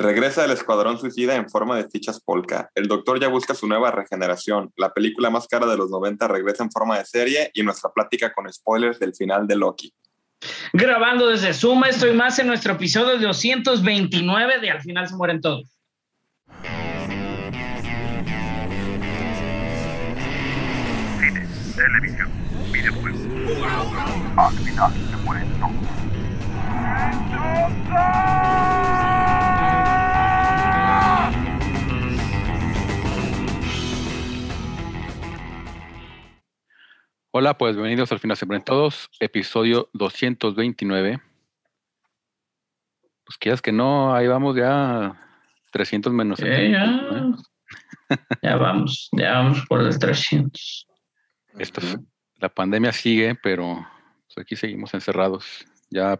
Regresa el Escuadrón Suicida en forma de fichas polka. El Doctor ya busca su nueva regeneración. La película más cara de los 90 regresa en forma de serie y nuestra plática con spoilers del final de Loki. Grabando desde Suma, estoy más en nuestro episodio 229 de Al final se mueren todos. Cine, televisión, videojuegos. Al final se mueren todos. Hola, pues bienvenidos al final se mueren todos, episodio 229. Pues quieras que no, ahí vamos ya 300 menos. Eh, ya. ya vamos, ya vamos por el 300. Esto es- la pandemia sigue, pero pues, aquí seguimos encerrados, ya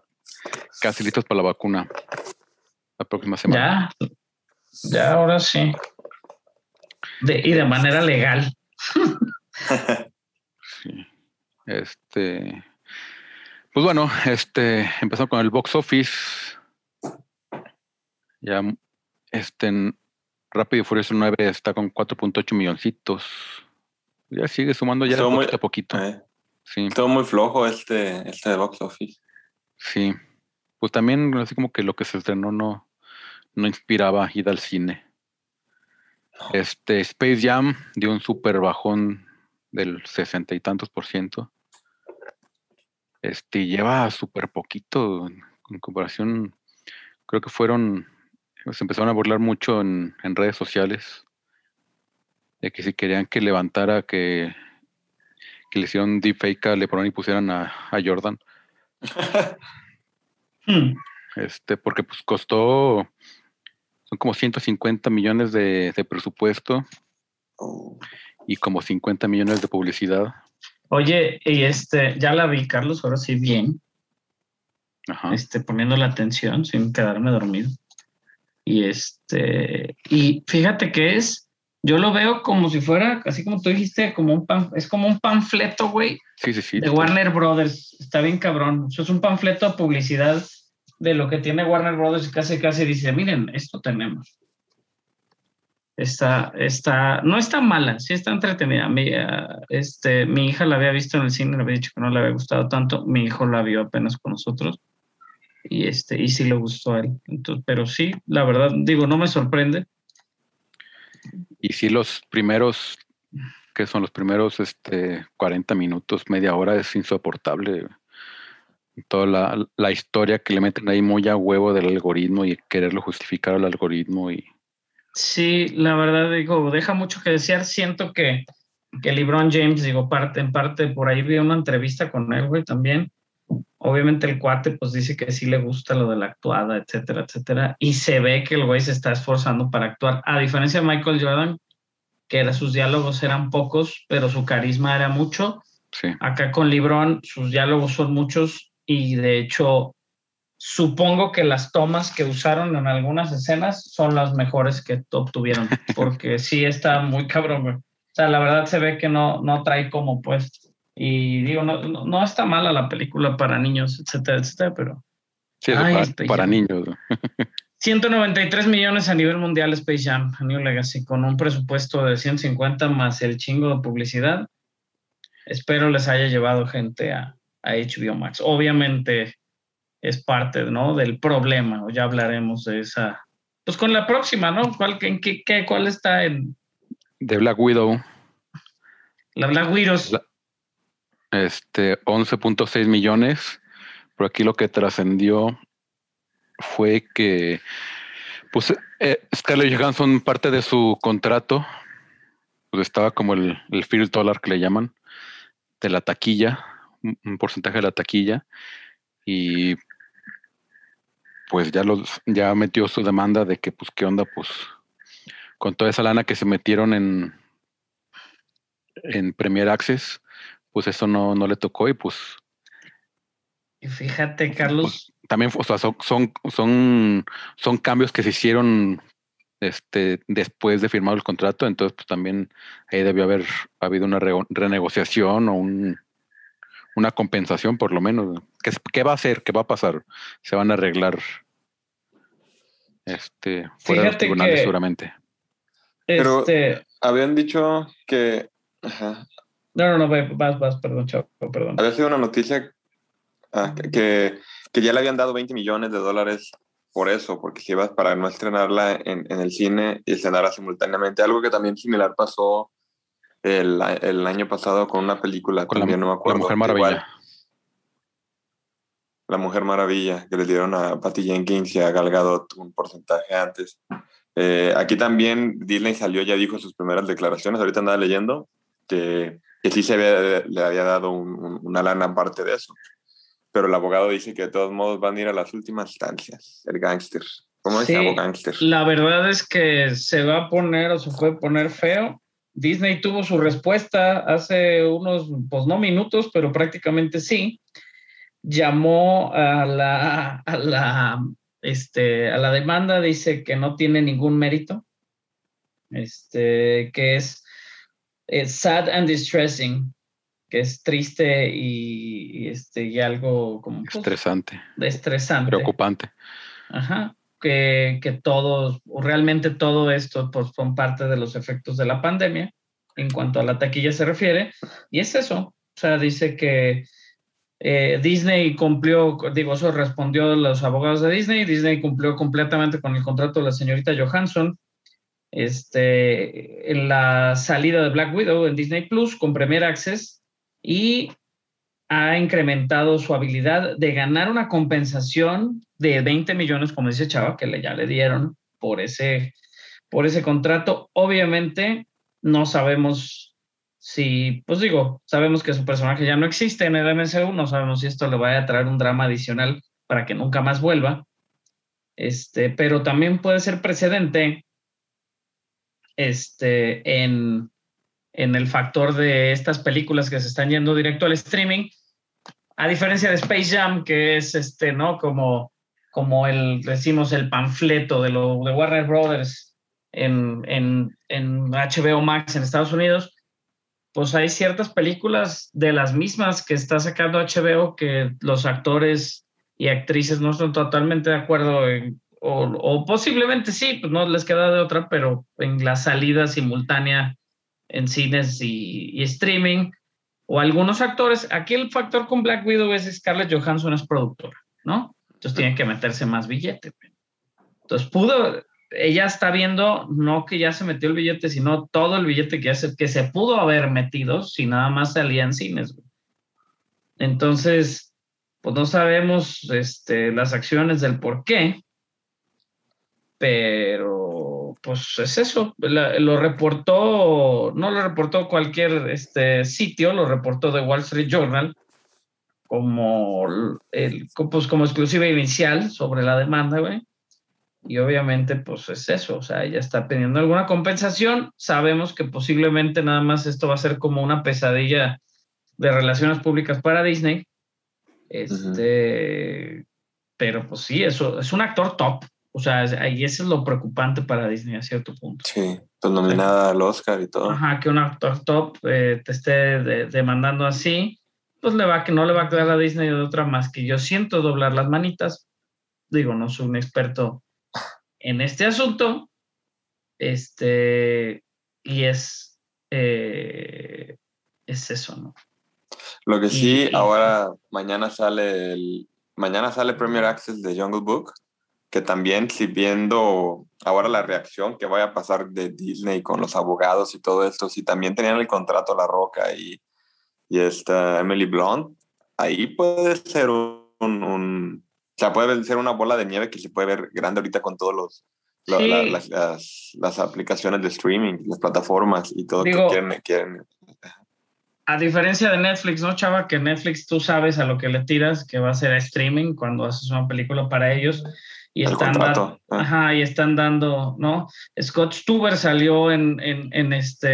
casi listos para la vacuna la próxima semana. Ya, ya ahora sí. De- y de manera legal. Sí. Este, pues bueno, este, empezando con el box office. Ya, este, en Rápido y Furioso 9 está con 4.8 milloncitos. Ya sigue sumando ya muy- poquito a poquito. Eh, Sí, estuvo muy flojo este, este de box office. sí. Pues también así como que lo que se estrenó no, no inspiraba ir al cine. Este, Space Jam dio un super bajón del sesenta y tantos por ciento. Este, lleva súper poquito en, en comparación. Creo que fueron, se empezaron a burlar mucho en, en redes sociales de que si querían que levantara, que, que le hicieron deepfake a LeBron y pusieran a, a Jordan. Hmm. Este, porque pues costó, son como 150 millones de, de presupuesto Oh, y como 50 millones de publicidad. Oye, y este, ya la vi, Carlos, ahora sí bien. Ajá. este, poniendo la atención sin quedarme dormido. Y este, y fíjate que es, yo lo veo como si fuera, así como tú dijiste, como un pan, es como un panfleto, güey, Sí, sí, sí. de Warner Brothers. Está bien cabrón. Eso es un panfleto de publicidad de lo que tiene Warner Brothers y casi casi dice, miren, esto tenemos. Está, está, no está mala, sí está entretenida. Mi, ah, este, mi hija la había visto en el cine, le había dicho que no le había gustado tanto. Mi hijo la vio apenas con nosotros y este, y sí le gustó a él. Entonces, pero sí, la verdad, digo, no me sorprende. Y sí, los primeros, que son los primeros este, 40 minutos, media hora, es insoportable. Toda la, la historia que le meten ahí muy a huevo del algoritmo y quererlo justificar al algoritmo. y Sí, la verdad, digo, deja mucho que desear. Siento que, que LeBron James, digo, parte, en parte, por ahí vi una entrevista con él, güey, también. Obviamente el cuate, pues dice que sí le gusta lo de la actuada, etcétera, etcétera. Y se ve que el güey se está esforzando para actuar. A diferencia de Michael Jordan, que era, sus diálogos eran pocos, pero su carisma era mucho. Sí, Acá con LeBron, sus diálogos son muchos y de hecho, supongo que las tomas que usaron en algunas escenas son las mejores que obtuvieron, porque sí está muy cabrón, güey. O sea, la verdad se ve que no, no trae como pues. Y digo, no, no, no está mala la película para niños, etcétera, etcétera, pero sí Ay, para, para niños. ¿no? 193 millones a nivel mundial Space Jam, a New Legacy, con un presupuesto de 150 más el chingo de publicidad. Espero les haya llevado gente a, a HBO Max. Obviamente es parte ¿no? del problema, o ya hablaremos de esa. Pues con la próxima, ¿no? ¿Cuál, en qué, qué- cuál está en De Black Widow, la Black Widows? La- este, 11.6 millones. Pero aquí lo que trascendió fue que pues eh, Scarlett Johansson parte de su contrato pues estaba como el, el field dollar que le llaman de la taquilla un porcentaje de la taquilla y pues ya los ya metió su demanda de que pues qué onda pues con toda esa lana que se metieron en en Premier Access pues eso no, no le tocó y pues Y fíjate, Carlos, también, o sea, son, son, son, son cambios que se hicieron este, después de firmar el contrato, entonces pues también ahí debió haber habido una re- renegociación o un, una compensación por lo menos. ¿Qué, ¿Qué va a hacer? ¿Qué va a pasar? Se van a arreglar. este, fuera de los tribunales que- seguramente. Pero- Este, Habían dicho que ajá, no, no, no, vas, vas, perdón, chavo, perdón. había sido una noticia ah, que- que, ya le habían dado 20 millones de dólares por eso, porque se iba para no estrenarla en, en el cine y estrenarla simultáneamente. Algo que también similar pasó el, a- el año pasado con una película, Con la, también no me la acuerdo. Mujer igual, Maravilla. La Mujer Maravilla, que le dieron a Patty Jenkins y a Gal Gadot un porcentaje antes. Eh, aquí también Disney salió, ya dijo sus primeras declaraciones, ahorita andaba leyendo, que, que sí se había- le había dado un- un- una lana aparte de eso. Pero el abogado dice que de todos modos van a ir a las últimas instancias, el gángster. ¿Cómo Sí. llama gángster? La verdad es que se va a poner o se puede poner feo. Disney tuvo su respuesta hace unos, pues no minutos, pero prácticamente sí. Llamó a la, a la, este, a la demanda, dice que no tiene ningún mérito, este, que es, es sad and distressing, que es triste y, y, este, y algo como pues, Estresante, estresante. preocupante. Ajá, que, que todos, o realmente todo esto, pues son parte de los efectos de la pandemia en cuanto a la taquilla se refiere. Y es eso, o sea, dice que eh, Disney cumplió, digo, eso respondió los abogados de Disney, Disney cumplió completamente con el contrato de la señorita Johansson. Este, en la salida de Black Widow en Disney Plus con Premier Access y ha incrementado su habilidad de ganar una compensación de 20 millones, como dice Chava, que le, ya le dieron por ese, por ese contrato. Obviamente, no sabemos si, pues digo, sabemos que su personaje ya no existe en el MCU, no sabemos si esto le vaya a traer un drama adicional para que nunca más vuelva. Este, pero también puede ser precedente este, en, en el factor de estas películas que se están yendo directo al streaming, a diferencia de Space Jam, que es este, ¿no? Como, como el, decimos, el panfleto de, lo, de Warner Brothers en, en, en HBO Max en Estados Unidos, pues hay ciertas películas de las mismas que está sacando HBO que los actores y actrices no están totalmente de acuerdo en, o, o, posiblemente sí, pues no les queda de otra, pero en la salida simultánea en cines y, y, streaming, o algunos actores, aquí el factor con Black Widow es Scarlett Johansson es productora, ¿no? Entonces tiene que meterse más billete. Entonces pudo, ella está viendo, no que ya se metió el billete, sino todo el billete que, hace, que se pudo haber metido si nada más salía en cines. Entonces, pues no sabemos este, las acciones del por qué, pero pues es eso, la, lo reportó, no lo reportó cualquier este, sitio, lo reportó The Wall Street Journal como, el, pues, como exclusiva inicial sobre la demanda, güey. Y obviamente, pues es eso, o sea, ella está pidiendo alguna compensación. Sabemos que posiblemente nada más esto va a ser como una pesadilla de relaciones públicas para Disney. Este, uh -huh. pero pues sí, eso es un actor top. O sea, ahí eso es lo preocupante para Disney a cierto punto. Sí, pues nominada o sea, al Oscar y todo. Ajá, que un actor top eh, te esté de, demandando así, pues le va que no le va a quedar a Disney de otra más que yo siento doblar las manitas. Digo, no soy un experto en este asunto. Este, y es, eh, es eso, ¿no? Lo que sí, y, ahora mañana sale el, mañana sale Premier Access de Jungle Book, que también si viendo ahora la reacción que vaya a pasar de Disney con los abogados y todo esto, si también tenían el contrato La Roca y, y esta Emily Blunt, ahí puede ser un, un, o sea, puede ser una bola de nieve que se puede ver grande ahorita con todos los sí. la, la, las, las, las, aplicaciones de streaming, las plataformas y todo Digo, que quieren, quieren a diferencia de Netflix, ¿no, Chava? Que Netflix tú sabes a lo que le tiras, que va a ser streaming cuando haces una película para ellos. Y el están, contrato, da ajá, y están dando, ¿no? Scott Stuber salió en, en, en, este,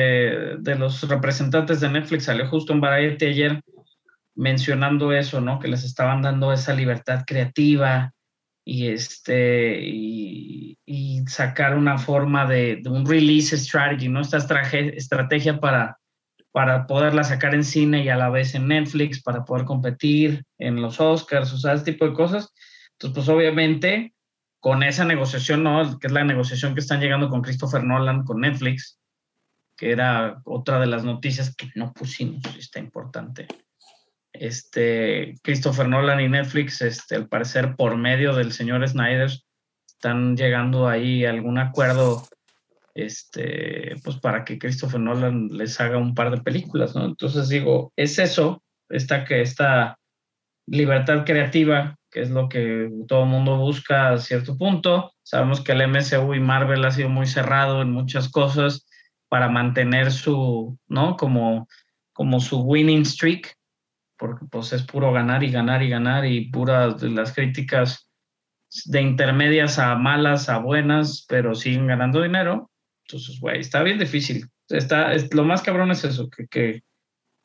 de los representantes de Netflix, salió justo en Variety ayer mencionando eso, ¿no? Que les estaban dando esa libertad creativa y, este, y, y sacar una forma de, de, un release strategy, ¿no? Esta estrategia para, para poderla sacar en cine y a la vez en Netflix, para poder competir en los Oscars, o sea, ese tipo de cosas. Entonces, pues obviamente, con esa negociación, ¿no? Que es la negociación que están llegando con Christopher Nolan, con Netflix, que era otra de las noticias que no pusimos, está importante. Este, Christopher Nolan y Netflix, este, al parecer, por medio del señor Snyder, están llegando ahí a algún acuerdo, este, pues para que Christopher Nolan les haga un par de películas, ¿no? Entonces digo, es eso, esta esta libertad creativa es lo que todo el mundo busca a cierto punto. Sabemos que el MCU y Marvel ha sido muy cerrado en muchas cosas para mantener su, ¿no? Como, como su winning streak, porque pues es puro ganar y ganar y ganar y puras las críticas de intermedias a malas a buenas, pero siguen ganando dinero. Entonces, güey, está bien difícil. Está, es, lo más cabrón es eso, que, que,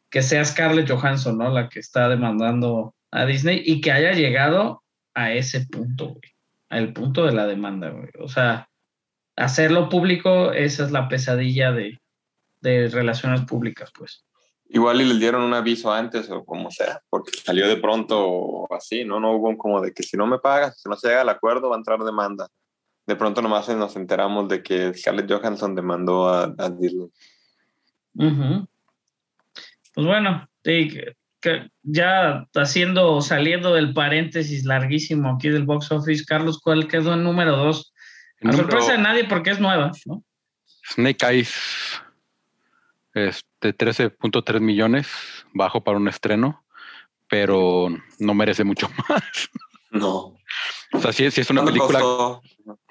que sea Scarlett Johansson, ¿no? La que está demandando a Disney y que haya llegado a ese punto, güey, al punto de la demanda, güey. O sea, hacerlo público, esa es la pesadilla de, de relaciones públicas, pues. Igual y les dieron un aviso antes o como sea, porque salió de pronto así, ¿no? No hubo como de que si no me pagas, si no se llega al acuerdo, va a entrar demanda. De pronto nomás nos enteramos de que Scarlett Johansson demandó a, a Disney. Pues bueno, ya haciendo, saliendo del paréntesis larguísimo aquí del box office, Carlos, ¿cuál quedó en número dos? A sorpresa de nadie porque es nueva, ¿no? Snake Eyes, este 13.3 millones, bajo para un estreno, pero no merece mucho más. No. O sea, sí, es una película.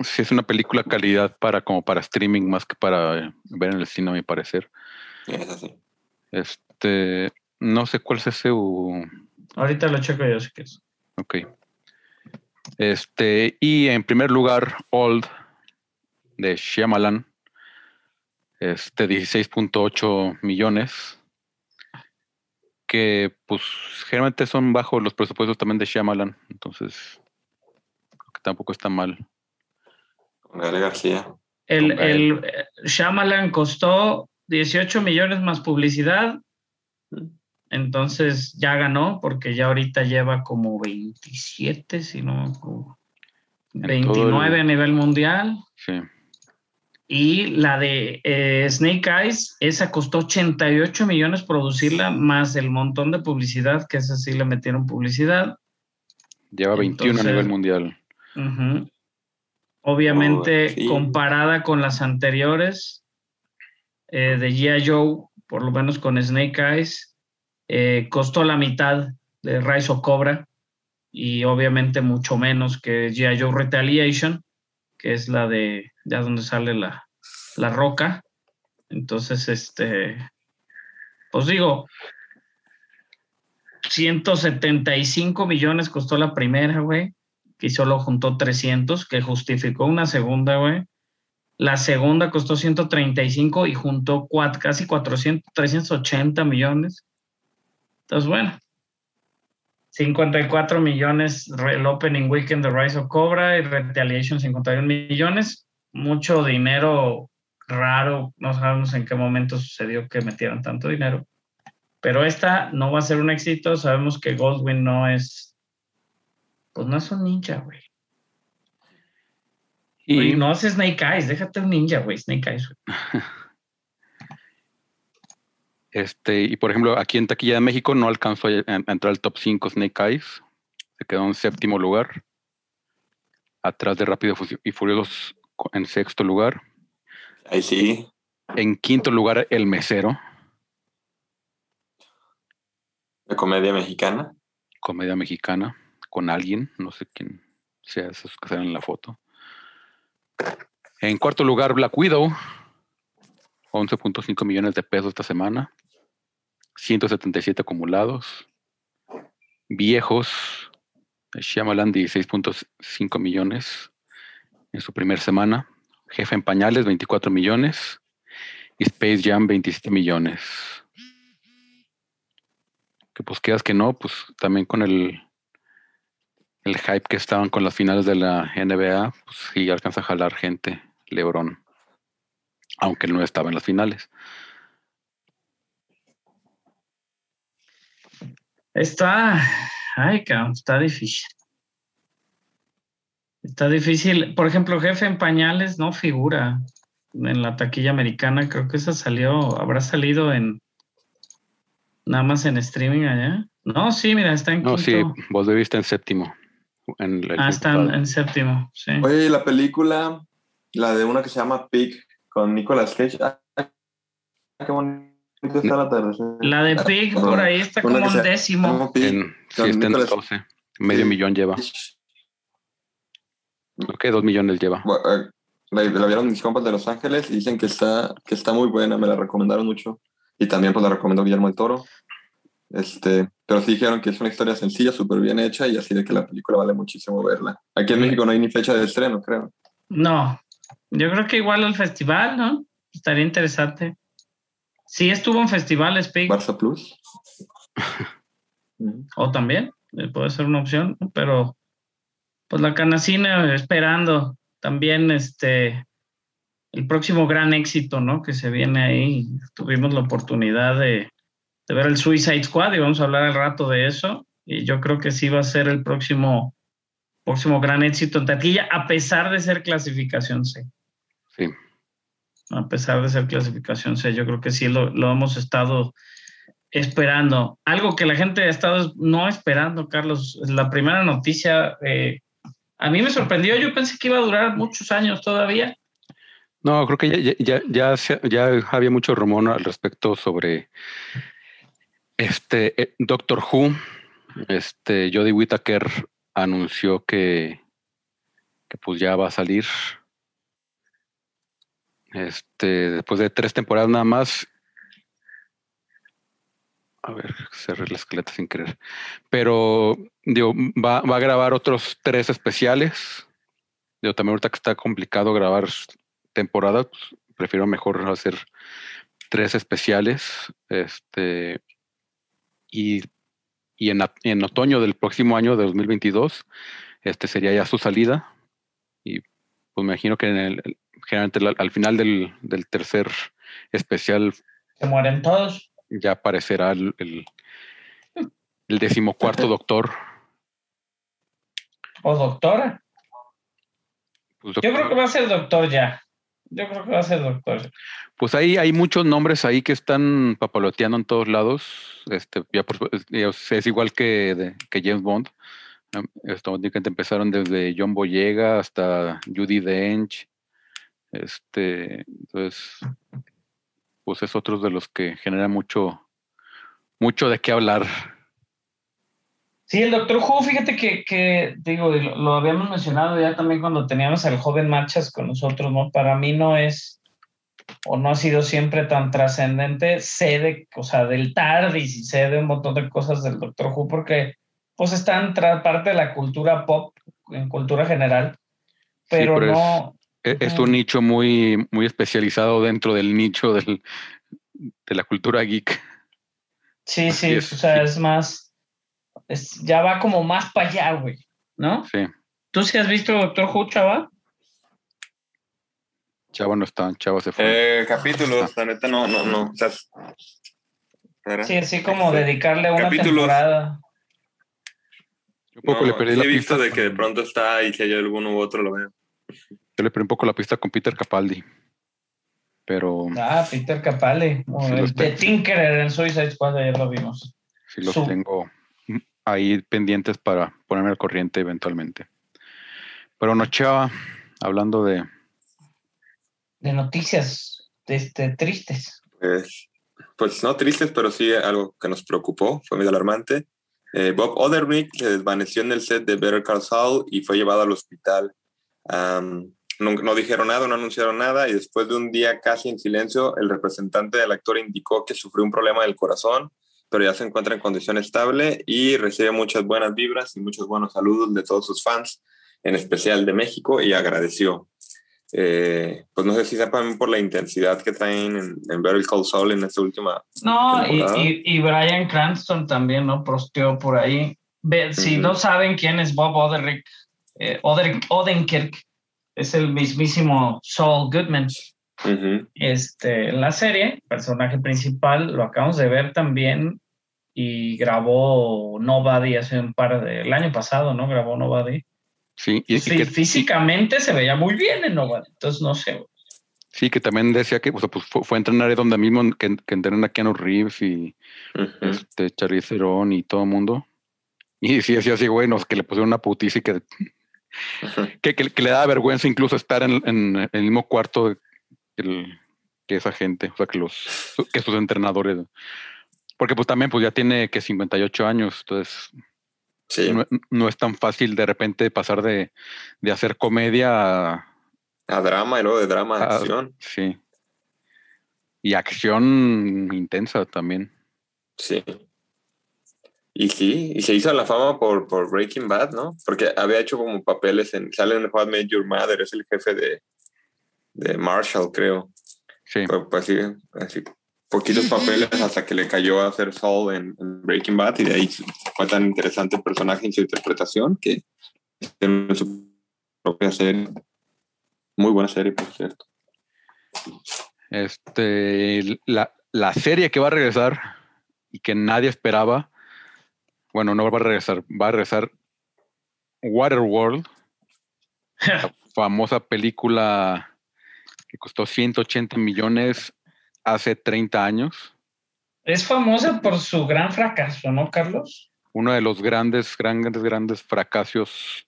Sí es una película calidad para como para streaming más que para ver en el cine, a mi parecer. Sí, es así. Este, no sé cuál es ese. Ahorita lo checo yo, si quieres. Ok. Este, y en primer lugar, Old de Shyamalan. Este, 16.8 millones. Que, pues, generalmente son bajo los presupuestos también de Shyamalan. Entonces, creo que tampoco está mal. Con García. El, el eh, Shyamalan costó 18 millones más publicidad. Entonces ya ganó porque ya ahorita lleva como 27, si no, 29 a nivel mundial. Sí. Y la de eh, Snake Eyes, esa costó 88 millones producirla, más el montón de publicidad, que esa sí le metieron publicidad. Lleva 21 a nivel mundial. Obviamente, comparada con las anteriores eh, de G.I. Joe, por lo menos con Snake Eyes, eh, costó la mitad de Rise of Cobra y obviamente mucho menos que G.I. Retaliation, que es la de ya donde sale la, la roca. Entonces, este, pues digo, 175 millones costó la primera, güey, que solo juntó 300, que justificó una segunda, güey. La segunda costó 135 y juntó casi 400, 380 millones. Entonces, bueno, 54 millones el opening weekend de Rise of Cobra y Retaliation 51 millones. Mucho dinero raro, no sabemos en qué momento sucedió que metieran tanto dinero. Pero esta no va a ser un éxito. Sabemos que Goldwyn no es, pues no es un ninja, güey. Y no hace Snake Eyes, déjate un ninja, güey, Snake Eyes. Este, y por ejemplo, aquí en Taquilla de México no alcanzó a, entrar al top 5 Snake Eyes. Se quedó en séptimo lugar. Atrás de Rápido y Furiosos en sexto lugar. Ahí sí. En quinto lugar, El Mesero. ¿De comedia mexicana? Comedia mexicana, con alguien, no sé quién sea esos que salen en la foto. En cuarto lugar, Black Widow, 11.5 millones de pesos esta semana. 177 acumulados. Viejos, Shyamalan 16.5 millones en su primera semana. Jefe en pañales 24 millones. Y Space Jam 27 millones. Que pues quedas que no, pues también con el, el hype que estaban con las finales de la NBA, pues sí alcanza a jalar gente, Lebron. Aunque él no estaba en las finales. Está, ay, cabrón, está difícil. Está difícil. Por ejemplo, Jefe en Pañales no figura en la taquilla americana. Creo que esa salió, habrá salido en nada más en streaming allá. No, sí, mira, está en No, quinto. sí, vos debiste en séptimo. En el ah, está en, en séptimo, sí. Oye, y la película, la de una que se llama Pig, con Nicolas Cage. Ah, qué bonito está la de Pig por ahí está como un décimo. En, sí, está en Nicolas 12. Medio Sí. millón lleva. Ok, dos millones lleva. Bueno, eh, La, la vieron mis compas de Los Ángeles y dicen que está, que está muy buena, me la recomendaron mucho. Y también pues la recomendó Guillermo el Toro. Este, pero sí dijeron que es una historia sencilla, súper bien hecha y así de que la película vale muchísimo verla. Aquí en México no hay ni fecha de estreno, creo. No, yo creo que igual el festival, ¿no? Estaría interesante. Sí estuvo en festivales, Pig, Barça Plus. O también, eh, puede ser una opción, pero pues la canacina esperando también este el próximo gran éxito, ¿no? Que se viene ahí. Tuvimos la oportunidad de, de ver el Suicide Squad y vamos a hablar al rato de eso. Y yo creo que sí va a ser el próximo, próximo gran éxito en taquilla, a pesar de ser clasificación C. Sí. A pesar de ser clasificación C, yo creo que sí lo, lo hemos estado esperando. Algo que la gente ha estado no esperando, Carlos, la primera noticia, eh, a mí me sorprendió, yo pensé que iba a durar muchos años todavía. No, creo que ya, ya, ya, había mucho rumor al respecto sobre este eh, Doctor Who. Este Jodie Whittaker anunció que, que pues ya va a salir. Este, después de tres temporadas nada más. A ver, cerré la esqueleta sin querer. Pero digo, va, a grabar otros tres especiales. Digo, también ahorita que está complicado grabar temporadas, pues, prefiero mejor hacer tres especiales. Este y, y en, en otoño del próximo año de 2022, este sería ya su salida. Y pues me imagino que en el, generalmente al, al final del, del tercer especial Se mueren todos. ya aparecerá el, el, el decimocuarto doctor. O doctora. Pues, Yo creo que va a ser doctor ya. Yo creo que va a ser doctor. Pues ahí hay muchos nombres ahí que están papaloteando en todos lados. Este, ya por- es, igual que, de- que James Bond. Esto empezaron desde John Boyega hasta Judy Dench. Este, entonces, pues es otro de los que genera mucho, mucho de qué hablar. Sí, el Doctor Who, fíjate que, que digo, lo, lo habíamos mencionado ya también cuando teníamos al joven Machas con nosotros, ¿no? Para mí no es, o no ha sido siempre tan trascendente, sé de, o sea, del TARDIS y sé de un montón de cosas del Doctor Who, porque pues están parte de la cultura pop, en cultura general, pero, no, E- Es un nicho muy, muy especializado dentro del nicho del, de la cultura geek. sí, así sí, es, o sea, sí. es más, es, ya va como más para allá, güey, ¿no? Sí, ¿Tú sí has visto Doctor Who, chava? Chava no está, Chava se fue. Eh, capítulos, la neta no, no, no. O sea, espera. Sí, así como Este, dedicarle una capítulos. temporada. Yo un poco no, le perdí sí la he visto pista. de que de pronto está y si hay alguno u otro lo veo. Yo le perdí un poco la pista con Peter Capaldi. Pero Ah, Peter Capaldi, Sí, el de. Tinkerer en Suicide Squad, ayer lo vimos. sí los Su- tengo ahí pendientes para ponerme al corriente eventualmente. Pero no, Chava, hablando de. De noticias este, tristes. Pues, pues no tristes, pero sí algo que nos preocupó, fue medio alarmante. Eh, Bob Odenkirk se desvaneció en el set de Better Call Saul y fue llevado al hospital. Am, no, no dijeron nada, no anunciaron nada y después de un día casi en silencio, el representante del actor indicó que sufrió un problema del corazón, pero ya se encuentra en condición estable y recibe muchas buenas vibras y muchos buenos saludos de todos sus fans, en especial de México, y agradeció. Eh, pues no sé si sepan por la intensidad que traen en, en Better Call Saul en esta última No, y, y, y Brian Cranston también, ¿no? Prosteó por ahí. Si Ujú. no saben quién es Bob Odenkirk, eh, Odenkirk es el mismísimo Saul Goodman. Este, en la serie, personaje principal, lo acabamos de ver también y grabó Nobody hace un par de, el año pasado, ¿no? Grabó Nobody. Sí, y, y Sí, que, físicamente se veía muy bien en Nova. Entonces, no sé. sí, que también decía que o sea, pues, fue, fue a entrenar donde mismo que, que entrenan a Keanu Reeves y este, Charlize Theron y todo el mundo. Y sí, decía así, güey, no, que le pusieron una putiza y que. que, que- que le da vergüenza incluso estar en, en el mismo cuarto que, el- que esa gente, o sea, que los que sus entrenadores. Porque pues también pues ya tiene que 58 años, entonces Sí, no, no es tan fácil de repente pasar de, de hacer comedia a, a drama y luego de drama a acción. sí. Y acción intensa también. Sí. Y sí, y se hizo la fama por, por Breaking Bad, ¿no? Porque había hecho como papeles en. Sale en What Made Your Mother, es el jefe de, de Marshall, creo. Sí. Pues, pues sí, así, poquitos papeles hasta que le cayó a hacer Saul en, en Breaking Bad y de ahí fue tan interesante el personaje en su interpretación que tiene su propia serie. Muy buena serie, por cierto. Este, la, la serie que va a regresar y que nadie esperaba, bueno, no va a regresar, va a regresar Waterworld, la famosa película que costó 180 millones hace 30 años, Es famosa por su gran fracaso, ¿no, Carlos? uno de los grandes, grandes, grandes fracasos.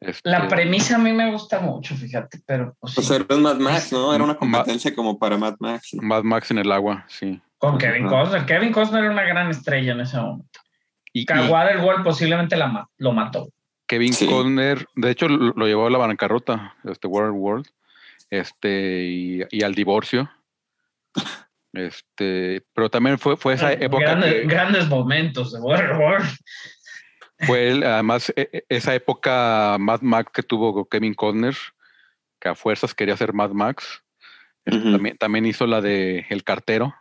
este, La premisa a mí me gusta mucho, fíjate, pero pues, Pues sí, era Mad Max, ¿no? Era una Ma- competencia como para Mad Max. ¿no? Mad Max en el agua, sí. con Kevin. Costner. Kevin Costner era una gran estrella en ese momento. Y, y Caguar el gol posiblemente la lo mató. Kevin Sí. Costner, de hecho, lo, lo llevó a la bancarrota, este Waterworld, este, y, y al divorcio. Este, pero también fue, fue esa época grandes, que- grandes momentos de Waterworld. Fue el- además e- e- esa época Mad Max que tuvo Kevin Costner, que a fuerzas quería ser Mad Max. Este, también, también hizo la de El Cartero.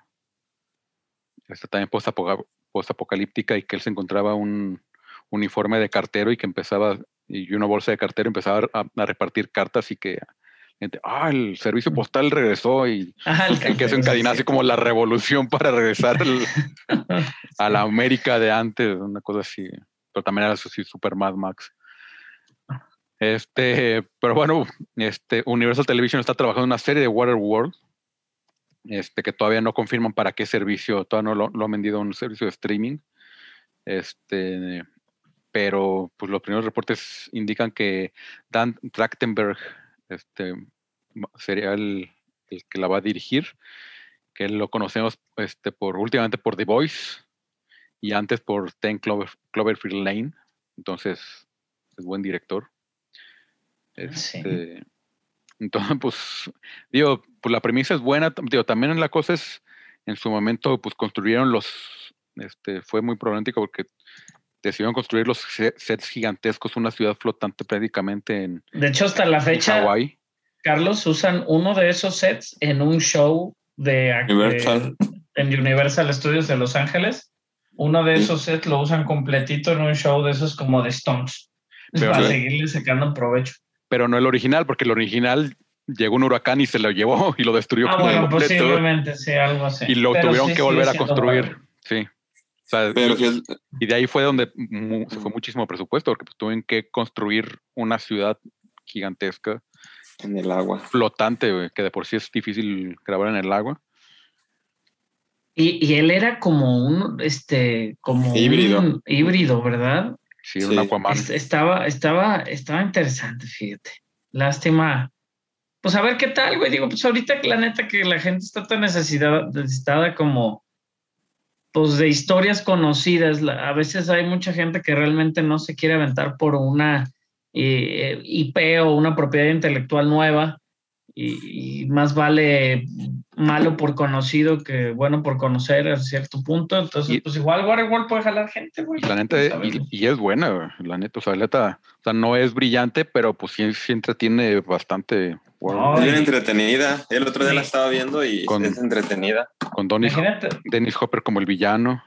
Esta también postapoca- postapocalíptica y que él se encontraba un uniforme de cartero y que empezaba, y una bolsa de cartero empezaba a, a repartir cartas y que gente, ah, el servicio postal regresó y, Ajá, el que se sí, así como la revolución para regresar al- a la América de antes, una cosa así. Pero también era así super Mad Max. Este, pero bueno, este Universal Television está trabajando en una serie de Waterworld, este, que todavía no confirman para qué servicio, todavía no lo, lo han vendido a un servicio de streaming. Este, pero pues los primeros reportes indican que Dan Trachtenberg este, sería el, el que la va a dirigir, que lo conocemos este, por últimamente por The Voice y antes por Ten Clover, Cloverfield Lane. Entonces, es buen director. Sí. Este, Entonces, pues, digo, pues la premisa es buena. Digo, también la cosa es, en su momento, pues construyeron los, este, fue muy problemático porque decidieron construir los se- sets gigantescos, una ciudad flotante prácticamente en, De hecho, hasta la fecha, Hawái. Carlos, usan uno de esos sets en un show de, Universal. de- en Universal Studios de Los Ángeles. Uno de esos sets lo usan completito en un show de esos como de Stones. Pero- para seguirle sacando provecho. Pero no el original, porque el original llegó un huracán y se lo llevó y lo destruyó Ah, como bueno, completo. posiblemente, sí, algo así. y lo Pero tuvieron sí que volver a construir. Sí. O sea, Pero y de ahí fue donde mu- se fue muchísimo presupuesto, porque pues, tuvieron que construir una ciudad gigantesca, en el agua. flotante, güey, que de por sí es difícil grabar en el agua. Y, y él era como un, este, como Híbrido. un híbrido, ¿verdad? Sí. un Aquaman. Es- estaba, estaba, estaba interesante, fíjate. Lástima. Pues a ver qué tal, güey. Digo, pues ahorita la neta que la gente está tan necesitada, necesitada como, pues de historias conocidas. A veces hay mucha gente que realmente no se quiere aventar por una eh, IP o una propiedad intelectual nueva. Y, y más vale malo por conocido que bueno por conocer a cierto punto. Entonces, Y- pues igual Waterworld puede jalar gente, güey. La neta, y, y es buena, la neta, o sea, la neta, o sea, no es brillante, pero pues sí, sí entretiene bastante. Es bien entretenida. El otro día la estaba viendo y Con- es entretenida. Con Dennis, Imagínate, Dennis Hopper como el villano.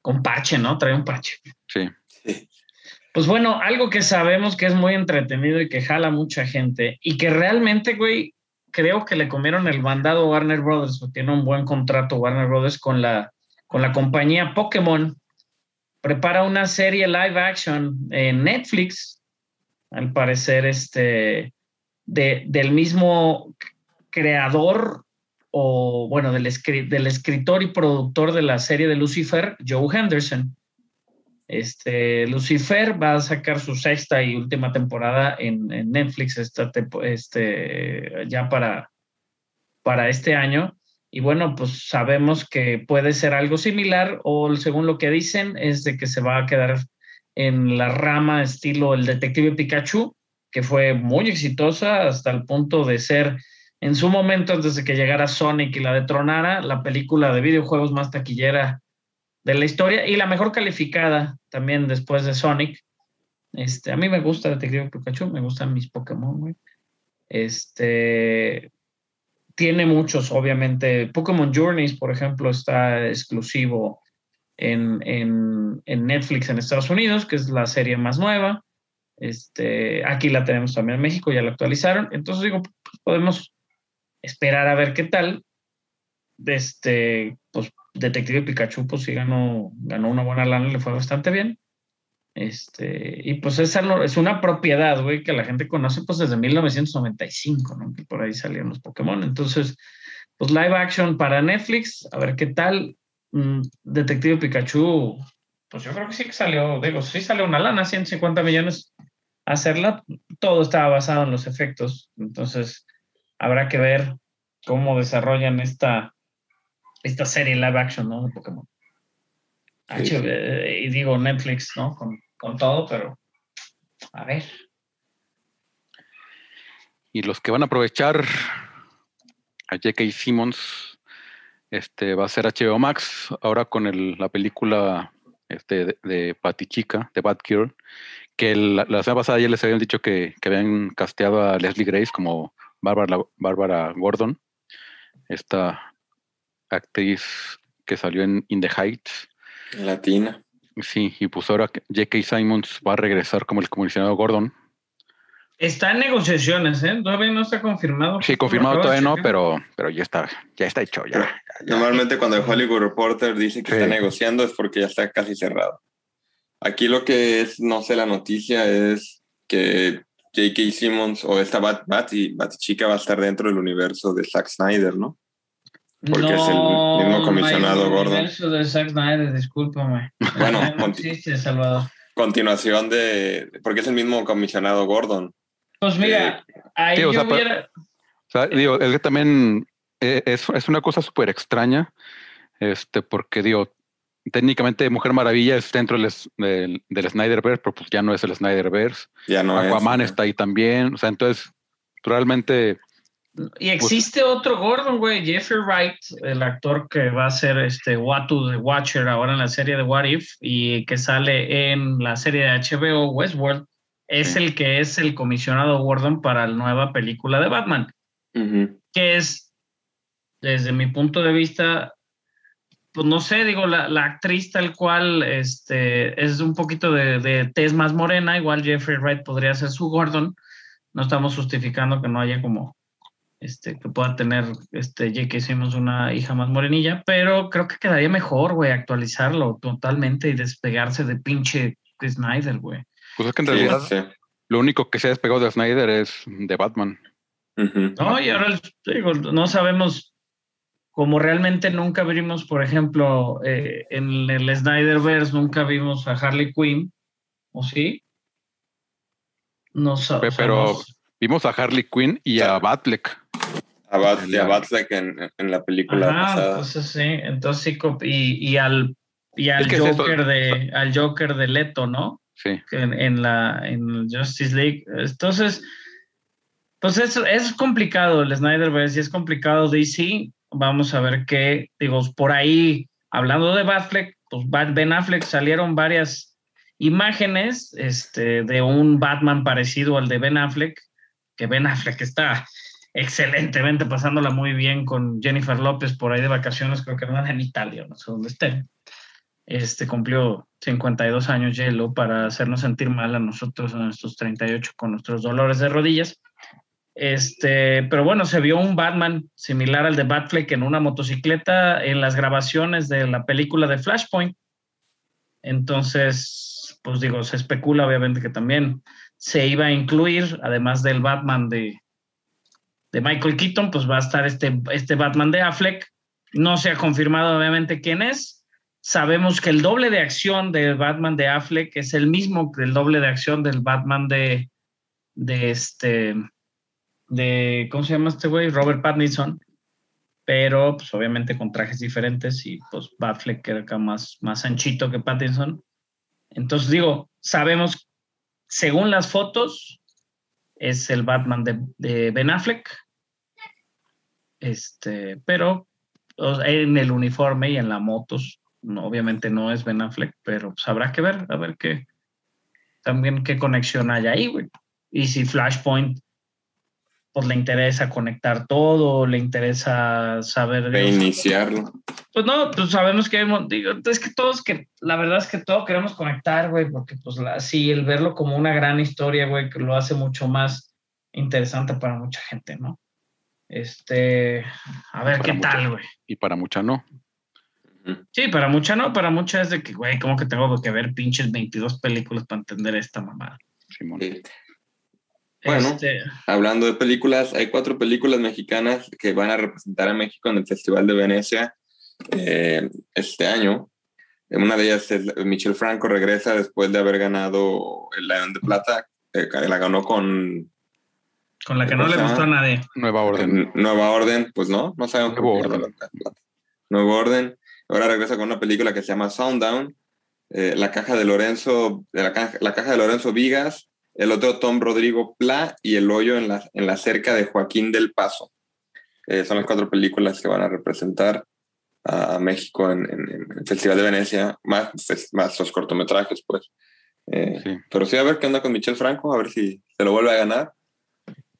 con Pache, ¿no? Trae un Pache. Sí. Sí. Pues bueno, algo que sabemos que es muy entretenido y que jala mucha gente y que realmente, güey, creo que le comieron el bandado a Warner Brothers, porque tiene un buen contrato Warner Brothers con la, con la compañía Pokémon. Prepara una serie live action en Netflix al parecer, este, de, del mismo creador o, bueno, del, escritor y productor de la serie de Lucifer, Joe Henderson. Este, Lucifer va a sacar su sexta y última temporada en, Netflix esta este, ya para, para este año. Y bueno, pues sabemos que puede ser algo similar o según lo que dicen es de que se va a quedar en la rama estilo el detective Pikachu, que fue muy exitosa hasta el punto de ser en su momento, antes de que llegara Sonic y la detronara, la película de videojuegos más taquillera de la historia y la mejor calificada también después de Sonic. Este, a mí me gusta Detective Pikachu, me gustan mis Pokémon, güey. Este tiene muchos, obviamente. Pokémon Journeys, por ejemplo, está exclusivo en, Netflix en Estados Unidos, que es la serie más nueva. Este, aquí la tenemos también en México, ya la actualizaron. Entonces digo, pues, podemos esperar a ver qué tal. Este, pues Detective Pikachu, pues sí ganó, ganó una buena lana, le fue bastante bien. Este, y pues esa es una propiedad, güey, que la gente conoce pues desde 1995, ¿no? Que por ahí salieron los Pokémon. Entonces, pues live action para Netflix, a ver qué tal. Mm, Detective Pikachu, pues yo creo que sí que salió, digo, sí salió una lana, 150 millones hacerla. Todo estaba basado en los efectos. Entonces, habrá que ver cómo desarrollan esta, esta serie live action, ¿no? De Pokémon. y digo Netflix, ¿no? Con, con todo, pero a ver. Y los que van a aprovechar a J.K. Simmons, este va a ser HBO Max, ahora con el, la película este, de, de Patty Chica, de Bad Girl, que la, semana pasada ya les habían dicho que, que, habían casteado a Leslie Grace como Bárbara, Bárbara Gordon, esta actriz que salió en In the Heights. Latina. Sí, y pues ahora J.K. Simons va a regresar como el comisionado Gordon. Está en negociaciones, ¿eh? Todavía no está confirmado. Sí, confirmado todavía no, pero, pero ya está, ya está hecho. Ya, Normalmente cuando el Hollywood Reporter dice que está negociando es porque ya está casi cerrado. Aquí lo que es, no sé, la noticia es que J.K. Simmons o esta Bat, Bat, y Bat Chica va a estar dentro del universo de Zack Snyder, ¿no? Porque es el mismo comisionado Gordon. El universo de Zack Snyder, discúlpame. Bueno, Salvador. continuación de. Porque es el mismo comisionado Gordon. Pues mira, eh, ahí yo hubiera. O sea, digo, es que también eh, es, es una cosa súper extraña, este, porque digo, técnicamente Mujer Maravilla es dentro del, del, del Snyderverse, pero pues ya no es el Snyderverse. Ya no Aquaman está ahí también. O sea, entonces, realmente. Y pues existe otro Gordon, güey, Jeffrey Wright, el actor que va a ser este Watu de Watcher ahora en la serie de What If y que sale en la serie de HBO Westworld, es el que es el comisionado Gordon para la nueva película de Batman, que es, desde mi punto de vista, pues no sé, digo, la, la, actriz tal cual este, es un poquito de, de tez más morena, igual Jeffrey Wright podría ser su Gordon. No estamos justificando que no haya como, este, que pueda tener, este, ya que hicimos una hija más morenilla, pero creo que quedaría mejor, güey, actualizarlo totalmente y despegarse de pinche Snyder, güey. Pues es que en realidad lo único que se ha despegado de Snyder es de Batman. No, y ahora digo, no sabemos como realmente nunca vimos, por ejemplo, eh, en el Snyderverse nunca vimos a Harley Quinn, ¿o sí? No sabemos. Pero vimos a Harley Quinn y a Batfleck. A, Batfleck en, en, la película pasada. Entonces sí, entonces sí, y, y al, y al Joker de al Joker de Leto, ¿no? Sí. En, en la en Justice League. Entonces, pues es, es complicado el Snyderverse y es complicado DC Vamos a ver qué, digo, por ahí, hablando de Batfleck, pues Ben Affleck salieron varias imágenes este, de un Batman parecido al de Ben Affleck, que Ben Affleck está excelentemente pasándola muy bien con Jennifer López por ahí de vacaciones, creo que no en Italia, no sé dónde estén. Este cumplió 52 años Yelo para hacernos sentir mal a nosotros en nuestros 38 con nuestros dolores de rodillas. Este, pero bueno, se vio un Batman similar al de Batfleck en una motocicleta en las grabaciones de la película de Flashpoint. Entonces, pues digo, se especula obviamente que también se iba a incluir, además del Batman de, de Michael Keaton, pues va a estar este, este Batman de Affleck. No se ha confirmado obviamente quién es. Sabemos que el doble de acción del Batman de Affleck es el mismo que el doble de acción del Batman de, de este, de, ¿cómo se llama este güey? Robert Pattinson. Pero, pues obviamente con trajes diferentes y pues Batfleck era acá más, más anchito que Pattinson. Entonces digo, sabemos según las fotos, es el Batman de, Ben Affleck. Este, pero en el uniforme y en la motos, obviamente no es Ben Affleck, pero pues habrá que ver, a ver qué, también qué conexión hay ahí, güey. Y si Flashpoint pues le interesa conectar todo, le interesa saber... Reiniciarlo. Pues no, pues sabemos que digo, es que todos, que la verdad es que todos queremos conectar, güey, porque pues así el verlo como una gran historia, güey, que lo hace mucho más interesante para mucha gente, ¿no? Este, a ver qué tal, güey. Y para mucha no. Sí, para mucha no, para mucha es de que, güey, como que tengo que ver pinches 22 películas para entender esta mamada. Simón. Bueno, Este, hablando de películas, hay cuatro películas mexicanas que van a representar a México en el Festival de Venecia eh, este año. Una de ellas es Michel Franco, regresa después de haber ganado el León de Plata. eh, la ganó con con la que no le gustó a nadie. Nueva orden. Nueva Orden, pues no, no sabemos Nuevo por qué Orden. Nuevo Orden. Ahora regresa con una película que se llama Sounddown. eh, la caja de Lorenzo, de la, caja, la caja de Lorenzo Vigas, el otro Tom Rodrigo Pla y El hoyo en la, en la cerca de Joaquín del Paso. Eh, son las cuatro películas que van a representar a México en, en- en el Festival de Venecia, más, pues, más los cortometrajes, pues. Eh, Sí. Pero sí, a ver qué onda con Michel Franco, a ver si se lo vuelve a ganar.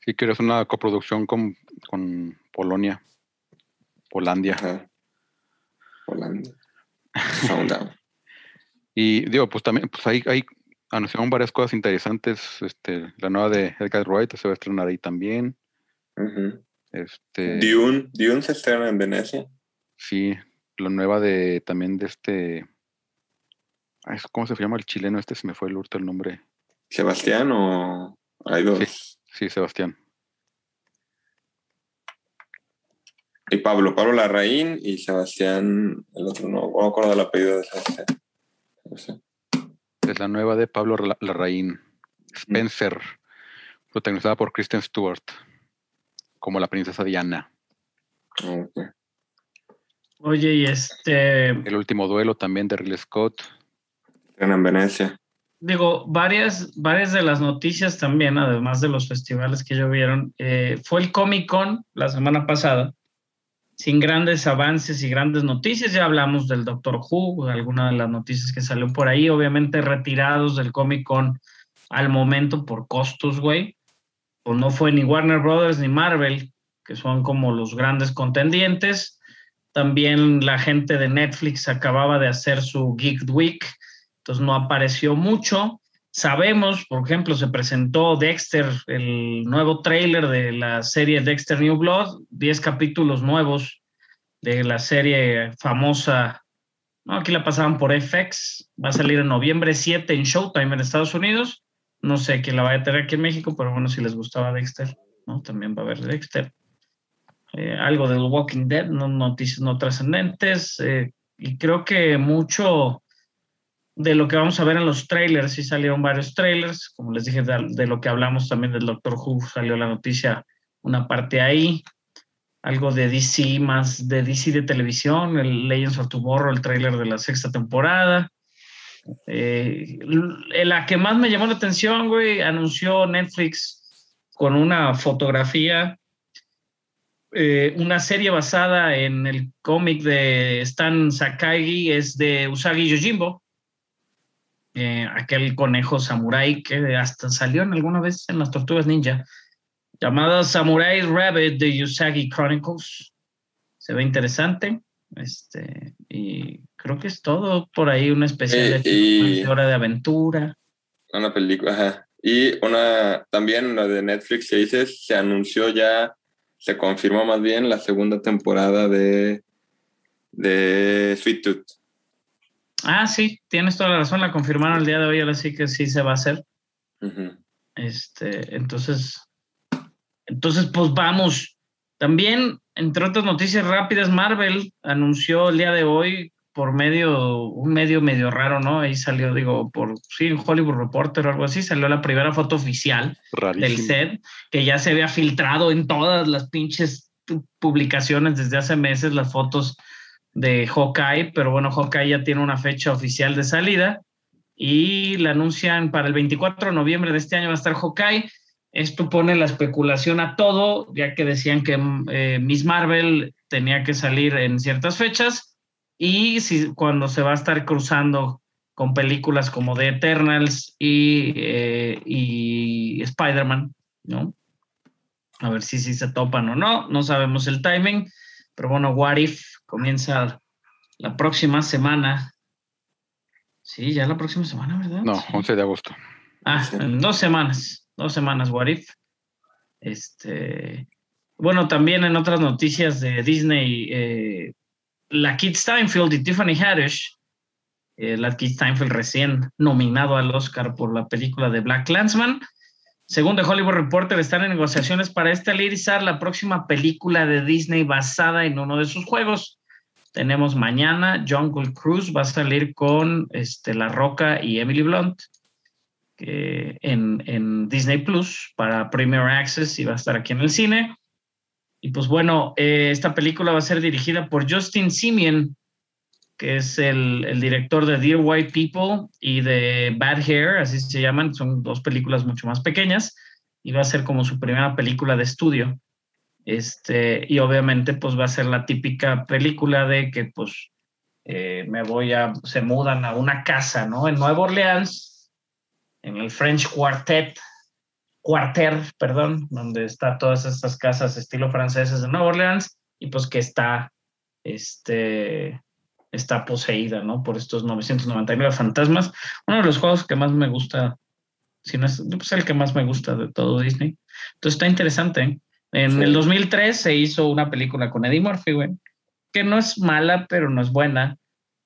Sí, que es una coproducción con, con Polonia. Polandia. Ajá. Sounddown. Y digo, pues también, pues ahí, ahí anunciaron varias cosas interesantes. Este, la nueva de Edgar Wright se va a estrenar ahí también. Ujú. Este, Dune, Dune se estrena en Venecia. sí, la nueva de también de este. ¿Cómo se llama el chileno? Este se me fue el hurto el nombre. Sebastián o hay dos. Sí, Sebastián. Y Pablo, Pablo Larraín y Sebastián, el otro no, no me acuerdo del apellido de Sebastián. No sé. Es la nueva de Pablo La- Larraín. Spencer. Protagonizada por Kristen Stewart. Como la princesa Diana. Oye, y este, El último duelo también de Ridley Scott. En Venecia. digo, varias, varias de las noticias también, además de los festivales que ya vieron, eh, fue el Comic Con la semana pasada, sin grandes avances y grandes noticias. Ya hablamos del Doctor Who, alguna de las noticias que salió por ahí, obviamente retirados del Comic Con al momento por costos, güey. O no fue ni Warner Brothers ni Marvel, que son como los grandes contendientes. También la gente de Netflix acababa de hacer su Geek Week, entonces no apareció mucho. Sabemos, por ejemplo, se presentó Dexter, el nuevo tráiler de la serie Dexter New Blood, 10 capítulos nuevos de la serie famosa. No, aquí la pasaban por FX, va a salir en noviembre 7 en Showtime en Estados Unidos. No sé quién la va a tener aquí en México, pero bueno, si les gustaba Dexter. También va a haber Dexter. Eh, algo del Walking Dead, no noticias no trascendentes. eh, y creo que mucho de lo que vamos a ver en los trailers, sí salieron varios trailers, como les dije, de, lo que hablamos también del Doctor Who, salió la noticia, una parte ahí, algo de DC más de DC de televisión, el Legends of Tomorrow, el trailer de la sexta temporada. Eh, la que más me llamó la atención, güey, anunció Netflix con una fotografía, eh, una serie basada en el cómic de Stan Sakai, es de Usagi Yojimbo, eh, aquel conejo samurái que hasta salió en alguna vez en las Tortugas Ninja, llamada Samurai Rabbit de Usagi Chronicles. Se ve interesante. Este, y creo que es todo por ahí, una especial Eh, de hora de aventura. Una película, ajá. Y una, también la de Netflix dices, se anunció ya, se confirmó más bien la segunda temporada de, de Sweet Tooth. Ah, sí, tienes toda la razón, la confirmaron el día de hoy, ahora sí que sí se va a hacer. Ujú. Este, entonces, entonces, pues vamos. También, entre otras noticias rápidas, Marvel anunció el día de hoy por medio, un medio medio raro, ¿no? Ahí salió, digo, por, sí, en Hollywood Reporter o algo así, salió la primera foto oficial Rarísimo. del set, que ya se había filtrado en todas las pinches publicaciones desde hace meses, las fotos de Hawkeye, pero bueno, Hawkeye ya tiene una fecha oficial de salida y la anuncian para el 24 de noviembre de este año va a estar Hawkeye. Esto pone la especulación a todo, ya que decían que eh, Miss Marvel tenía que salir en ciertas fechas y si, cuando se va a estar cruzando con películas como The Eternals y, eh, y Spider-Man, ¿no? A ver si, si se topan o no, no sabemos el timing, pero bueno, What If comienza la próxima semana. Sí, ya la próxima semana, ¿verdad? No, Sí. 11 de agosto. Ah, Sí. en dos semanas, dos semanas, What If. Este, bueno, también en otras noticias de Disney, eh, la Kid Steinfeld y Tiffany Haddish, eh, la Kid Steinfeld recién nominado al Oscar por la película de Black Clansman. Según The Hollywood Reporter, están en negociaciones para estelarizar la próxima película de Disney basada en uno de sus juegos. Tenemos mañana Jungle Cruise, va a salir con este, La Roca y Emily Blunt en, en Disney Plus para Premier Access y va a estar aquí en el cine. Y pues bueno, eh, esta película va a ser dirigida por Justin Simeon, que es el, el director de Dear White People y de Bad Hair, así se llaman, son dos películas mucho más pequeñas, y va a ser como su primera película de estudio. Este, y obviamente pues va a ser la típica película de que pues eh, me voy a, se mudan a una casa, ¿no? En Nueva Orleans, en el French Quartet, Quarter, perdón, donde está todas estas casas estilo franceses de Nueva Orleans, y pues que está, este, está poseída, ¿no? Por estos 999 fantasmas. Uno de los juegos que más me gusta, si no es pues el que más me gusta de todo Disney. Entonces está interesante. ¿eh? En Sí. el 2003 se hizo una película con Eddie Murphy, güey, que no es mala, pero no es buena.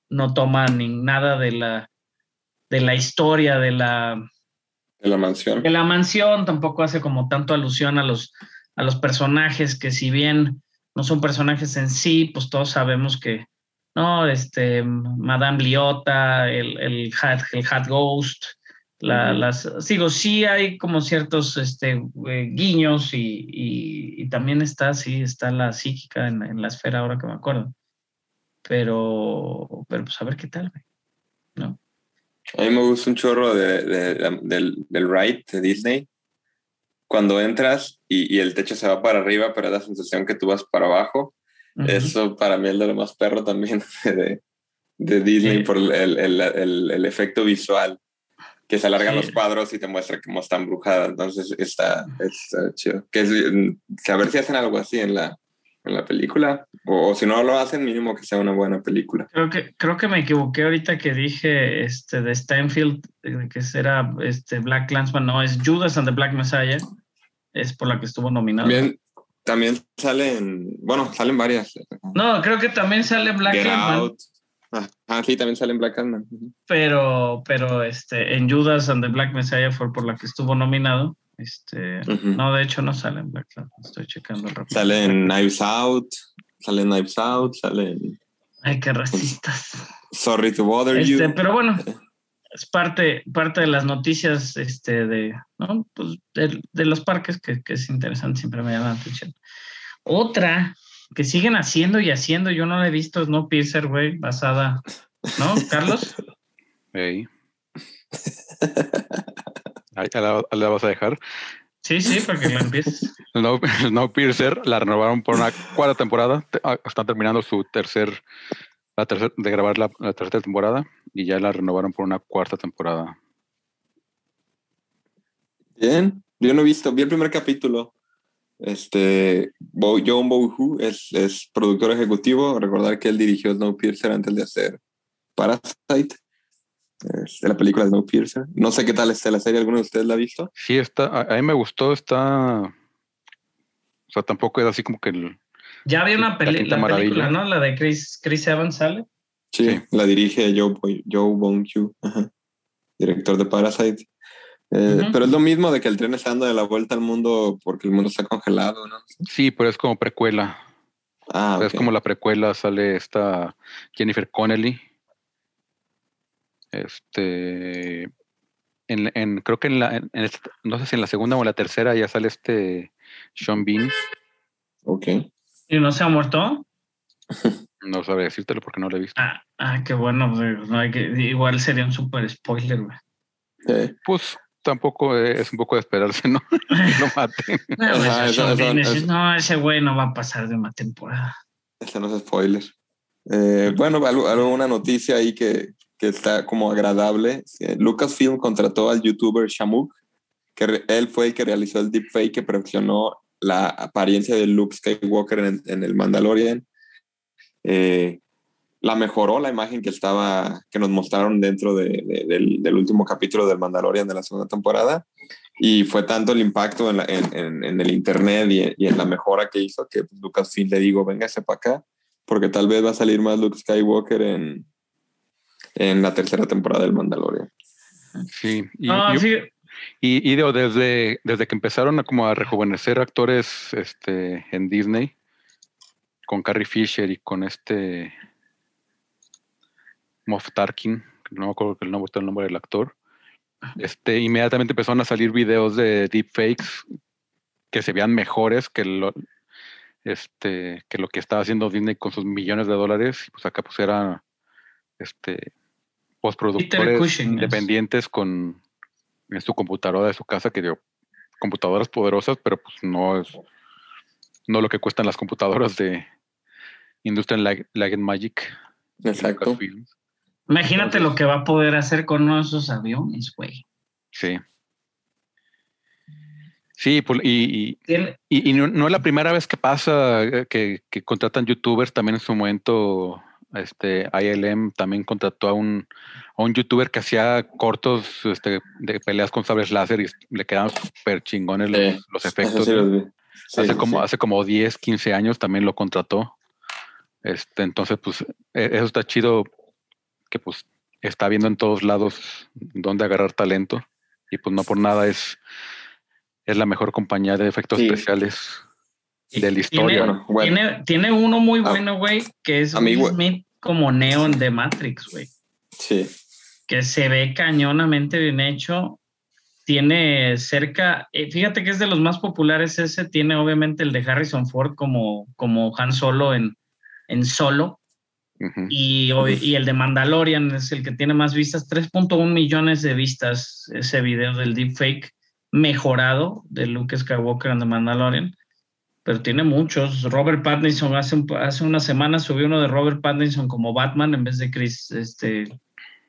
No toma ni nada de la, de la historia de la, De la mansión. de la mansión, tampoco hace como tanto alusión a los, a los personajes que si bien no son personajes en sí, pues todos sabemos que, no, este, Madame Liota, el, el, Hat, el Hat Ghost, la, las, digo, sí hay como ciertos este, eh, guiños y, y, y también está, sí, está la psíquica en, en la esfera ahora que me acuerdo. Pero, pero pues a ver qué tal, ¿no? A mí me gusta un chorro de, de- del, del ride de Disney. Cuando entras y, y el techo se va para arriba, pero da la sensación que tú vas para abajo. Ujú. Eso para mí es de lo más perro también de, de Disney Sí. por el, el- el- el efecto visual. Que se alargan Sí. los cuadros y te muestra cómo está embrujada. Entonces está, está chido. Que es, mm, a ver si hacen algo así en la, en la película. O, o si no lo hacen, mínimo que sea una buena película. Creo que, creo que me equivoqué ahorita que dije este de Stanfield, eh, que será este Black Clansman, no, es Judas and the Black Messiah, es por la que estuvo nominado. También, también salen, bueno, salen varias. No, creo que también sale Black Get Out. Ah, sí, también salen Black Clansman. pero, pero este, en Judas and the Black Messiah fue por la que estuvo nominado. Este, no, de hecho no sale en Black Clansman, estoy checando rápido. Salen Knives Out, salen Knives Out, salen Ay, qué racistas. Sorry to Bother Este, You. pero bueno, es parte, parte de las noticias este, de, ¿no? pues de, de los parques que, que es interesante, siempre me llama la atención. Otra que siguen haciendo y haciendo, yo no la he visto, es No Piercer, güey, basada, ¿no, Carlos? Ey. Ahí la, la vas a dejar. Sí, sí, porque la empieces. Snow, Snowpiercer la renovaron por una cuarta temporada. Te- ah, Están terminando su tercer, la tercer, de grabar la, la tercera temporada y ya la renovaron por una cuarta temporada. Bien, yo no he visto, vi el primer capítulo. Este, Bo, John Bohu es, es productor ejecutivo. Recordar que él dirigió Snowpiercer antes de hacer Parasite, es de la película Snowpiercer. No sé qué tal está la serie, ¿alguno de ustedes la ha visto? Sí, está, a, a mí me gustó, está. O sea, tampoco es así como que el. Ya había una La peli Quinta la película, Maravilla. ¿no? La de Chris, Chris Evans sale. Sí, Sí. la dirige Joe, Joe Bong-Hu, ajá, director de Parasite. Eh. Pero es lo mismo de que el tren está dando de la vuelta al mundo porque el mundo está congelado, ¿no? Sí, pero es como precuela. Ah, Es como la precuela, sale esta Jennifer Connelly. Este. En, en- creo que en la. en- en esta- no sé si en la segunda o en la tercera ya sale este Sean Bean. Ok. ¿Y no se ha muerto? No sabe decírtelo porque no lo he visto. Ah, ah, qué bueno. güey. No hay que, igual sería un super spoiler, güey. Sí. Pues tampoco es un poco de esperarse, ¿no? Que lo maten. No, Ajá, eso- eso- eso- ese- no, ese güey no va a pasar de una temporada. Este no es spoiler. Eh, bueno, algo, algo- una noticia ahí que, que está como agradable. Eh, Lucasfilm contrató al youtuber Shamuk, que él fue el que realizó el deepfake que perfeccionó la apariencia de Luke Skywalker en, en el Mandalorian. Eh, la mejoró la imagen que estaba, que nos mostraron dentro de- de- del, del último capítulo del Mandalorian de la segunda temporada. Y fue tanto el impacto en, la- en- en- en el internet y, y en la mejora que hizo que pues, Lucasfilm le digo, véngase para acá, porque tal vez va a salir más Luke Skywalker en, en la tercera temporada del Mandalorian. Sí. Y, No, y- sí, y- y digo, desde, desde que empezaron a como a rejuvenecer actores este, en Disney, con Carrie Fisher y con este Moff Tarkin, no me acuerdo el nombre, el nombre del actor, este, inmediatamente empezaron a salir videos de deepfakes que se veían mejores que lo, este, que lo que estaba haciendo Disney con sus millones de dólares. Y pues acá pues era este, postproductores independientes con en su computadora de su casa, que dio computadoras poderosas, pero pues no es no lo que cuestan las computadoras de Industrial Light, Light and Magic. Exacto. Imagínate lo que va a poder hacer con uno de esos aviones, güey. Sí. Sí, pues, y, y- y- y no, no es la primera vez que pasa eh, que, que contratan youtubers. También en su momento, este ILM también contrató a un, a un youtuber que hacía cortos este, de peleas con sables láser y le quedaban súper chingones los, los efectos. Sí, hace, sí, como, sí. hace como 10, 15 años también lo contrató. Este, entonces, pues, e- eso está chido que pues está viendo en todos lados dónde agarrar talento. Y pues no por nada es, es la mejor compañía de efectos Sí. especiales de la historia. Tiene, Bueno, tiene, tiene uno muy Ah, bueno, güey, que es Will. Smith como Neo en The Matrix, güey. Sí. que se ve cañonamente bien hecho. Tiene cerca, eh, fíjate que es de los más populares ese, tiene obviamente el de Harrison Ford como, como Han Solo en, en Solo y, y el de Mandalorian es el que tiene más vistas, 3.1 millones de vistas ese video del deepfake mejorado de Luke Skywalker en The Mandalorian. Pero tiene muchos. Robert Pattinson hace, un- hace una semana subió uno de Robert Pattinson como Batman en vez de Chris, este,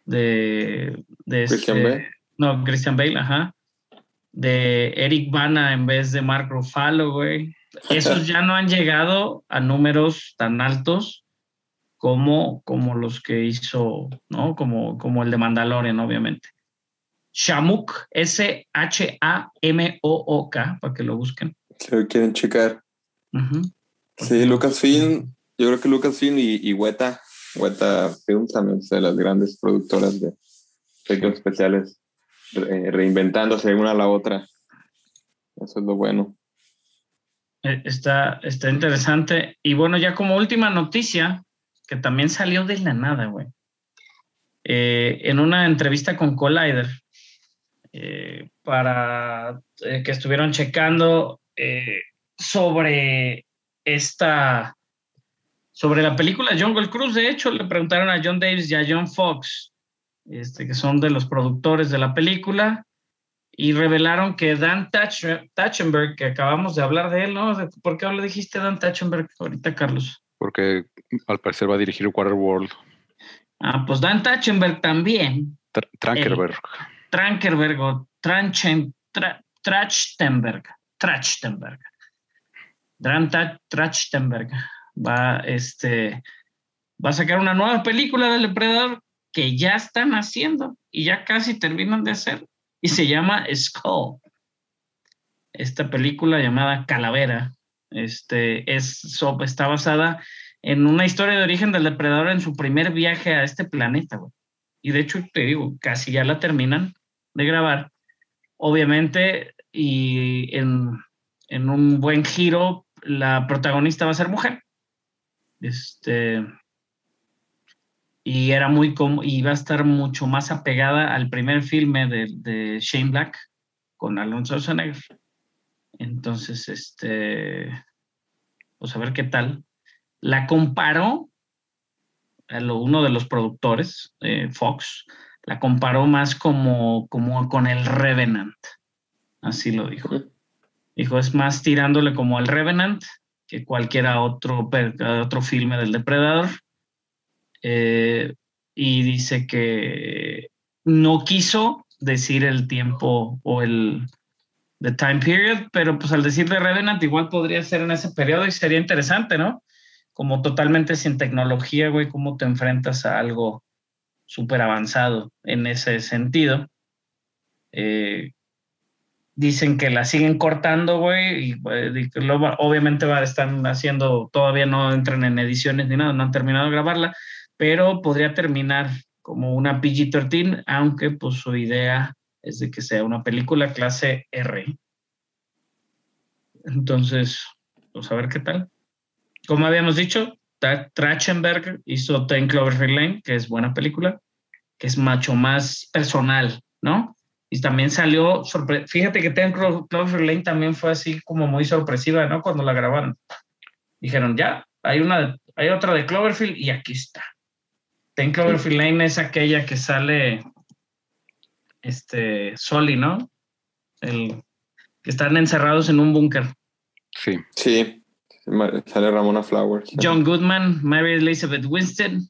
de, de Christian este- Bale. No, Christian Bale, ajá. De Eric Bana en vez de Mark Ruffalo, güey. Esos ya no han llegado a números tan altos como, como los que hizo, ¿no? Como, como el de Mandalorian, obviamente. Shamuk, S-H-A-M-O-O-K, para que lo busquen. Si lo quieren checar. Ujú. Sí, Lucasfilm, yo creo que Lucasfilm y, y Weta, Weta Films también de las grandes productoras de efectos especiales, re- reinventándose una a la otra. Eso es lo bueno. Eh, Está, está interesante. Y bueno, ya como última noticia, que también salió de la nada, güey. Eh, en una entrevista con Collider, eh, para que estuvieron checando sobre esta, sobre la película Jungle Cruise. De hecho, le preguntaron a John Davis y a John Fox, este, que son de los productores de la película, y revelaron que Dan Tach- Tachenberg, que acabamos de hablar de él, ¿no? ¿Por qué le dijiste Dan Tachenberg ahorita, Carlos? Porque al parecer va a dirigir Waterworld. Ah, pues Dan Tachenberg también, Tra- Trankerberg. Trankerberg o Tranchen, Tra- Trachtenberg, Trachtenberg. Dan Trachtenberg va, este, va a sacar una nueva película del Depredador que ya están haciendo y ya casi terminan de hacer y se llama Skull. Esta película llamada Calavera este, es, está basada en una historia de origen del depredador en su primer viaje a este planeta. Y de hecho, te digo, casi ya la terminan de grabar. obviamente, y en, en un buen giro, la protagonista va a ser mujer. Este, y era muy como, y va a estar mucho más apegada al primer filme de, de Shane Black con Alonso Schwarzenegger. Entonces, este, pues a ver qué tal. La comparó, a lo- uno de los productores, eh, Fox, la comparó más como, como con el Revenant. Así lo dijo. Dijo, es más tirándole como al Revenant que cualquiera otro, otro filme del Depredador. Eh, y dice que no quiso decir el tiempo o el the time period, pero pues al decir de Revenant igual podría ser en ese periodo y sería interesante, ¿no? Como totalmente sin tecnología, güey, cómo te enfrentas a algo súper avanzado en ese sentido. Eh, dicen que la siguen cortando, güey, y eh, obviamente va a estar haciendo, todavía no entran en ediciones ni nada, no han terminado de grabarla, pero podría terminar como una PG-13, aunque pues su idea es de que sea una película clase R. Entonces, pues a ver qué tal. Como habíamos dicho, Tra- Trachtenberg hizo Ten Cloverfield Lane, que es buena película, que es mucho más personal, ¿no? Y también salió, fíjate que Ten Clo- Cloverfield Lane también fue así como muy sorpresiva, ¿no? Cuando la grabaron. Dijeron, ya, hay, una, hay otra de Cloverfield y aquí está. Ten Cloverfield Lane es aquella que sale este Soli, ¿no? El que están encerrados en un búnker. Sí. Sí, sale Ramona Flowers. John Goodman, Mary Elizabeth Winston,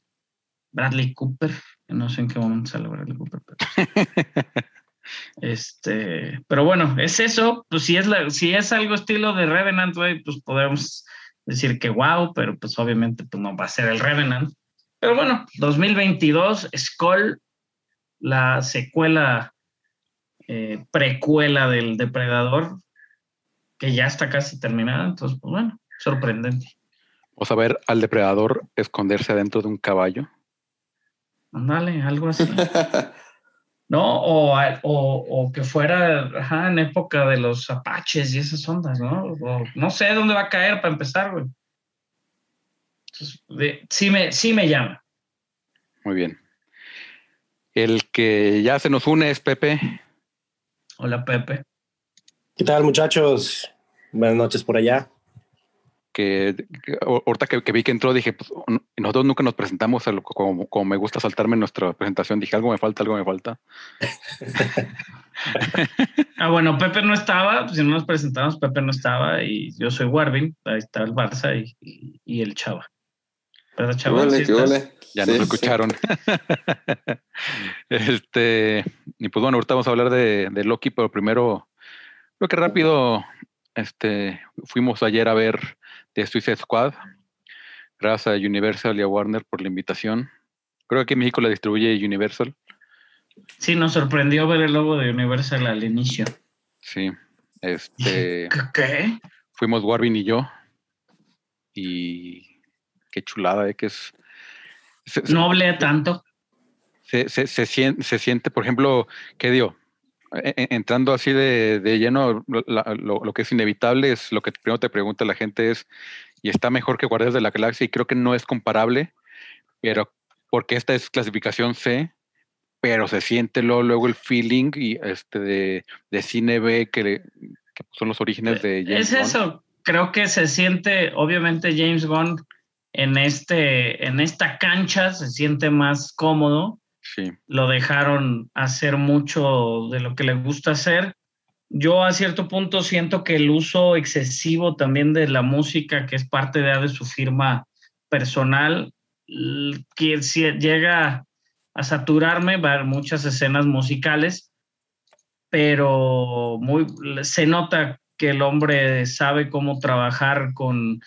Bradley Cooper, no sé en qué momento sale Bradley Cooper. pero- este, pero bueno, es eso. Pues si es, la, si es algo estilo de Revenant, güey, pues podemos decir que wow, pero pues obviamente pues no va a ser el Revenant. Pero bueno, 2022, Skull, la secuela, eh, precuela del Depredador, que ya está casi terminada. Entonces, pues bueno, sorprendente. Vamos a ver al depredador esconderse adentro de un caballo. Ándale, algo así. ¿no? O, o, o que fuera ajá, en época de los apaches y esas ondas, ¿no? O no sé dónde va a caer para empezar, güey. Entonces, de- sí, me, sí me llama. Muy bien. El que ya se nos une es Pepe. Hola, Pepe. ¿Qué tal, muchachos? Buenas noches por allá. Que, que ahorita que, que vi que entró, dije, pues, nosotros nunca nos presentamos a lo- como, como me gusta saltarme en nuestra presentación. Dije, algo me falta, algo me falta. Ah, bueno, Pepe no estaba, pues, si no nos presentamos, Pepe no estaba y yo soy Warvin, ahí está el Barça y, y- y el Chava. ¿Verdad, huele? Ya Sí, nos sí. escucharon. este, y pues bueno, ahorita vamos a hablar de, de Loki, pero primero, creo que rápido, este, fuimos ayer a ver The Suicide Squad. Gracias a Universal y a Warner por la invitación. Creo que aquí en México la distribuye Universal. Sí, nos sorprendió ver el logo de Universal al inicio. Sí. Este, qué? fuimos Warvin y yo. Y qué chulada, ¿eh? Que es. se- No hablé tanto. se, se, se, sien- se siente, por ejemplo, ¿qué dio? E- e- Entrando así de, de lleno, lo, la- lo- lo que es inevitable es lo que primero te pregunta la gente es, ¿y está mejor que Guardianes de la Galaxia? Y creo que no es comparable, pero porque esta es clasificación C, pero se siente luego, luego el feeling y este de, de cine B que, que son los orígenes de James Es Bond. eso, creo que se siente, obviamente James Bond en, este, en esta cancha se siente más cómodo, Sí, lo dejaron hacer mucho de lo que le gusta hacer. Yo a cierto punto siento que el uso excesivo también de la música, que es parte de, de su firma personal, que llega a saturarme, va a haber muchas escenas musicales, pero muy, se nota que el hombre sabe cómo trabajar con,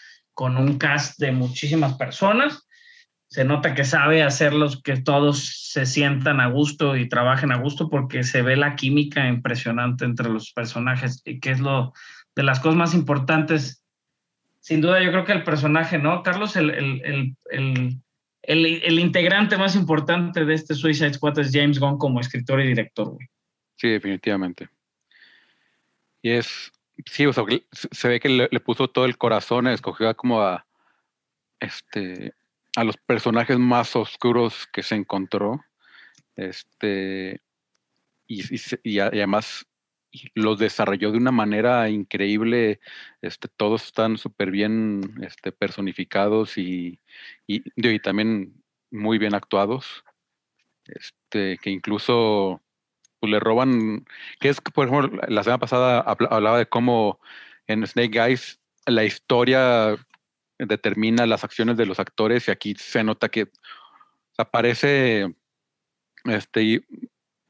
con un cast de muchísimas personas. Se nota que sabe hacerlos que todos se sientan a gusto y trabajen a gusto porque se ve la química impresionante entre los personajes y que es lo de las cosas más importantes. Sin duda, yo creo que el personaje, ¿no? Carlos, el, el, el, el, integrante más importante de este Suicide Squad es James Gunn como escritor y director. güey. sí, definitivamente. Y es, sí, o sea, se ve que le, puso todo el corazón, escogió como a, este, a los personajes más oscuros que se encontró. Este, y, además los desarrolló de una manera increíble. Este, todos están súper bien este, personificados y, y, y también muy bien actuados. Este, que incluso pues, le roban, que es por ejemplo, la semana pasada habla- hablaba de cómo en Snake Eyes la historia determina las acciones de los actores y aquí se nota que aparece este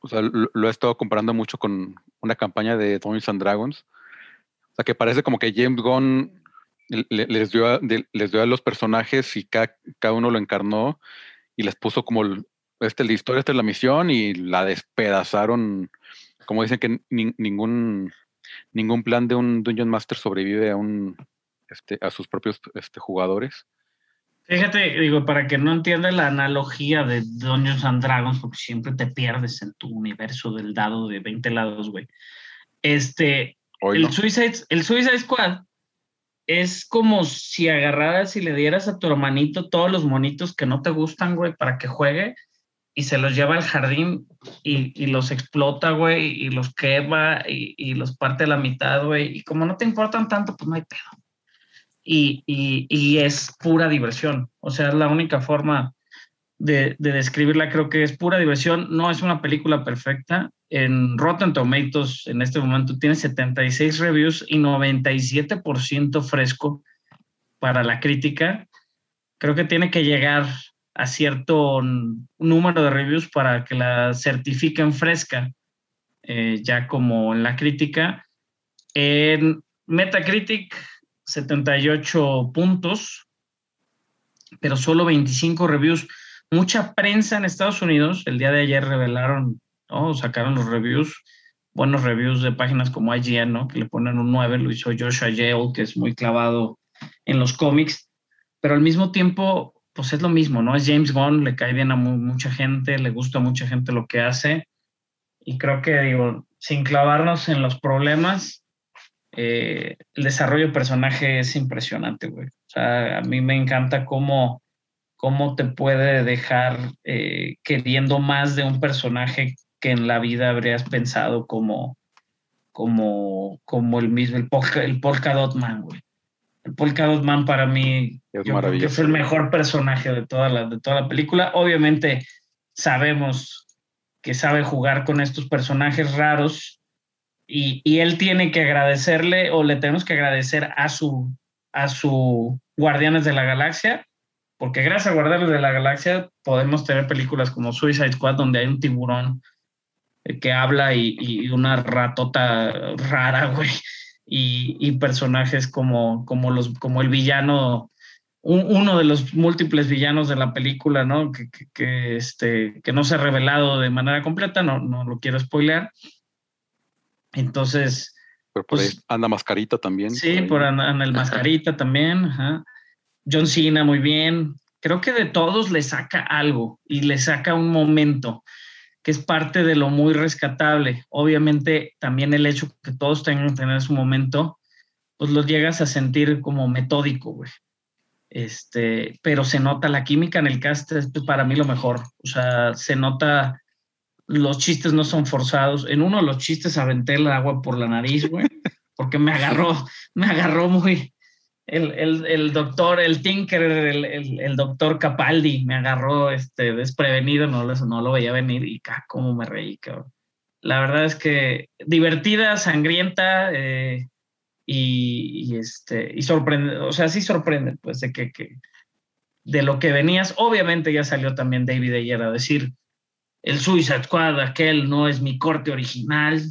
o sea, lo, lo he estado comparando mucho con una campaña de Dungeons and Dragons o sea que parece como que James Gunn le- le- les dio a, les dio a los personajes y cada, cada uno lo encarnó y les puso como el- este la historia esta es la misión y la despedazaron como dicen que ni- ningún ningún plan de un Dungeon Master sobrevive a un este, a sus propios este, jugadores. Fíjate, digo, para que no entiendas la analogía de Dungeons and Dragons, porque siempre te pierdes en tu universo del dado de 20 lados, güey. Este, Hoy el, no. Suicide, el Suicide Squad es como si agarraras y le dieras a tu hermanito todos los monitos que no te gustan, güey, para que juegue y se los lleva al jardín y, y los explota, güey, y los quema y, y los parte a la mitad, güey. Y como no te importan tanto, pues no hay pedo. Y, y, es pura diversión. O sea, es la única forma de, de describirla, creo que es pura diversión. No es una película perfecta. En Rotten Tomatoes, en este momento, tiene 76 reviews y 97% fresco para la crítica. Creo que tiene que llegar a cierto número de reviews para que la certifiquen fresca, eh, ya como en la crítica. En Metacritic, 78 puntos, pero solo 25 reviews. Mucha prensa en Estados Unidos, el día de ayer revelaron, ¿no? sacaron los reviews, buenos reviews de páginas como IGN, que le ponen un 9, lo hizo Joshua Yale, que es muy clavado en los cómics, pero al mismo tiempo, pues es lo mismo, ¿no? Es James Gunn, le cae bien a mu- mucha gente, le gusta a mucha gente lo que hace, y creo que, digo, sin clavarnos en los problemas, eh, el desarrollo de personaje es impresionante, güey. O sea, a mí me encanta cómo, cómo te puede dejar eh, queriendo más de un personaje que en la vida habrías pensado como, como, como el mismo, el, polka, el Polka Dot Man, güey. El Polka Dot Man para mí Es yo creo que es el mejor personaje de toda, la, de toda la película. Obviamente sabemos que sabe jugar con estos personajes raros y, y él tiene que agradecerle o le tenemos que agradecer a su, a su Guardianes de la Galaxia, porque gracias a Guardianes de la Galaxia podemos tener películas como Suicide Squad donde hay un tiburón que habla y, y una ratota rara, güey, y, y personajes como, como, los, como el villano, un- uno de los múltiples villanos de la película, ¿no? Que, que, que, este, que no se ha revelado de manera completa, no, no lo quiero spoilear. Entonces, Pero por Pues- ahí anda mascarita también. Sí, ahí. por Ana, Ana el Mascarita también. ajá. John Cena, muy bien. Creo que de todos le saca algo y le saca un momento que es parte de lo muy rescatable. Obviamente, también el hecho que todos tengan que tener su momento, pues lo llegas a sentir como metódico, güey. Este, pero se nota la química en el cast, es pues, para mí lo mejor. O sea, se nota, los chistes no son forzados. En uno de los chistes aventé el agua por la nariz, güey, porque me agarró, me agarró muy, el, el, el doctor, el Tinker, el, el, doctor Capaldi, me agarró este, desprevenido, no, no lo veía venir y ca, cómo me reí, cabrón. La verdad es que divertida, sangrienta eh, y, y, este, y sorprende, o sea, sí sorprende, pues, de que, que de lo que venías. Obviamente ya salió también David Ayer a decir, el Suicide Squad, aquel no es mi corte original.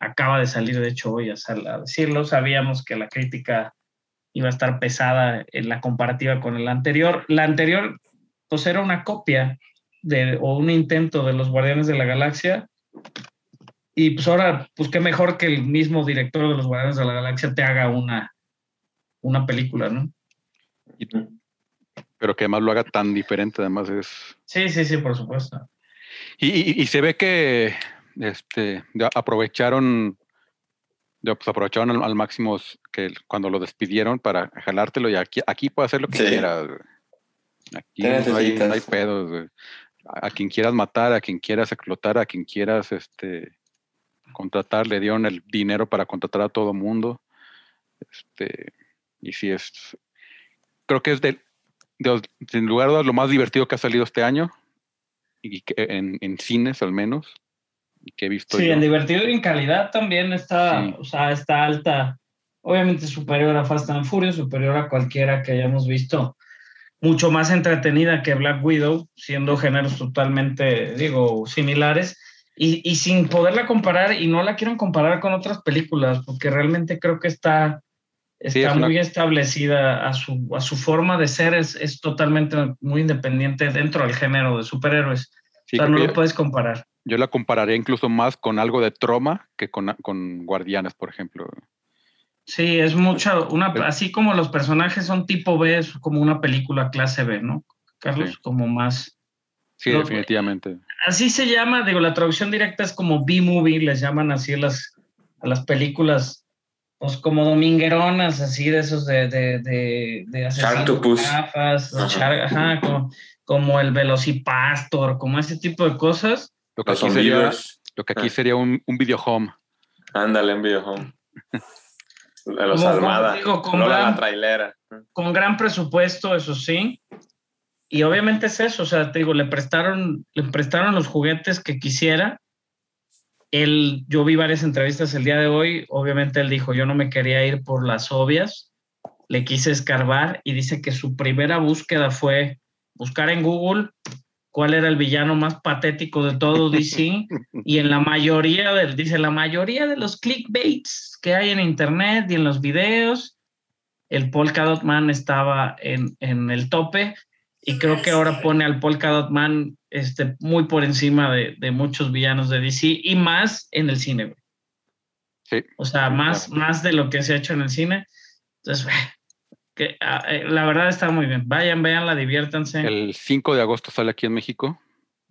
Acaba de salir, de hecho, hoy a, a decirlo. Sabíamos que la crítica iba a estar pesada en la comparativa con el anterior. La anterior, pues era una copia de, o un intento de los Guardianes de la Galaxia. Y pues ahora, pues qué mejor que el mismo director de los Guardianes de la Galaxia te haga una, una película, ¿no? Pero que además lo haga tan diferente, además es. Sí, sí, sí, por supuesto. Y, y- y se ve que este, aprovecharon pues aprovecharon al, al máximo que cuando lo despidieron para jalártelo y aquí, aquí puede hacer lo que Sí. quieras. Aquí no hay, no necesitas. hay pedos. güey. A, a quien quieras matar, a quien quieras explotar, a quien quieras este, contratar, le dieron el dinero para contratar a todo mundo. Este, y sí es, creo que es de, de sin lugar a dudas lo más divertido que ha salido este año y que en, en cines al menos que he visto Sí, yo. en divertido y en calidad también está, Sí. o sea, está alta. Obviamente superior a Fast and Furious, superior a cualquiera que hayamos visto. Mucho más entretenida que Black Widow, siendo géneros totalmente, digo, similares. Y, y sin poderla comparar, y no la quiero comparar con otras películas, porque realmente creo que está, Sí, está es una- muy establecida a su, a su forma de ser, es, es totalmente muy independiente dentro del género de superhéroes. Sí, o sea, no lo puedes comparar. Yo la compararía incluso más con algo de Troma que con, con Guardianes, por ejemplo. Sí, es mucha, una, así como los personajes son tipo B, es como una película clase B, ¿no? Carlos, Sí. como más. Sí, No, definitivamente. Así se llama, digo, la traducción directa es como B-movie, les llaman así a las, a las películas, pues como domingueronas, así de esos de, de, de, de gafas, Ajá. char- ajá, como, como el Velocipastor, como ese tipo de cosas. Lo que aquí sería, zombies. lo que aquí Ah. sería un, un video home. Ándale en video home. De los Como- Almada. digo, con gran- la trailera. con gran presupuesto, eso sí. Y obviamente es eso, o sea, te digo, le prestaron, le prestaron los juguetes que quisiera. Él, yo vi varias entrevistas el día de hoy, obviamente él dijo, yo no me quería ir por las obvias, le quise escarbar y dice que su primera búsqueda fue buscar en Google cuál era el villano más patético de todo DC y en la mayoría del, dice, la mayoría de los clickbaits que hay en internet y en los videos, el Polka Dot Man estaba en, en el tope y creo que ahora pone al Polka Dot Man este, muy por encima de, de muchos villanos de DC y más en el cine. Sí. O sea, más, más de lo que se ha hecho en el cine. Entonces, que, ah, eh, la verdad está muy bien. Vayan, véanla, diviértanse. El 5 de agosto sale aquí en México.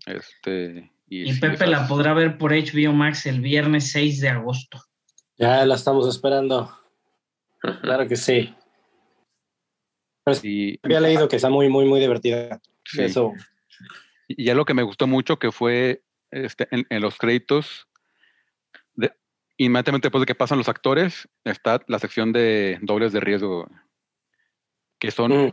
Este, y y sí, Pepe esas- la podrá ver por HBO Max el viernes 6 de agosto. Ya la estamos esperando. Claro que sí. y, Había leído que está muy, muy, muy divertida. sí. Eso. Y ya lo que me gustó mucho que fue este, en, en los créditos, de- inmediatamente después de que pasan los actores, está la sección de dobles de riesgo, que son Mm,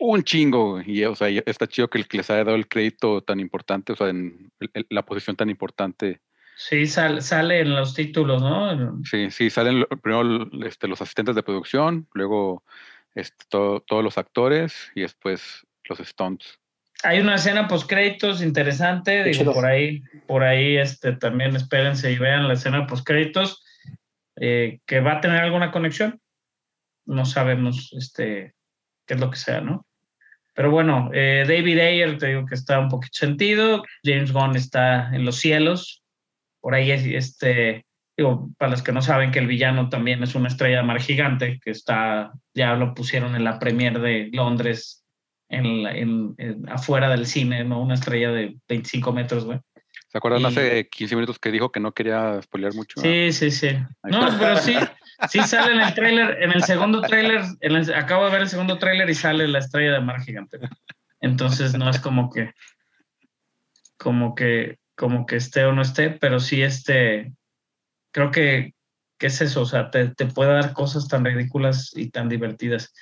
un chingo. Y o sea, está chido que, el- que les haya dado el crédito tan importante, o sea, en la posición tan importante. Sí, sal- sale en los títulos, ¿no? Sí, sí, salen primero este, los asistentes de producción, luego este, todo- todos los actores y después los stunts. Hay una escena post créditos interesante, digo, por ahí, por ahí este, también espérense y vean la escena post créditos, que va a tener alguna conexión. No sabemos este, qué es lo que sea, ¿no? Pero bueno, eh, David Ayer, te digo que está un poquito sentido, James Gunn está en los cielos, por ahí es, este, digo, para los que no saben que el villano también es una estrella de mar gigante, que está, ya lo pusieron en la premier de Londres, en, en- en- afuera del cine, ¿no? Una estrella de 25 metros, güey. ¿Se acuerdan hace 15 minutos que dijo que no quería spoilear mucho? Sí, sí, sí. Ahí No, pero sí, sí sale en el tráiler, en el segundo tráiler, acabo de ver el segundo tráiler y sale la estrella de mar gigante. Entonces no es como que, como que, como que esté o no esté, pero sí este, creo que, que es eso, o sea, te, te puede dar cosas tan ridículas y tan divertidas.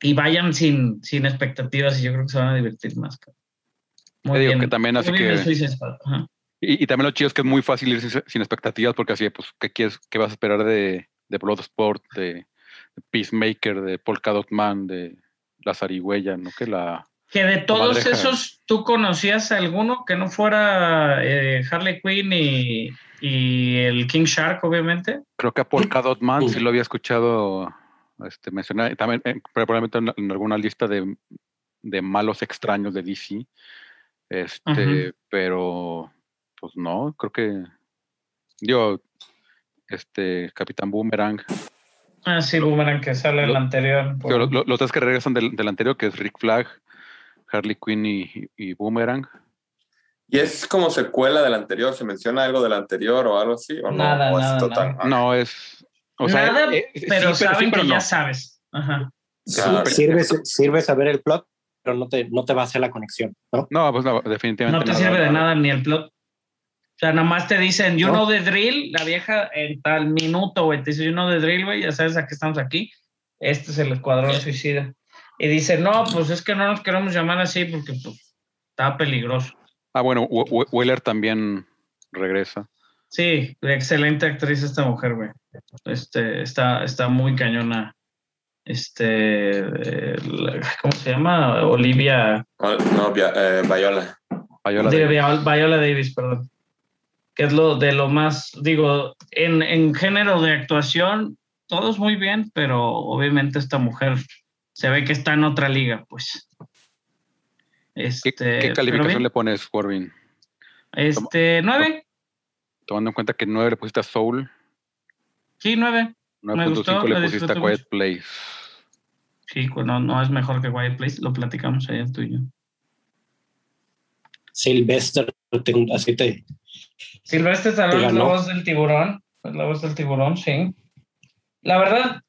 Y vayan sin, sin expectativas y yo creo que se van a divertir más. cabrón. Te digo que también hace Muy bien que-. Y, y también lo chido es que es muy fácil ir sin, sin expectativas porque así, pues, ¿qué, quieres, qué vas a esperar de, de Bloodsport, de, de Peacemaker, de Polka Dot Man, de La Zarigüeya, ¿no? Que la... Que de todos esos, ¿tú conocías alguno que no fuera eh, Harley Quinn y, y el King Shark, obviamente? Creo que a Polka Dot Man sí lo había escuchado este, mencionar, también eh, probablemente en, en alguna lista de, de malos extraños de DC, este, pero pues no, creo que yo, este, Capitán Boomerang, Ah, sí, Boomerang, que sale la anterior. Digo, lo- lo- los tres que regresan del, del anterior, que es Rick Flag, Harley Quinn y, y Boomerang. ¿Y es como secuela del anterior? ¿Se menciona algo del anterior o algo así? ¿O no? Nada, ¿O es nada, total? nada. Ah, No, es. O sea, Nada, eh, sí, pero sí, saben pero que no. ya sabes. Ajá. Ah, Sirve, sirve saber el plot, pero no te, no te va a hacer la conexión, ¿no? No, pues no, definitivamente. No te nada, sirve de nada. nada ni el plot. O sea, nada más te dicen, you ¿No? know the drill, la vieja en tal minuto, güey, te dice, you know the drill, güey, ya sabes a qué estamos aquí. Este es el escuadrón suicida. Y dice, no, pues es que no nos queremos llamar así porque pues, está peligroso. Ah, bueno, Wheeler también regresa. Sí, excelente actriz esta mujer, güey. Este, está, está muy cañona. Este, ¿cómo se llama? Olivia, oh, No, eh, Viola. Viola de- Davis. Viola, Viola Davis, perdón. Que es lo de lo más, digo, en, en género de actuación, todos muy bien, pero obviamente esta mujer se ve que está en otra liga, pues. ¿Qué, Este, qué calificación le pones, Corbin? Este, nueve, Tomando en cuenta que 9 le pusiste a Soul, sí, nueve. Me gustó, 9.5 le la pusiste a Quiet Place. Sí, pues no, no es mejor que Wild Place, lo platicamos ayer tú y yo. Sylvester, te- así te. Silvestre Stallone es la voz del tiburón, es la voz del tiburón, sí. La verdad,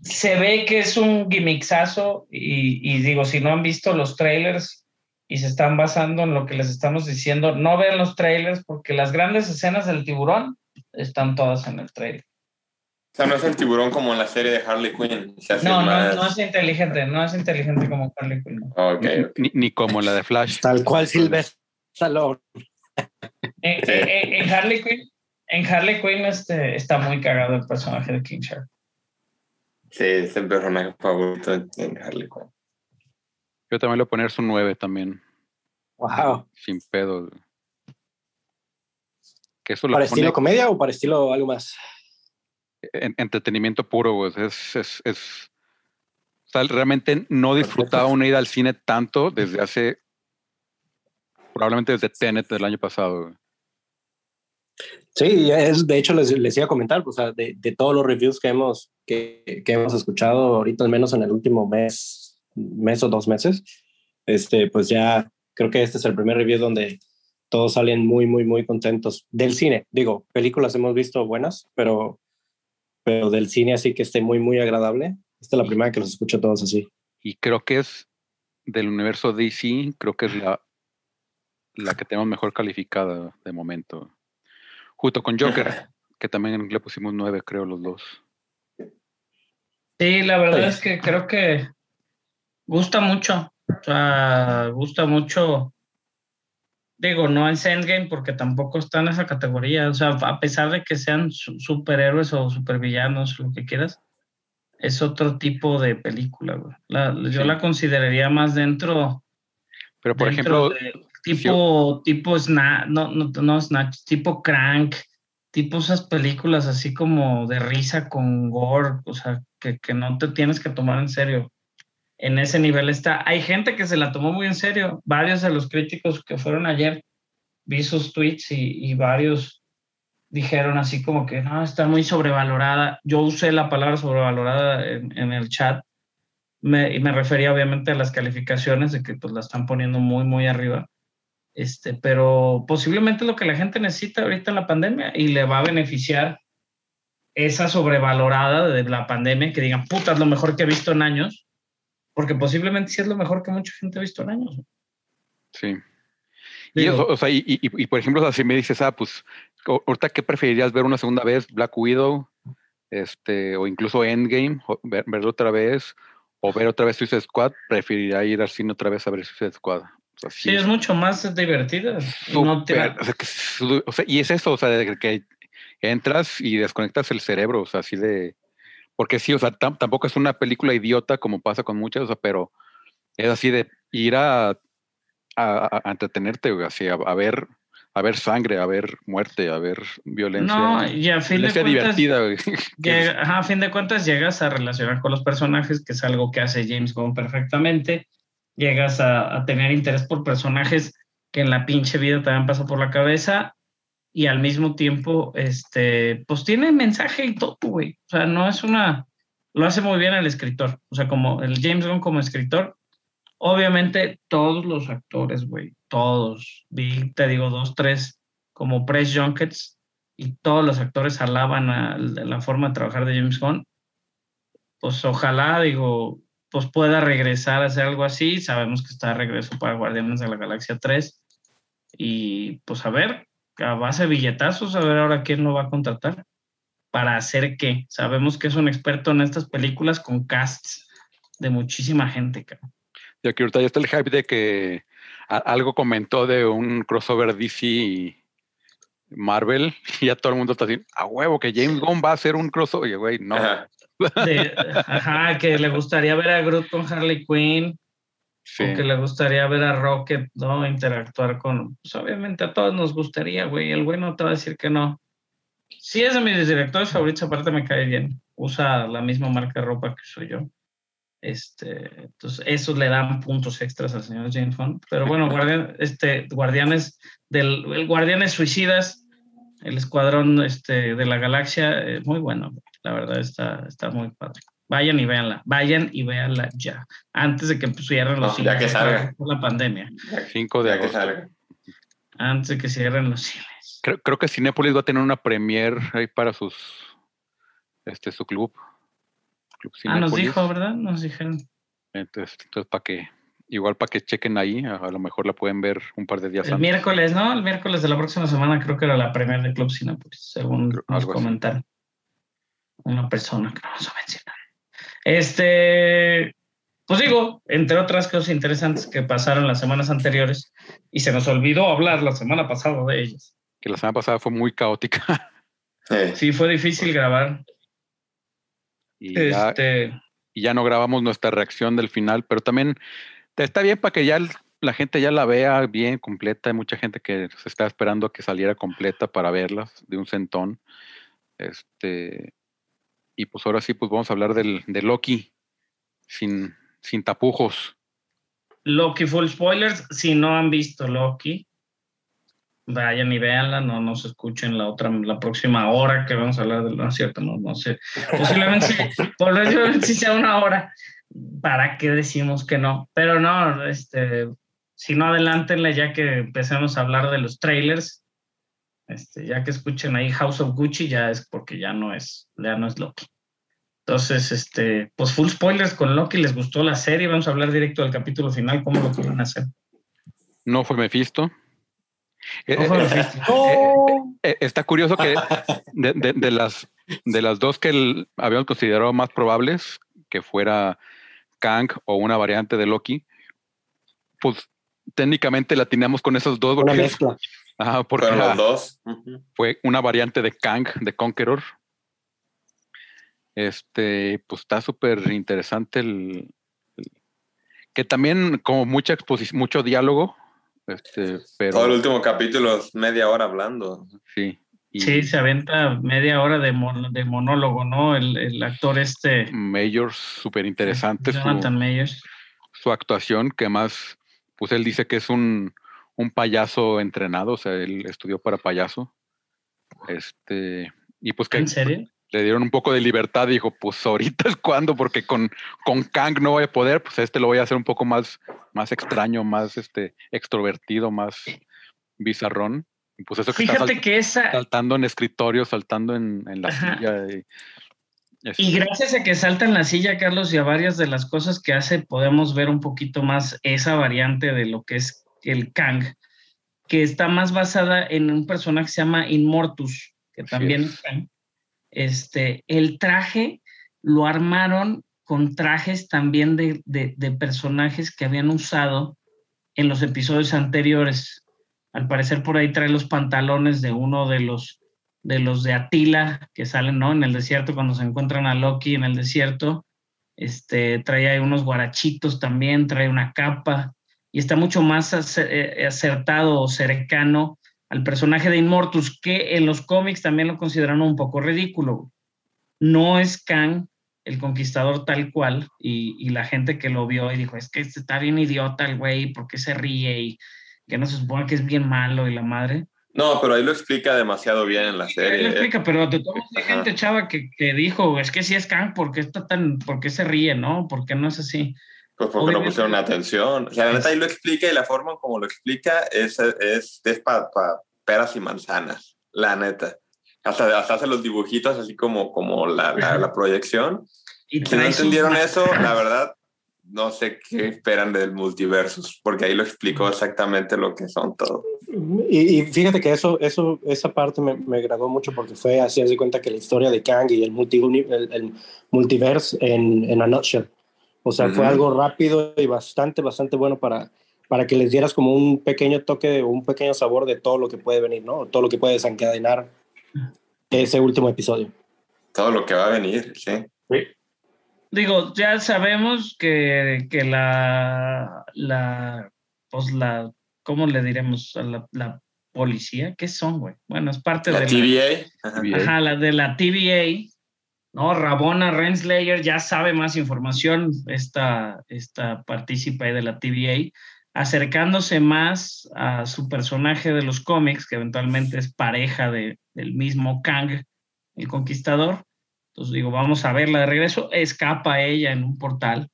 se ve que es un gimmicksazo y, y digo, si no han visto los trailers y se están basando en lo que les estamos diciendo, no vean los trailers porque las grandes escenas del tiburón están todas en el trailer. O sea, no es el tiburón como en la serie de Harley Quinn. Se hace No, no, más... no es inteligente, no es inteligente como Harley Quinn. Ni, ni como la de Flash. Tal cual Sylvester Stallone. En, en- en- en Harley Quinn, en Harley Quinn este, está muy cagado el personaje de King Shark. Sí, es el personaje favorito en Harley Quinn. Yo también le voy a poner su 9 también, Wow. sin pedo. Que eso lo ¿Para pone estilo comedia o para estilo algo más? En- entretenimiento puro, güey. Es, es, es- o sea, realmente no disfrutaba una ida al cine tanto desde hace, probablemente desde Tenet del año pasado. güey. Sí, es, de hecho les, les iba a comentar, o sea, de, de todos los reviews que hemos, que, que hemos escuchado ahorita, al menos en el último mes, mes o dos meses, este, pues ya creo que este es el primer review donde todos salen muy, muy, muy contentos del cine. Digo, películas hemos visto buenas, pero, pero del cine así que esté muy, muy agradable. Esta es la primera que los escucho todos así. Y creo que es del universo DC, creo que es la, la que tenemos mejor calificada de momento. Junto con Joker, que también le pusimos 9, creo, los dos. Sí, la verdad Sí. es que creo que gusta mucho. O sea, gusta mucho. Digo, no es Endgame porque tampoco está en esa categoría. O sea, a pesar de que sean su- superhéroes o supervillanos, lo que quieras, es otro tipo de película. güey. La- yo la consideraría más dentro. Pero, por dentro ejemplo, de- tipo, tipo Snatch, no, no, no Snatch, tipo Crank, tipo esas películas así como de risa con gore, o sea, que, que no te tienes que tomar en serio. En ese nivel está. Hay gente que se la tomó muy en serio. Varios de los críticos que fueron ayer, vi sus tweets y, varios dijeron así como que no, está muy sobrevalorada. Yo usé la palabra sobrevalorada en, en el chat me, y me refería obviamente a las calificaciones de que pues la están poniendo muy, muy arriba. Este, pero posiblemente lo que la gente necesita ahorita en la pandemia y le va a beneficiar esa sobrevalorada de la pandemia, que digan, puta, es lo mejor que he visto en años, porque posiblemente sí es lo mejor que mucha gente ha visto en años. sí. Y, Digo- eso, o sea, y, y- y, por ejemplo, o sea, si me dices, ah, pues, ahorita, ¿qué preferirías ver una segunda vez? Black Widow, este, o incluso Endgame, o ver, verlo otra vez, o ver otra vez Suicide Squad, preferiría ir al cine otra vez a ver Suicide Squad. O sea, Sí, es mucho más divertida. no te- o sea, y es eso, o sea, de que entras y desconectas el cerebro, o sea, así de... Porque sí, o sea, tam- tampoco es una película idiota como pasa con muchas, o sea, pero es así de ir a, a, entretenerte, güey, así, a, a ver a ver sangre, a ver muerte, a ver violencia. no, y a fin de cuentas, divertida, güey. llega- ajá, a fin de cuentas llegas a relacionar con los personajes, que es algo que hace James Gunn perfectamente. Llegas a, a tener interés por personajes que en la pinche vida también pasó por la cabeza y al mismo tiempo, este, pues tiene mensaje y todo, güey. O sea, no es una, lo hace muy bien el escritor. O sea, como el James Gunn como escritor, obviamente todos los actores, güey, todos. Vi, te digo, dos, tres como press junkets y todos los actores alaban la forma de trabajar de James Gunn. Pues ojalá, digo, pues pueda regresar a hacer algo así. Sabemos que está de regreso para Guardianes de la Galaxia 3. Y pues a ver, a base de billetazos, a ver ahora quién lo va a contratar. ¿Para hacer qué? Sabemos que es un experto en estas películas con casts de muchísima gente, cabrón. Y aquí ahorita ya está el hype de que algo comentó de un crossover DC y Marvel y ya todo el mundo está diciendo, a huevo, que James Gunn va a hacer un crossover, güey, no. ajá, que le gustaría ver a Groot con Harley Quinn, o que le gustaría ver a Rocket, ¿no? Interactuar con, pues obviamente a todos nos gustaría, güey, el güey no te va a decir que no. Sí es de mis directores favoritos, aparte me cae bien, usa la misma marca de ropa que soy yo. Este, entonces, eso le dan puntos extras al señor James Bond. Pero bueno, este, Guardianes del Guardianes Suicidas, el escuadrón este, de la galaxia, eh, muy bueno. La verdad está, está muy padre. Vayan y véanla, vayan y véanla ya, antes de que cierren los cines. Ya que salga. Por la pandemia. 5 de agosto. Antes de que cierren los cines. Creo, creo que Cinépolis va a tener una premier ahí para sus, este, su club ah, nos dijo, ¿verdad? Nos dijeron. Entonces, entonces para que, igual para que chequen ahí, a, lo mejor la pueden ver un par de días el antes. miércoles, ¿no? El miércoles de la próxima semana creo que era la premier de Club Cinepolis, según nos comentaron. Una persona que no vamos a mencionar. Este, pues digo, entre otras cosas interesantes que pasaron las semanas anteriores, y se nos olvidó hablar la semana pasada de ellas. Que la semana pasada fue muy caótica. Sí, fue difícil grabar. Y, este... ya, y ya no grabamos nuestra reacción del final, pero también está bien para que ya la gente ya la vea bien completa. Hay mucha gente que se está esperando a que saliera completa para verlas de un centón. Este, y pues ahora sí, pues vamos a hablar del, de Loki sin, sin tapujos. Loki full spoilers, si no han visto Loki, vayan y véanla, no nos escuchen la otra, la próxima hora que vamos a hablar de no es cierto, no, no sé. Posiblemente, sí, sea una hora. ¿Para qué decimos que no? Pero no, este, si no adelántenle ya que empecemos a hablar de los trailers, este, ya que escuchen ahí House of Gucci, ya es porque ya no es, ya no es Loki. Entonces, este, pues full spoilers con Loki, les gustó la serie, vamos a hablar directo del capítulo final, cómo lo quieren hacer. No fue Mephisto. Eh, eh, eh, está curioso que de, las, de las dos que habíamos considerado más probables, que fuera Kang o una variante de Loki, pues técnicamente la teníamos con esos dos. Porque, una mezcla. Porque los dos. fue una variante de Kang, de Conqueror. Este, pues está súper interesante el, que también como mucha exposición, mucho diálogo, este, pero... Todo el último capítulo es media hora hablando. Sí. Sí, se aventa media hora de, de monólogo, ¿no? El, actor este... Mayors, súper interesante. Jonathan su, Su actuación, que más, pues él dice que es un, un payaso entrenado, o sea, él estudió para payaso. Este, y pues que... ¿En serio? le dieron un poco de libertad dijo, pues ahorita es cuando, porque con, con Kang no voy a poder, pues este lo voy a hacer un poco más, más extraño, más este, extrovertido, más bizarrón. Y pues eso que Fíjate que esa... saltando en escritorio, saltando en, la silla. Y, y gracias a que salta en la silla, Carlos, y a varias de las cosas que hace, podemos ver un poquito más esa variante de lo que es el Kang, que está más basada en un personaje que se llama Inmortus, que también este, el traje lo armaron con trajes también de, personajes que habían usado en los episodios anteriores. Al parecer por ahí trae los pantalones de uno de los de los de Atila que salen ¿no? en el desierto cuando se encuentran a Loki en el desierto. Este, trae ahí unos guarachitos también, trae una capa y está mucho más eh, acertado o cercano al personaje de Inmortus, que en los cómics también lo consideraron un poco ridículo. No es Kang el conquistador tal cual, y, la gente que lo vio y dijo, es que este está bien idiota el güey, porque se ríe y que no se supone que es bien malo y la madre. No, pero ahí lo explica demasiado bien en la serie. lo explica, pero de todos hay gente chava que, que, dijo, es que si es Kang, ¿por qué está tan, por qué se ríe, no? ¿Por qué no es así? Pues porque no Obviamente. pusieron atención. O sea, la neta ahí lo explica y la forma como lo explica es, es, es para peras y manzanas, la neta. Hasta, hasta hace los dibujitos así como, como la, la, la proyección. Y Si no entendieron eso, la verdad, no sé qué esperan del multiversus, porque ahí lo explicó exactamente lo que son todo. Y, y fíjate que eso, eso, esa parte me, me agradó mucho porque fue así, de cuenta que la historia de Kang y el, multi, el, el multiverse en, en a nutshell. O sea, fue Ujú. algo rápido y bastante, bastante bueno para, para que les dieras como un pequeño toque o un pequeño sabor de todo lo que puede venir, ¿no? Todo lo que puede desencadenar ese último episodio. Todo lo que va a venir, sí. Digo, ya sabemos que, que la, la, pues la, ¿cómo le diremos? A la, la policía, ¿qué son, güey? Bueno, es parte La de TVA. ajá. Bien. Ajá, la de la TVA, ¿no? Rabona Renslayer ya sabe más información, esta, esta partícipe de la TVA, acercándose más a su personaje de los cómics, que eventualmente es pareja de, del mismo Kang, el conquistador. Entonces digo, vamos a verla de regreso. Escapa ella en un portal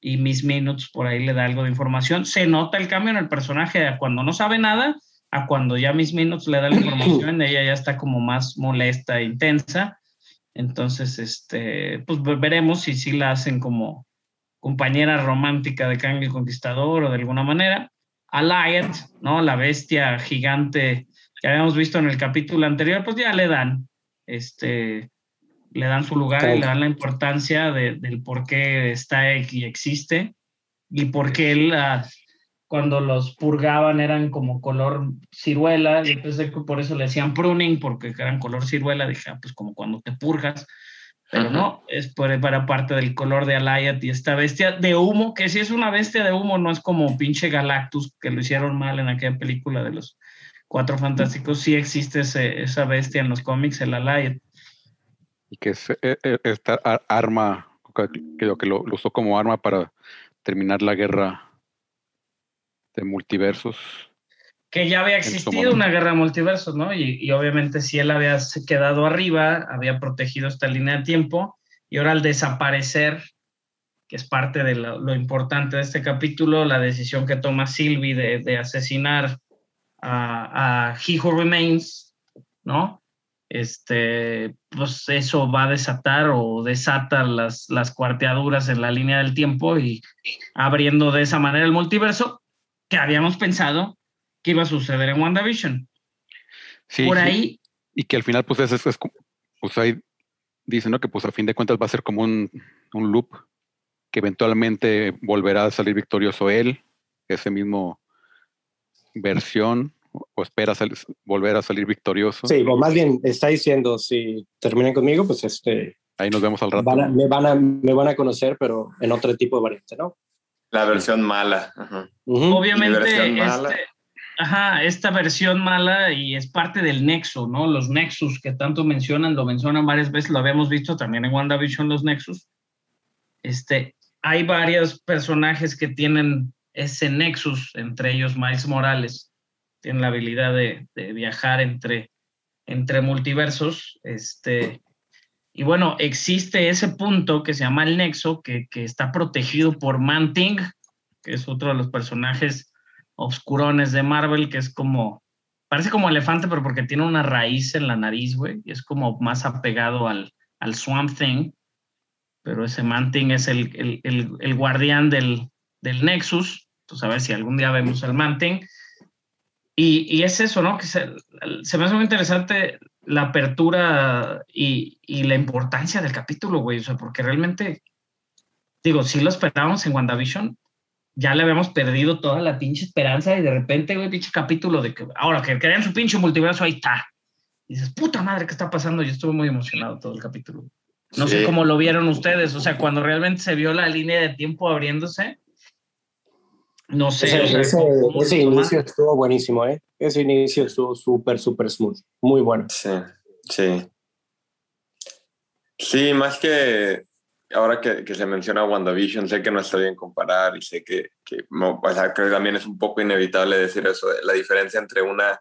y Miss Minutes por ahí le da algo de información. Se nota el cambio en el personaje de cuando no sabe nada a cuando ya Miss Minutes le da la información, ella ya está como más molesta e intensa. Entonces, este, pues ve- veremos si sí la hacen como compañera romántica de Kang el Conquistador o de alguna manera. A Lyot, ¿no? La bestia gigante que habíamos visto en el capítulo anterior, pues ya le dan, este, le dan su lugar y le dan la importancia de- del por qué está y existe y por qué él, ah, cuando los purgaban eran como color ciruela, y pensé que por eso le decían pruning, porque eran color ciruela, dije, ah, pues como cuando te purgas, pero Ajá. no, es por, para parte del color de Alayat y esta bestia de humo, que si es una bestia de humo, no es como pinche Galactus, que lo hicieron mal en aquella película de los Cuatro Fantásticos, sí existe ese- esa bestia en los cómics, el Alayat. Y que es, eh, eh, esta ar- arma, que, que- que lo, lo usó como arma para terminar la guerra de multiversos. que ya había existido una guerra de multiversos, ¿no? Y, y obviamente si él había quedado arriba, había protegido esta línea de tiempo, y ahora al desaparecer, que es parte de lo, lo importante de este capítulo, la decisión que toma Sylvie de, de asesinar a, a He Who Remains, ¿no? Este, pues eso va a desatar o desata las, las cuarteaduras en la línea del tiempo y abriendo de esa manera el multiverso que habíamos pensado que iba a suceder en WandaVision. Sí, Por sí, ahí, Y que al final, pues, es, es- es como- pues ahí dicen, ¿no? Que pues a fin de cuentas va a ser como un, un loop que eventualmente volverá a salir victorioso él, ese mismo versión, o, o espera sal- volver a salir victorioso. Sí, o más bien está diciendo, si terminan conmigo, pues este, Ahí nos vemos al rato. van a- me, van a, me van a conocer, pero en otro tipo de variante, ¿no? La versión mala. ajá. Ujú. obviamente, versión mala. este- ajá, esta versión mala y es parte del nexo, ¿no? Los nexus que tanto mencionan, lo mencionan varias veces, lo habíamos visto también en WandaVision, los nexus. Este, hay varios personajes que tienen ese nexus, entre ellos Miles Morales, tiene la habilidad de, de viajar entre, entre multiversos. Este, y bueno, existe ese punto que se llama el nexo, que, que está protegido por Man-Thing, que es otro de los personajes oscurones de Marvel, que es como, parece como elefante, pero porque tiene una raíz en la nariz, güey, y es como más apegado al, al Swamp Thing. Pero ese Man-Thing es el, el, el, guardián del, del Nexus. Entonces, a ver si algún día vemos al Man-Thing. Y, y es eso, ¿no? Que se, se me hace muy interesante la apertura y, y la importancia del capítulo, güey. O sea, porque realmente, digo, si lo esperábamos en WandaVision, ya le habíamos perdido toda la pinche esperanza y de repente, güey, pinche capítulo de que ahora que crean su pinche multiverso, ahí está. Y dices, puta madre, ¿qué está pasando? Yo estuve muy emocionado todo el capítulo. No sé Sí. cómo lo vieron ustedes, o sea, cuando realmente se vio la línea de tiempo abriéndose, no sé. Ese, o sea, ese- inicio estuvo buenísimo, ¿eh? Ese inicio estuvo súper, súper smooth. Muy bueno. Sí, sí. Sí, más que ahora que, que se menciona WandaVision, sé que no está bien comparar y sé que, que o sea, que también es un poco inevitable decir eso. La diferencia entre una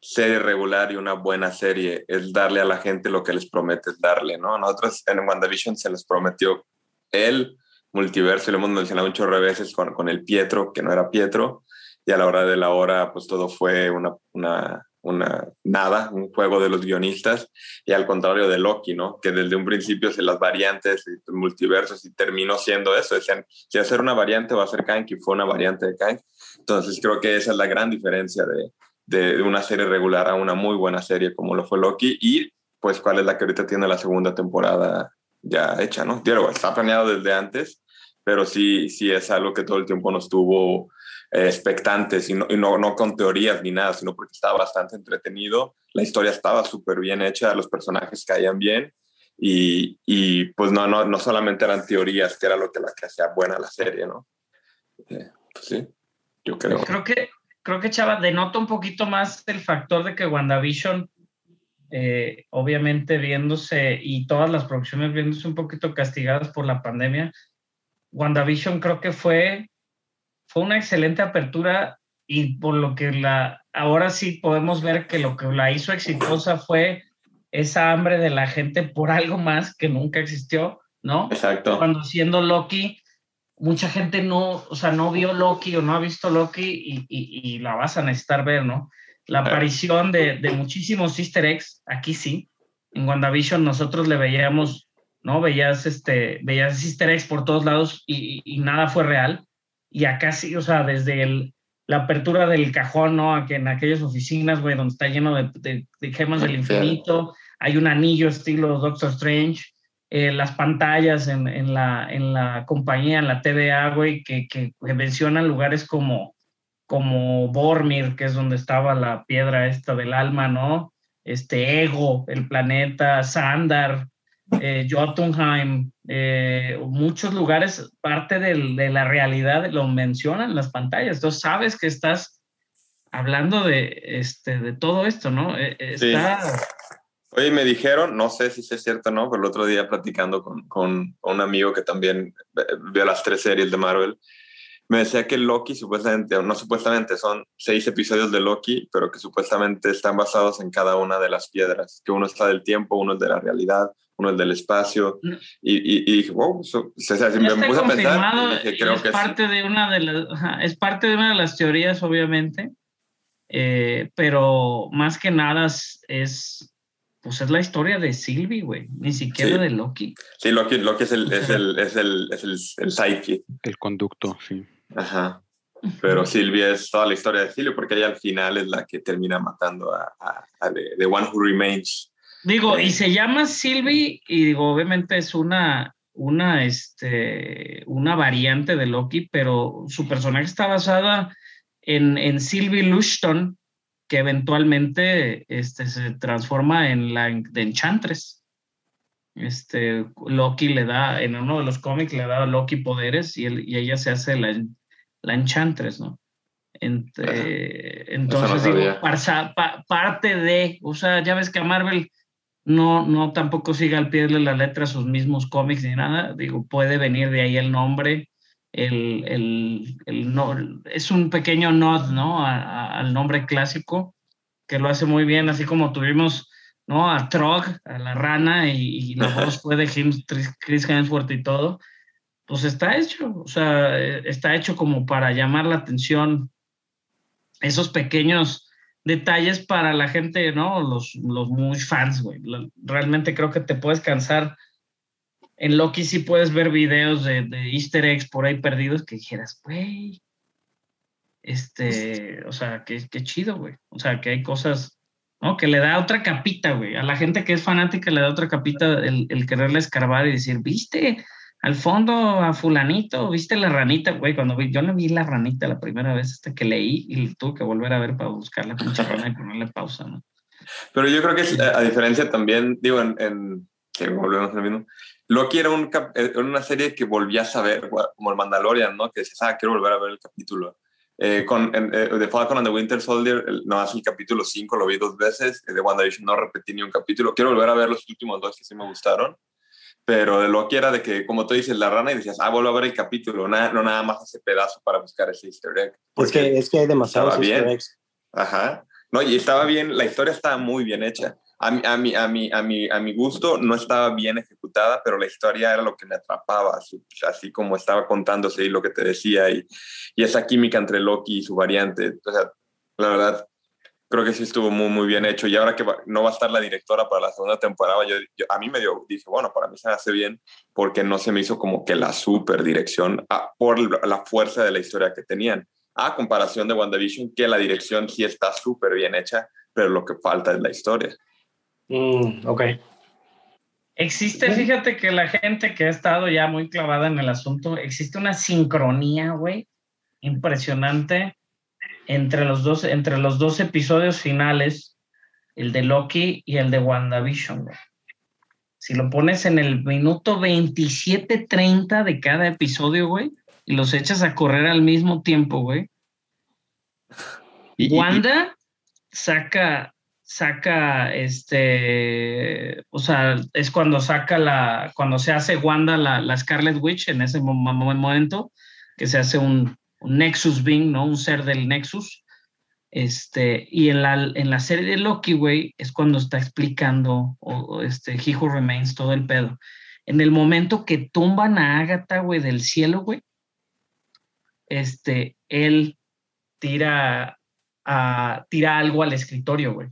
serie regular y una buena serie es darle a la gente lo que les prometes darle, ¿no? Nosotros en WandaVision se les prometió él multiverso, y lo hemos mencionado muchos veces con, con el Pietro, que no era Pietro, y a la hora de la hora, pues todo fue una, una, una nada, un juego de los guionistas, y al contrario de Loki, ¿no? Que desde un principio se las variantes multiversos y terminó siendo eso, decían, si ser una variante va a ser Kang, y fue una variante de Kang. Entonces creo que esa es la gran diferencia de, de una serie regular a una muy buena serie como lo fue Loki, y pues cuál es la que ahorita tiene la segunda temporada ya hecha, ¿no? Digo, está planeado desde antes, pero sí, sí es algo que todo el tiempo nos tuvo eh, expectantes y, no, no, no, con teorías ni nada, sino porque estaba bastante entretenido, la historia estaba súper bien hecha, los personajes caían bien y, y, pues no, no, no solamente eran teorías, que era lo que, la que hacía buena la serie, ¿no? Eh, pues sí, yo creo. Creo que, creo que Chava, denota un poquito más el factor de que WandaVision eh, obviamente viéndose y todas las producciones viéndose un poquito castigadas por la pandemia, WandaVision creo que fue, fue una excelente apertura y por lo que la, ahora sí podemos ver que lo que la hizo exitosa fue esa hambre de la gente por algo más que nunca existió, ¿no? Exacto. Cuando siendo Loki, mucha gente no, o sea, no vio Loki o no ha visto Loki y, y, y la vas a necesitar ver, ¿no? la aparición de, de, muchísimos easter eggs, aquí sí, en WandaVision nosotros le veíamos, ¿no? Veías, este, veías easter eggs por todos lados y, y nada fue real. Y acá sí, o sea, desde el, la apertura del cajón, ¿no? Que en aquellas oficinas, güey, donde está lleno de, de, de gemas del infinito, hay un anillo estilo Doctor Strange, eh, las pantallas en, en, la, en la compañía, en la TVA, güey, que, que, que mencionan lugares como como Bormir, que es donde estaba la piedra esta del alma, ¿no? Este Ego, el planeta, Sandar, eh, Jotunheim, eh, muchos lugares, parte del, de la realidad lo mencionan las pantallas. Entonces sabes que estás hablando de, este, de todo esto, ¿no? Está... Sí. Oye, me dijeron, no sé si es cierto o no, pero el otro día platicando con, con un amigo que también vio las tres series de Marvel, me decía que Loki supuestamente, no supuestamente, son seis episodios de Loki, pero que supuestamente están basados en cada una de las piedras, que uno está del tiempo, uno es de la realidad, uno es del espacio, y, y, y dije, wow, so, o sea, me puse a pensar, dije, creo es que parte sí. de una de las, es parte de una de las teorías, obviamente, eh, pero más que nada es, es pues es la historia de Sylvie, güey, ni siquiera Sí. de Loki. Sí, Loki, Loki es, el, es, sea- el, es, el, es el, el sidekick. El conducto, sí. Ajá. Pero Sylvie es toda la historia de Sylvie porque ella al final es la que termina matando a, a, a the, the One Who Remains. Digo, y se llama Sylvie, y digo, obviamente es una, una, este, una variante de Loki, pero su personaje está basada en, en Sylvie Lushton, que eventualmente este, se transforma en la de Enchantress. Este, Loki le da, en uno de los cómics le da a Loki poderes y, él, y ella se hace la, la Enchantress, ¿no? Entonces, digo, sabía. parsa- pa- parte de, o sea, ya ves que a Marvel no, no tampoco sigue al pie de la letra sus mismos cómics ni nada, digo, puede venir de ahí el nombre, el, el, el no, es un pequeño nod, ¿no? A- a- al nombre clásico, que lo hace muy bien, así como tuvimos, ¿no? A Trog, a la rana, y, y la voz fue de Chris Chris Hemsworth y todo, pues está hecho, o sea, eh, está hecho como para llamar la atención esos pequeños detalles para la gente, ¿no? Los, los muy fans, güey. Realmente creo que te puedes cansar. En Loki sí puedes ver videos de, de easter eggs por ahí perdidos que dijeras, güey, este, o sea, qué, qué chido, güey. O sea, que hay cosas, ¿no? Que le da otra capita, güey. A la gente que es fanática le da otra capita el, el quererle escarbar y decir, ¿viste? Al fondo a fulanito, ¿viste la ranita? Güey, cuando vi, yo no vi la ranita la primera vez hasta que leí y tuve que volver a ver para buscar la pinche rana y ponerle pausa, ¿no? Pero yo creo que es, a diferencia también, digo, en, en que volvemos al mismo, Loki era, un cap- era una serie que volvías a ver, como el Mandalorian, ¿no? Que decías, ah, quiero volver a ver el capítulo. Eh, con en, eh, The Falcon and the Winter Soldier, el, no hace el capítulo 5, lo vi dos veces. eh, De WandaVision no repetí ni un capítulo. Quiero volver a ver los últimos dos que sí me gustaron. Pero de Loki era de que, como tú dices, la rana y decías, ah, vuelvo a ver el capítulo. Na- no nada más ese pedazo para buscar ese easter egg. Es que, es que hay demasiados easter eggs. Ajá. No, y estaba bien, la historia estaba muy bien hecha. a mi, a, mi, a, mi, a, mi, a mi gusto no estaba bien ejecutada, pero la historia era lo que me atrapaba, así como estaba contándose y lo que te decía, y, y esa química entre Loki y su variante. O sea, la verdad, creo que sí estuvo muy, muy bien hecho. Y ahora que no va a estar la directora para la segunda temporada, yo, a mí me dio, dije, bueno, para mí se hace bien porque no se me hizo como que la super dirección ah, por la fuerza de la historia que tenían. A comparación de WandaVision, que la dirección sí está súper bien hecha, pero lo que falta es la historia. Mm, ok. Existe, fíjate que la gente que ha estado ya muy clavada en el asunto, existe una sincronía, güey, impresionante entre los dos, entre los dos episodios finales, el de Loki y el de WandaVision, Si lo pones en el minuto 27-30 de cada episodio, güey, y los echas a correr al mismo tiempo, güey. Wanda saca, saca, este, o sea, es cuando saca la, cuando se hace Wanda la, la Scarlet Witch en ese momento, que se hace un, un Nexus Being, ¿no? Un ser del Nexus. Este, y en la, en la serie de Loki, güey, es cuando está explicando o, este, He Who Remains, todo el pedo. En el momento que tumban a Agatha, güey, del cielo, güey, este, él tira, tira algo al escritorio, güey.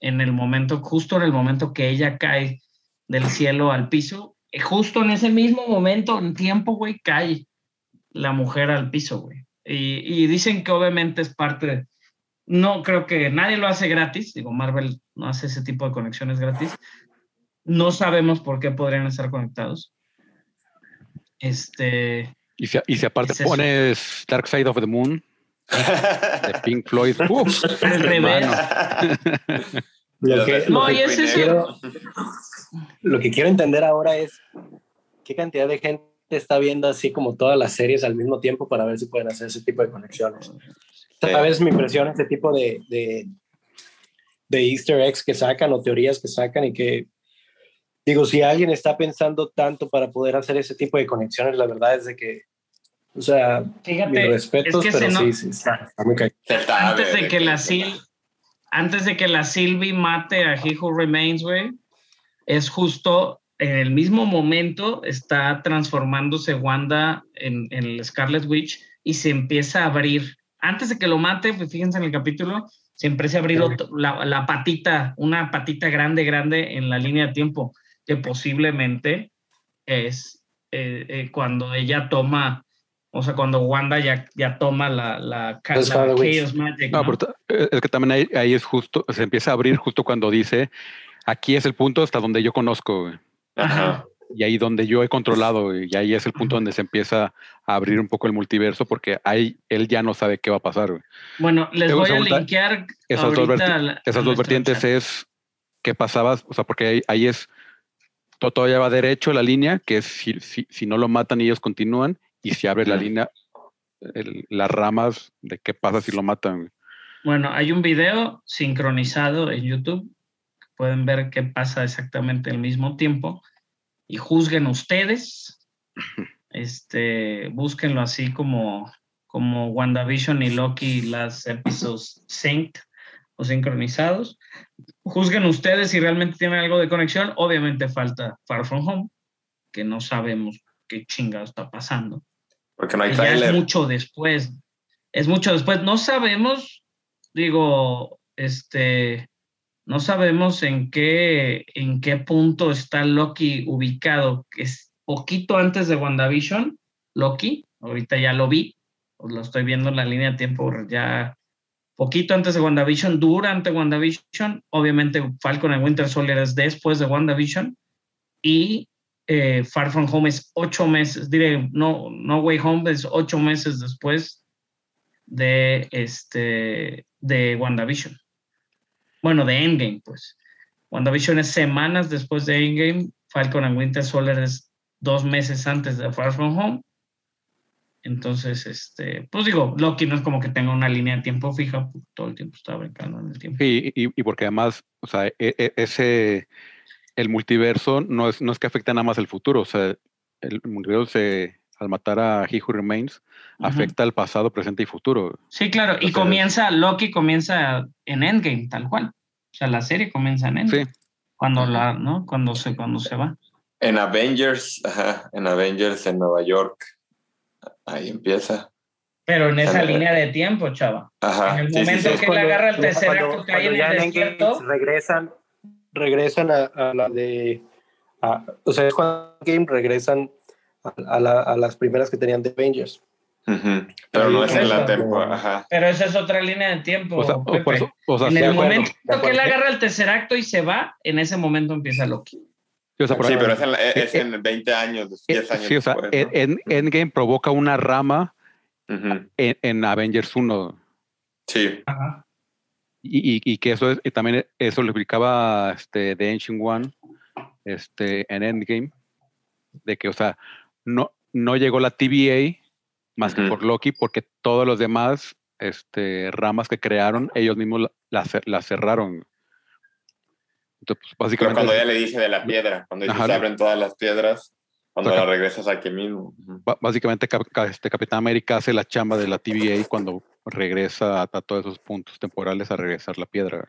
En el momento, justo en el momento que ella cae del cielo al piso, justo en ese mismo momento, en tiempo, güey, cae la mujer al piso, güey. Y, dicen que obviamente es parte, no creo que nadie lo hace gratis, digo, Marvel no hace ese tipo de conexiones gratis. No sabemos por qué podrían estar conectados. Este. Y si, y si aparte pones Dark Side of the Moon de Pink Floyd, uf, lo que, no, y lo que quiero entender ahora es qué cantidad de gente está viendo así como todas las series al mismo tiempo para ver si pueden hacer ese tipo de conexiones. A veces me impresiona ese tipo de, de, de easter eggs que sacan o teorías que sacan y que digo, si alguien está pensando tanto para poder hacer ese tipo de conexiones, la verdad es de que, o sea, Fíjate, mis respetos, pero sí, sí, está, muy Antes de que la Sil, antes de que la Sylvie mate a He Who Remains, güey, es justo en el mismo momento está transformándose Wanda en, el Scarlet Witch y se empieza a abrir. Antes de que lo mate, pues fíjense en el capítulo, se empieza a abrir la, patita, una patita grande, grande en la línea de tiempo, que posiblemente es eh, eh, cuando ella toma, o sea, cuando Wanda ya, ya toma la, la, Chaos Magic. ¿no? es que también ahí, ahí, es justo, se empieza a abrir justo cuando dice, aquí es el punto hasta donde yo conozco. Y ahí donde yo he controlado, y ahí es el punto donde se empieza a abrir un poco el multiverso, porque ahí él ya no sabe qué va a pasar. Bueno, les voy a linkear. Esas dos, esas dos vertientes es qué pasaba, o sea, porque ahí, es todo todavía va derecho la línea, que es si, si, no lo matan y ellos continúan, y si abre la línea, las ramas de qué pasa si lo matan. Bueno, hay un video sincronizado en YouTube pueden ver qué pasa exactamente al mismo tiempo y juzguen ustedes. Este, búsquenlo así como, como WandaVision y Loki, las episodios synced o sincronizados. Juzguen ustedes si realmente tienen algo de conexión. Obviamente falta Far From Home, que no sabemos qué chingado está pasando. Porque no hay trailer. Es mucho después. Es mucho después. No sabemos, digo, este, no sabemos en qué, en qué punto está Loki ubicado, que es poquito antes de WandaVision, Loki, ahorita ya lo vi, lo estoy viendo en la línea de tiempo ya poquito antes de WandaVision, durante WandaVision, obviamente Falcon and Winter Soldier es después de WandaVision y eh, Far From Home es ocho meses, no, no Way Home es ocho meses después de, este, de WandaVision bueno, de Endgame, pues. WandaVision es semanas después de Endgame, Falcon and Winter Soldier es dos meses antes de Far From Home. Entonces, este, pues digo, Loki no es como que tenga una línea de tiempo fija, todo el tiempo está brincando en el tiempo. Y, y, porque además, o sea, e, e, ese, el multiverso no es, no es que afecte nada más el futuro, o sea, el multiverso se, al matar a He Who Remains, afecta el pasado, presente y futuro. Sí, claro, y comienza, Loki comienza en Endgame, tal cual. O sea, la serie comienza en Endgame. Sí, cuando la, ¿no? Cuando se, cuando se va. En Avengers, ajá, en Avengers en Nueva York. Ahí empieza. Pero en esa línea de tiempo, chava. Ajá. En el sí, sí, momento sí. que Cuando- le agarra el cuando- que hay en el Endgame desierto. regresan, regresan a, a la de. a- o sea, es cuando Game regresan a, a la- a las primeras que tenían de Avengers. Pero no es en la temporada. Ajá. Pero esa es otra línea de tiempo. O sea, o Pepe. por eso, o sea, en el acuerdo, momento que él agarra el Tesseracto y se va, en ese momento empieza Loki. o sea, por Sí, pero es en, la- es Eh, en 20 años, eh, 10 años sí, o sea, después, ¿no? en, Endgame provoca una rama en, en Avengers 1 Sí. Ajá. y, y- y que eso es, y también eso lo explicaba este, The Ancient One este, en Endgame, de que, o sea, no, no llegó la TVA más que por Loki, porque todos los demás este, ramas que crearon, ellos mismos la, la cer- la cerraron. Entonces, pues, Pero básicamente, cuando ella le dice de la piedra, cuando dice Ajá. se abren todas las piedras, cuando la regresas aquí mismo. Básicamente este, Capitán América hace la chamba de la TVA cuando regresa a, a todos esos puntos temporales a regresar la piedra.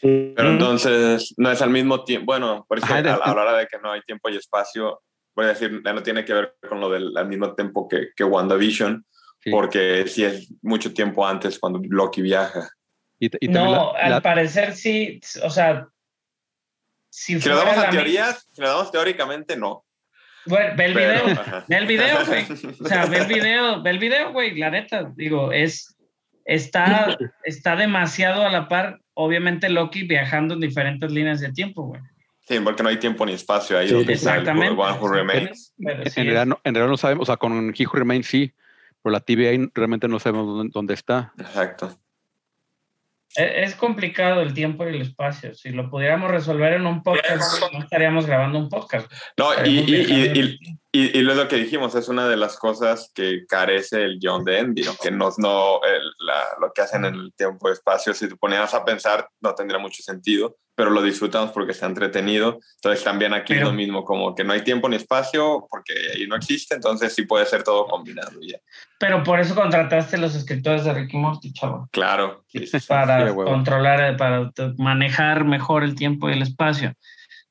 Pero entonces no es al mismo tiempo. Bueno, por eso Ajá, a la hora de que no hay tiempo y espacio, voy a decir, ya no tiene que ver con lo del al mismo tiempo que, que WandaVision, Sí. porque sí es mucho tiempo antes cuando Loki viaja. Y, y No, la- al la- parecer sí, o sea, si, Si lo damos a teorías, si lo damos teóricamente, no. Bueno, ve el Pero, video, ajá. ve el video, güey. O sea, ve el video, ve el video, güey. La neta, digo, es está, está demasiado a la par. Obviamente Loki viajando en diferentes líneas de tiempo, güey. Sí, porque no hay tiempo ni espacio ahí Sí, donde está el Exactamente. One Who Remains. Pero en, sí, realidad no, en realidad no sabemos, o sea, con He Who Remains sí, pero la TVA realmente no sabemos dónde, dónde está. Exacto. es, es complicado el tiempo y el espacio. Si lo pudiéramos resolver en un podcast, no estaríamos grabando un podcast. No, y, y, y, y, lo que dijimos, es una de las cosas que carece el guion de Envy, que no, no el- la- lo que hacen en el tiempo y espacio, si te ponías a pensar, no tendría mucho sentido, pero lo disfrutamos porque está entretenido. Entonces también aquí es Pero- lo mismo, como que no hay tiempo ni espacio porque ahí no existe, entonces sí puede ser todo combinado ya. Pero por eso contrataste los escritores de Ricky Morty, chavo. Claro. sí, sí, para Sí, controlar, para manejar mejor el tiempo y el espacio.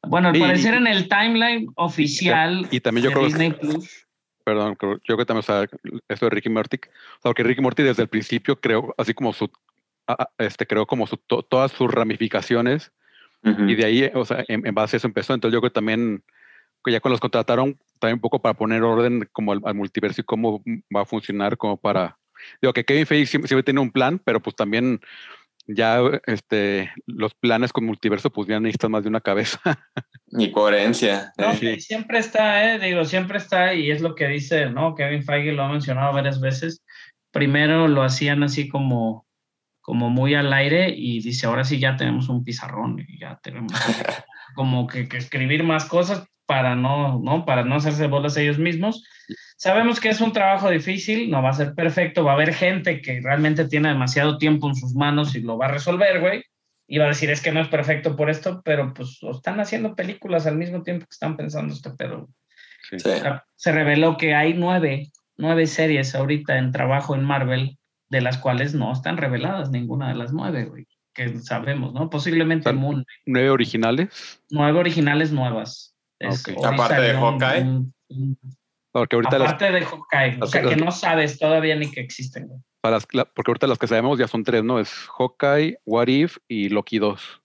Bueno, al Y- parecer en el timeline oficial Y también yo de creo Disney que, Plus, perdón, creo- yo creo que también, o sea, esto de Ricky Morty, o sea, porque Ricky Morty desde el principio creó, así como su, a- a- este, creó como su, to- todas sus ramificaciones Ujú. y de ahí, o sea, en, en base a eso empezó. Entonces yo creo que también, que ya cuando los contrataron, también un poco para poner orden como al, al multiverso y cómo va a funcionar, como para, digo que Kevin Feige siempre, siempre tiene un plan, pero pues también ya este, los planes con multiverso pues ya necesitan más de una cabeza. Y coherencia. ¿no? eh. Y siempre está, eh, digo, siempre está, y es lo que dice, ¿no? Kevin Feige lo ha mencionado varias veces. Primero lo hacían así como, como muy al aire y dice, ahora sí ya tenemos un pizarrón y ya tenemos como que, que escribir más cosas para no, ¿no? Para no hacerse bolas ellos mismos. Sabemos que es un trabajo difícil, no va a ser perfecto, va a haber gente que realmente tiene demasiado tiempo en sus manos y lo va a resolver, güey. Y va a decir, es que no es perfecto por esto, pero pues están haciendo películas al mismo tiempo que están pensando este pedo. Sí. Se reveló que hay nueve, nueve series ahorita en trabajo en Marvel, de las cuales no están reveladas ninguna de las nueve, güey, que sabemos, ¿no? Posiblemente Moon, Nueve originales, nueve originales nuevas. Es- Ok. hoy Aparte de Hawkeye. un- un- porque ahorita las, aparte de Hawkeye, o las- sea que las- no sabes todavía ni que existen, güey. para las- la- porque ahorita las que sabemos ya son tres, ¿no? Es Hawkeye, What If y Loki 2.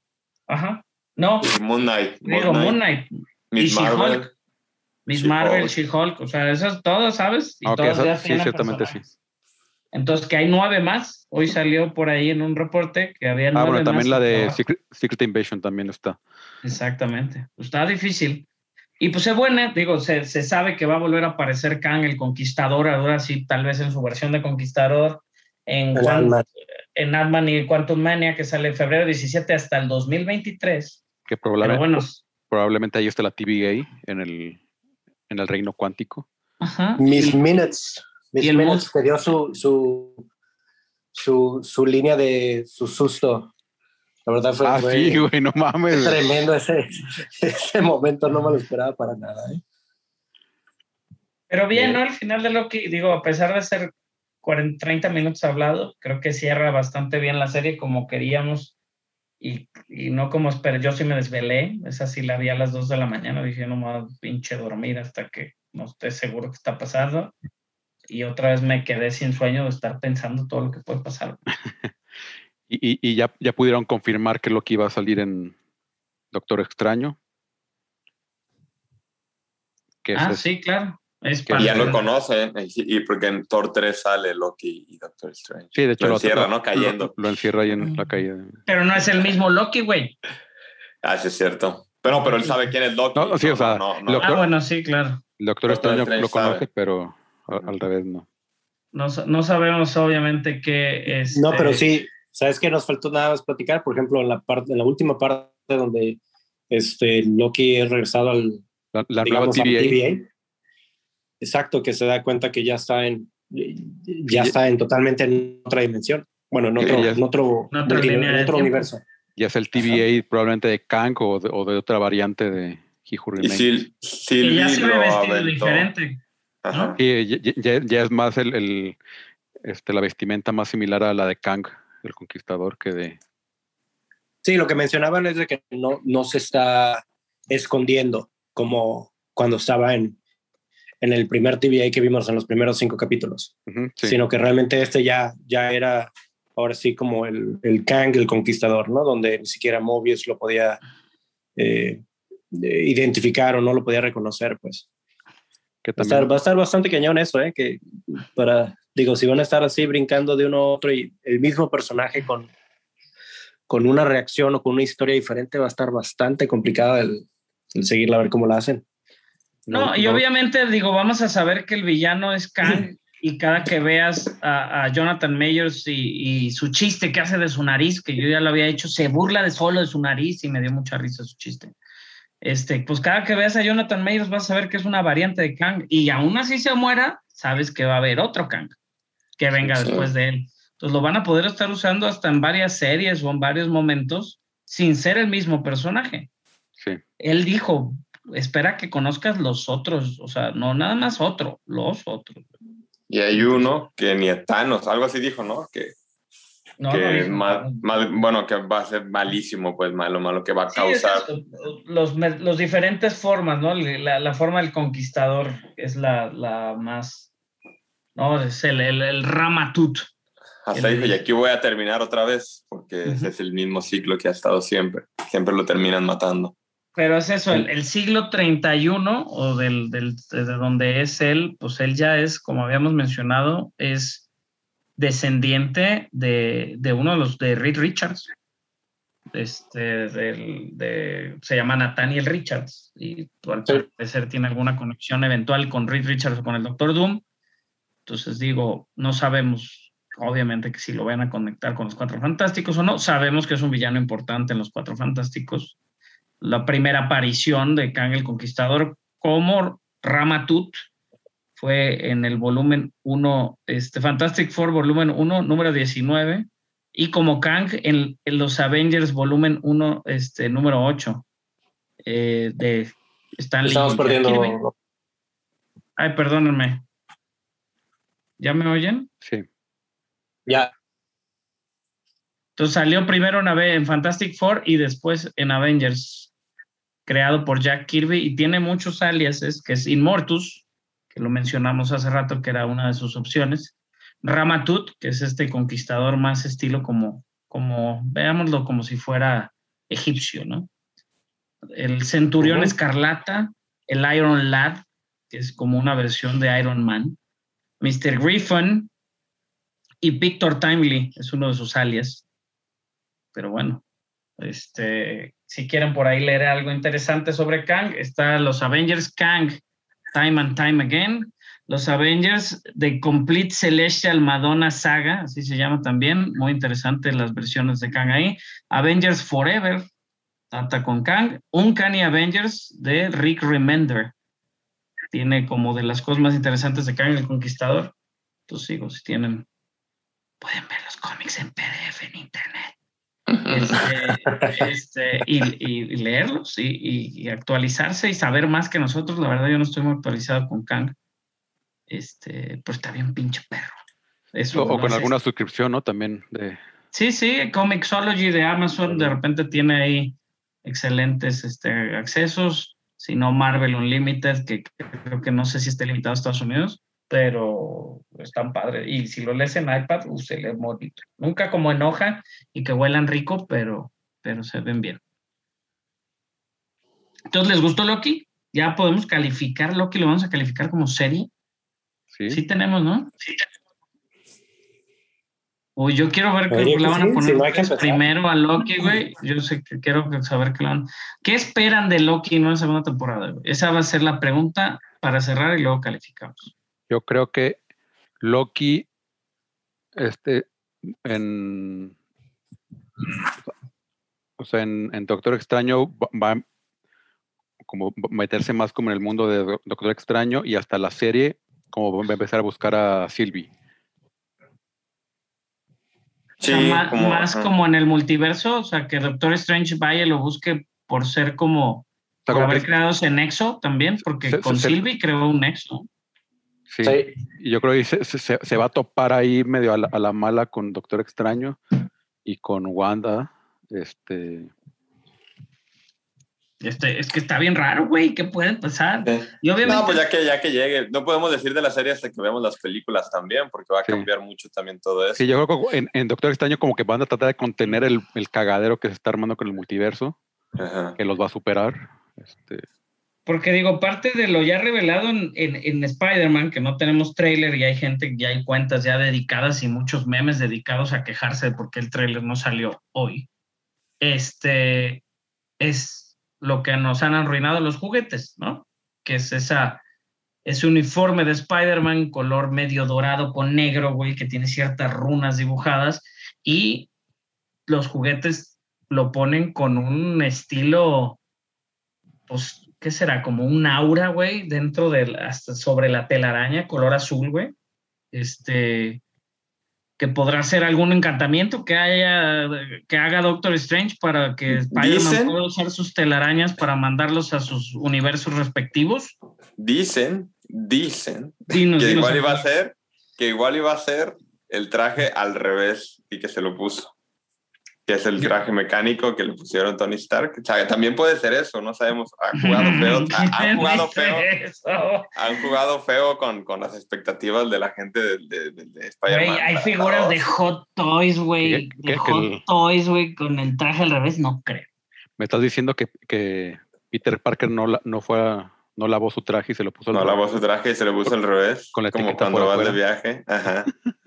Ajá. No, Y Moon Knight. digo, Moon Knight, Miss y Marvel. She-Hulk. Miss. Marvel, She-Hulk, o sea, eso es todo, ¿sabes? Y Ah, ok, todos eso- ya sí, ciertamente sí. Entonces, que hay nueve más. Hoy salió por ahí en un reporte que había Ah, nueve bueno, también más la de. Secret, Secret Invasion también está. Exactamente. Pues está difícil. Y pues es buena, digo, se, se sabe que va a volver a aparecer Kang, el Conquistador, ahora sí, tal vez en su versión de Conquistador, en, El Quan- Ant-Man. en Ant-Man y Quantum Mania, que sale en febrero 17 hasta el 2023. Que Pero probablemente, bueno, probablemente ahí está la TVA en el, en el reino cuántico. ajá. Miss Y- Minutes. Miss y el Minutes te dio su, su, su, su línea de su susto. La verdad fue, Ah, sí, güey, no mames. tremendo ese, ese momento, no me lo esperaba para nada. ¿eh? Pero bien, Bien. ¿no? Al final de Loki, digo, a pesar de ser 40, 30 minutos hablado, creo que cierra bastante bien la serie como queríamos y, y no como esperé, yo sí me desvelé, esa sí la vi a las 2 de la mañana, dije no me voy a pinche dormir hasta que no esté seguro que está pasando. Y otra vez me quedé sin sueño de estar pensando todo lo que puede pasar. Y, y- y ya, ya pudieron confirmar que lo que iba a salir en Doctor Extraño. Que Ah, es- sí, claro. Es Que ya lo de- conocen, y, y porque en Thor 3 sale Loki y Doctor Strange. Sí, de hecho lo lo, encierra, lo- ¿no? Cayendo. Lo, lo encierra ahí en la caída. Pero no es el mismo Loki, güey. Ah, sí, es cierto. Pero, pero él sabe quién es Loki. No, sí, o sea, no, no, lo- no. Ah, bueno, sí, claro. El Doctor Doctor Extraño Strange lo conoce, sabe. pero al revés no. No, no sabemos, obviamente, que es. No, pero sí, ¿sabes qué? Nos faltó nada más platicar, por ejemplo, en la parte, en la última parte donde este Loki es regresado al La, la digamos, TVA, TVA. Exacto, que se da cuenta que ya está en ya Y- está en totalmente en otra dimensión. Bueno, en otro, en otro, En línea en otro universo. ya es el TVA probablemente de Kang o de, o de otra variante de He Who Y. Sil- que Sylvie ya se ve vestido aventó. diferente. Ajá. Sí, ya, ya- es más el, el, este, la vestimenta más similar a la de Kang, el conquistador, que de... Sí, lo que mencionaban es de que no, no se está escondiendo como cuando estaba en, en el primer TVA que vimos en los primeros cinco capítulos, sí. sino que realmente este ya, ya era ahora sí como el, el Kang, el conquistador, ¿no? Donde ni siquiera Mobius lo podía eh, eh, identificar o no lo podía reconocer, pues. Que Va a, estar, también, va a estar bastante cañón eso, ¿eh? Que para, digo, si van a estar así brincando de uno a otro y el mismo personaje con, con una reacción o con una historia diferente, va a estar bastante complicado el, el seguirla a ver cómo la hacen. No, y obviamente, digo, vamos a saber que el villano es Kang y cada que veas a, a Jonathan Mayers y, y su chiste que hace de su nariz, que yo ya lo había hecho, se burla de solo de su nariz y me dio mucha risa su chiste. Este, pues cada que veas a Jonathan Mayers vas a saber que es una variante de Kang y aún así se muera, sabes que va a haber otro Kang que venga Sí. después de él. Entonces lo van a poder estar usando hasta en varias series o en varios momentos sin ser el mismo personaje sí. él dijo, espera que conozcas los otros, o sea, no nada más otro, los otros. Y hay uno que ni a Thanos, algo así dijo, ¿no? Que, No, que no es mal, mal- bueno, que va a ser malísimo, pues malo, malo, que va a Sí, es causar. los, los diferentes formas, ¿no? La, la forma del conquistador es la, la más, ¿no? Es el, el, el Ramatut. Hasta el- dijo, y aquí voy a terminar otra vez, porque ese Ujú. es el mismo ciclo que ha estado siempre. Siempre lo terminan matando. Pero es eso, el, el siglo 31 o del, del, de donde es él, pues él ya es, como habíamos mencionado, es descendiente de, de uno de los de Reed Richards. Este, del, de, se llama Nathaniel Richards y al parecer tiene alguna conexión eventual con Reed Richards o con el Doctor Doom. Entonces digo, no sabemos, obviamente que si lo van a conectar con los Cuatro Fantásticos o no, sabemos que es un villano importante en los Cuatro Fantásticos la primera aparición de Kang el Conquistador como Ramatut fue en el volumen 1, este Fantastic Four volumen 1, número 19, y como Kang en, en los Avengers volumen 1, este, número 8, eh, de Stanley. Estamos perdiendo. Ay, perdónenme. ¿Ya me oyen? Sí. Ya, Entonces salió primero en, en Fantastic Four y después en Avengers, creado por Jack Kirby y tiene muchos aliases, que es Immortus, que lo mencionamos hace rato, que era una de sus opciones, Ramatut, que es este conquistador más estilo como, como veámoslo como si fuera egipcio, ¿no? El Centurión. Escarlata, el Iron Lad, que es como una versión de Iron Man, Mr. Griffin y Victor Timely, es uno de sus alias pero bueno, este, si quieren por ahí leer algo interesante sobre Kang, está los Avengers Kang, Time and Time Again, los Avengers de Complete Celestial Madonna Saga, así se llama también, muy interesante las versiones de Kang ahí, Avengers Forever, trata con Kang, Uncanny Avengers de Rick Remender, tiene como de las cosas más interesantes de Kang el Conquistador, entonces digo, si tienen, pueden ver los cómics en PDF en internet este, este, y, leerlos y, y- y actualizarse y saber más que nosotros. La verdad, yo no estoy muy actualizado con Kang. Este, pero está bien pinche perro. Eso O, con alguna suscripción, ¿no? También de, Sí, sí, Comixology de Amazon de repente tiene ahí excelentes este, accesos. Si no, Marvel Unlimited, que creo que no sé si esté limitado a Estados Unidos, pero están padres. Y si lo lees en iPad, uh, se lee bonito. Nunca como en hoja y que huelan rico, pero, pero se ven bien. Entonces, ¿les gustó Loki? Ya podemos calificar Loki, lo vamos a calificar como serie. Sí. Sí tenemos, ¿no? Sí Uy, yo quiero ver qué la que van a sí, poner que primero a Loki, güey. Yo sé que quiero que- saber qué la van. ¿Qué esperan de Loki en una segunda temporada? güey? Esa va a ser la pregunta para cerrar y luego calificamos. Yo creo que Loki, este, en, o sea, en, en Doctor Extraño va, va a como meterse más como en el mundo de Do- Doctor Extraño y hasta la serie como va a empezar a buscar a Sylvie. O sea, Sí, como- más como en el multiverso, o sea, que Doctor Strange vaya y lo busque por ser como, O sea, por como haber creado ese nexo también, porque Se- con se- Sylvie creó un nexo. Sí, Sí. y yo creo que se, se- se- se va a topar ahí medio a la, a la mala con Doctor Extraño y con Wanda. Este, Este, es que está bien raro, güey, ¿qué puede pasar? Sí. Y obviamente, No, pues ya que, ya que llegue. No podemos decir de la serie hasta que veamos las películas también, porque va a Sí. cambiar mucho también todo eso. Sí, yo creo que en, en Doctor Extraño como que van a tratar de contener el, el cagadero que se está armando con el multiverso, Ajá. que los va a superar. Este, porque digo, parte de lo ya revelado en, en, en Spider-Man, que no tenemos trailer y hay gente, ya hay cuentas ya dedicadas y muchos memes dedicados a quejarse de por qué el trailer no salió hoy. Este es lo que nos han arruinado los juguetes, ¿no? Que es esa, ese uniforme de Spider-Man color medio dorado con negro, güey, que tiene ciertas runas dibujadas y los juguetes lo ponen con un estilo, pues, ¿qué será? Como un aura, güey, dentro del, hasta sobre la telaraña, color azul, güey. Este, que podrá ser algún encantamiento que haya, que haga Doctor Strange para que Spider-Man pueda usar sus telarañas para mandarlos a sus universos respectivos. Dicen, dicen Dinos, que dinos, igual iba a ser, que igual iba a ser el traje al revés y que se lo puso. Que es el traje mecánico que le pusieron Tony Stark. O sea, también puede ser eso, no sabemos. Han jugado feo, ha- han jugado feo, han jugado feo con, con las expectativas de la gente de, de, de- de Spider-Man. Güey, hay figuras de Hot Toys, güey. De Hot el- Toys, güey, con el traje al revés, no creo. me estás diciendo que, que Peter Parker no, la- no fue a- no lavó su traje y se lo puso al No revés. lavó su traje y se le puso al revés. Con la como etiqueta cuando vas de viaje. Ajá.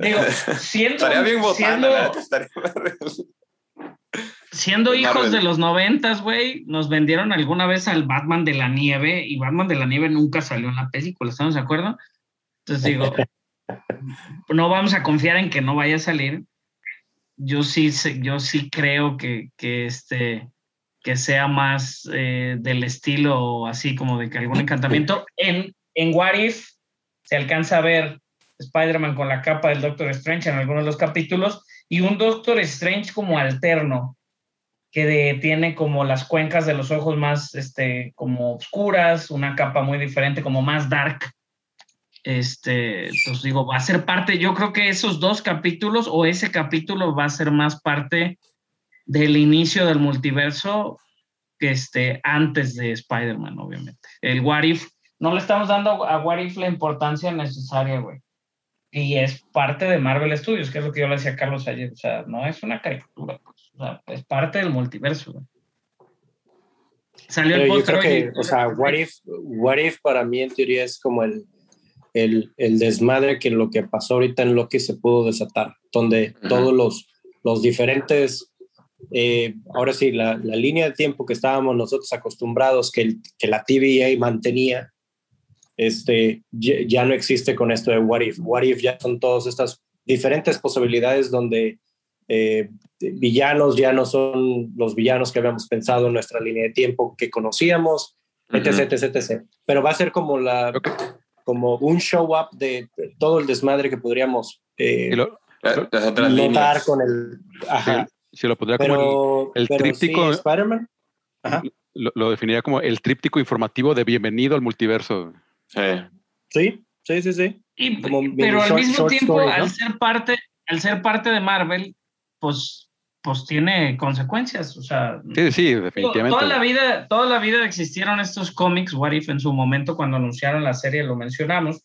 Digo, siendo, Estaría bien botana, siendo, estaría hijos Marvel. de los noventas, güey, nos vendieron alguna vez al Batman de la nieve y Batman de la nieve nunca salió en la película, ¿estamos de acuerdo? Entonces digo, no vamos a confiar en que no vaya a salir. Yo sí, yo sí creo que, que este que sea más eh, del estilo así como de que algún encantamiento. En, en What If se alcanza a ver Spider-Man con la capa del Doctor Strange en algunos de los capítulos y un Doctor Strange como alterno que tiene como las cuencas de los ojos más este como oscuras, una capa muy diferente, como más dark. Este, pues digo, va a ser parte, yo creo que esos dos capítulos o ese capítulo va a ser más parte del inicio del multiverso que este, antes de Spider-Man, obviamente. El What If, no le estamos dando a What If la importancia necesaria, güey. Y es parte de Marvel Studios, que es lo que yo le decía a Carlos ayer. O sea, no es una caricatura, pues. O sea, es parte del multiverso, güey. Salió el Pero yo póster creo que, o sea, what if, what if para mí en teoría es como el, el, el desmadre que lo que pasó ahorita en Loki se pudo desatar, donde todos los, los diferentes, eh, ahora sí, la, la línea de tiempo que estábamos nosotros acostumbrados que, el- que la TVA mantenía, este, ya, no existe con esto de What If. What If ya son todas estas diferentes posibilidades donde eh, villanos ya no son los villanos que habíamos pensado en nuestra línea de tiempo que conocíamos, etc, etc, etc. Pero va a ser como la que- como un show up de todo el desmadre que podríamos eh, y lo- La- Las otras notar líneas. con el ajá. si lo pondría como el- Pero, el pero tríptico- sí, Spider-Man. Lo, lo definiría como el tríptico informativo de bienvenido al multiverso. Sí. Sí, sí, sí, sí. Y- pero al short- mismo short tiempo, story, ¿no? al ser parte, al ser parte de Marvel, pues, pues tiene consecuencias. O sea, Sí, sí, definitivamente. toda la vida, toda la vida existieron estos cómics, What If en su momento cuando anunciaron la serie, lo mencionamos.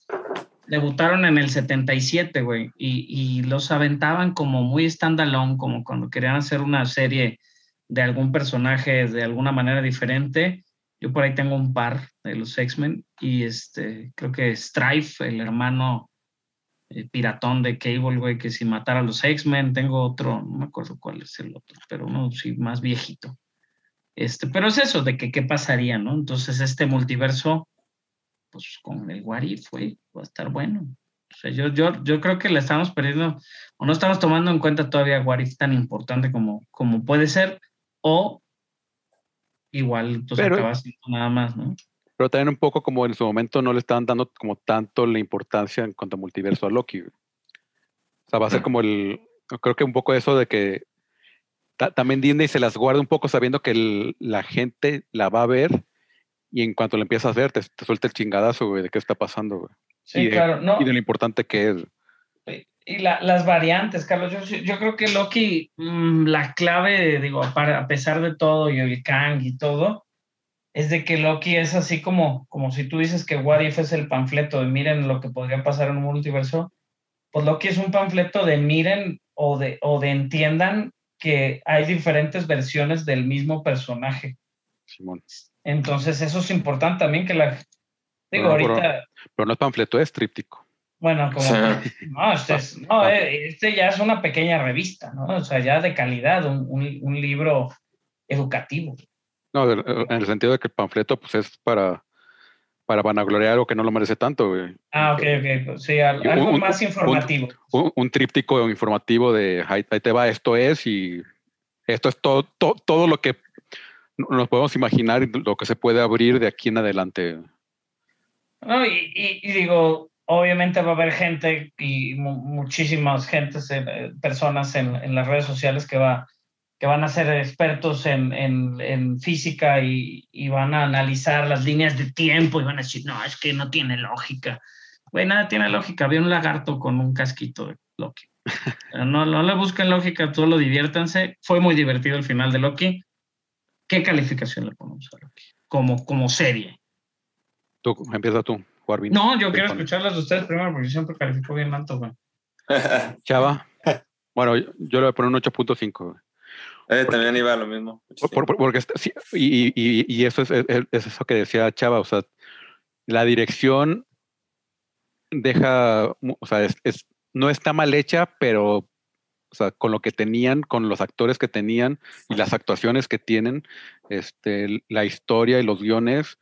Debutaron en el 77, güey, y, y los aventaban como muy standalone, como cuando querían hacer una serie de algún personaje de alguna manera diferente. Yo por ahí tengo un par de los X-Men y este, creo que Strife, el hermano eh, piratón de Cable, güey, que si matara a los X-Men, tengo otro, no me acuerdo cuál es el otro, pero uno sí más viejito. Este, pero es eso, de que qué pasaría, ¿no? Entonces este multiverso, pues con el What If, güey, va a estar bueno. O sea, yo, yo, yo creo que le estamos perdiendo, o no estamos tomando en cuenta todavía What If tan importante como, como puede ser, o igual pues Pero- acaba siendo nada más, ¿no? Pero también un poco como en su momento no le estaban dando como tanto la importancia en cuanto a multiverso a Loki. güey. O sea, va a ser como el. Creo que un poco eso de que ta- también Disney se las guarda un poco sabiendo que el- la gente la va a ver y en cuanto la empiezas a ver te, te suelta el chingadazo, güey, de qué está pasando, güey. Sí, Y de- claro, no. Y de lo importante que es. Y la- las variantes, Carlos, yo, yo creo que Loki, mm, la clave, digo, para- a pesar de todo y el Kang y todo, es de que Loki es así como, como si tú dices que What If es el panfleto de miren lo que podría pasar en un multiverso, pues Loki es un panfleto de miren o de, o de entiendan que hay diferentes versiones del mismo personaje. Simón. Entonces eso es importante también que la... Digo, Pero ahorita... Pero no es panfleto, es tríptico. Bueno, como no, este, es- no, eh, este ya es una pequeña revista, ¿no? O sea, ya de calidad, un, un- un libro educativo. No, en el sentido de que el panfleto pues es para, para vanagloriar algo que no lo merece tanto, güey. Ah, ok, ok. pues sí, algo un- más informativo. un, un tríptico informativo de ahí, ahí te va, esto es y esto es todo, to- todo lo que nos podemos imaginar y lo que se puede abrir de aquí en adelante. No, y, y- y digo, obviamente va a haber gente y mu- muchísimas gentes, eh, personas en, las redes sociales que, va, que van a ser expertos en, física y, y van a analizar las líneas de tiempo y van a decir, no, es que no tiene lógica. Güey, nada tiene lógica. Había un lagarto con un casquito de Loki. No, no le busquen lógica, solo diviértanse. Fue muy divertido el final de Loki. ¿Qué calificación le ponemos a Loki? Como, como serie. Tú, empieza tú, No, yo quiero escucharlas de ustedes primero porque siempre califico bien alto, güey. Chava. Bueno, yo, yo le voy a poner un 8.5. güey. Eh, también iba a lo mismo. Por- por- por- porque sí, y, y- y eso es, es- es eso que decía Chava, o sea, la dirección deja, o sea, es, es- no está mal hecha, pero o sea, con lo que tenían, con los actores que tenían y las actuaciones que tienen, este, la historia y los guiones,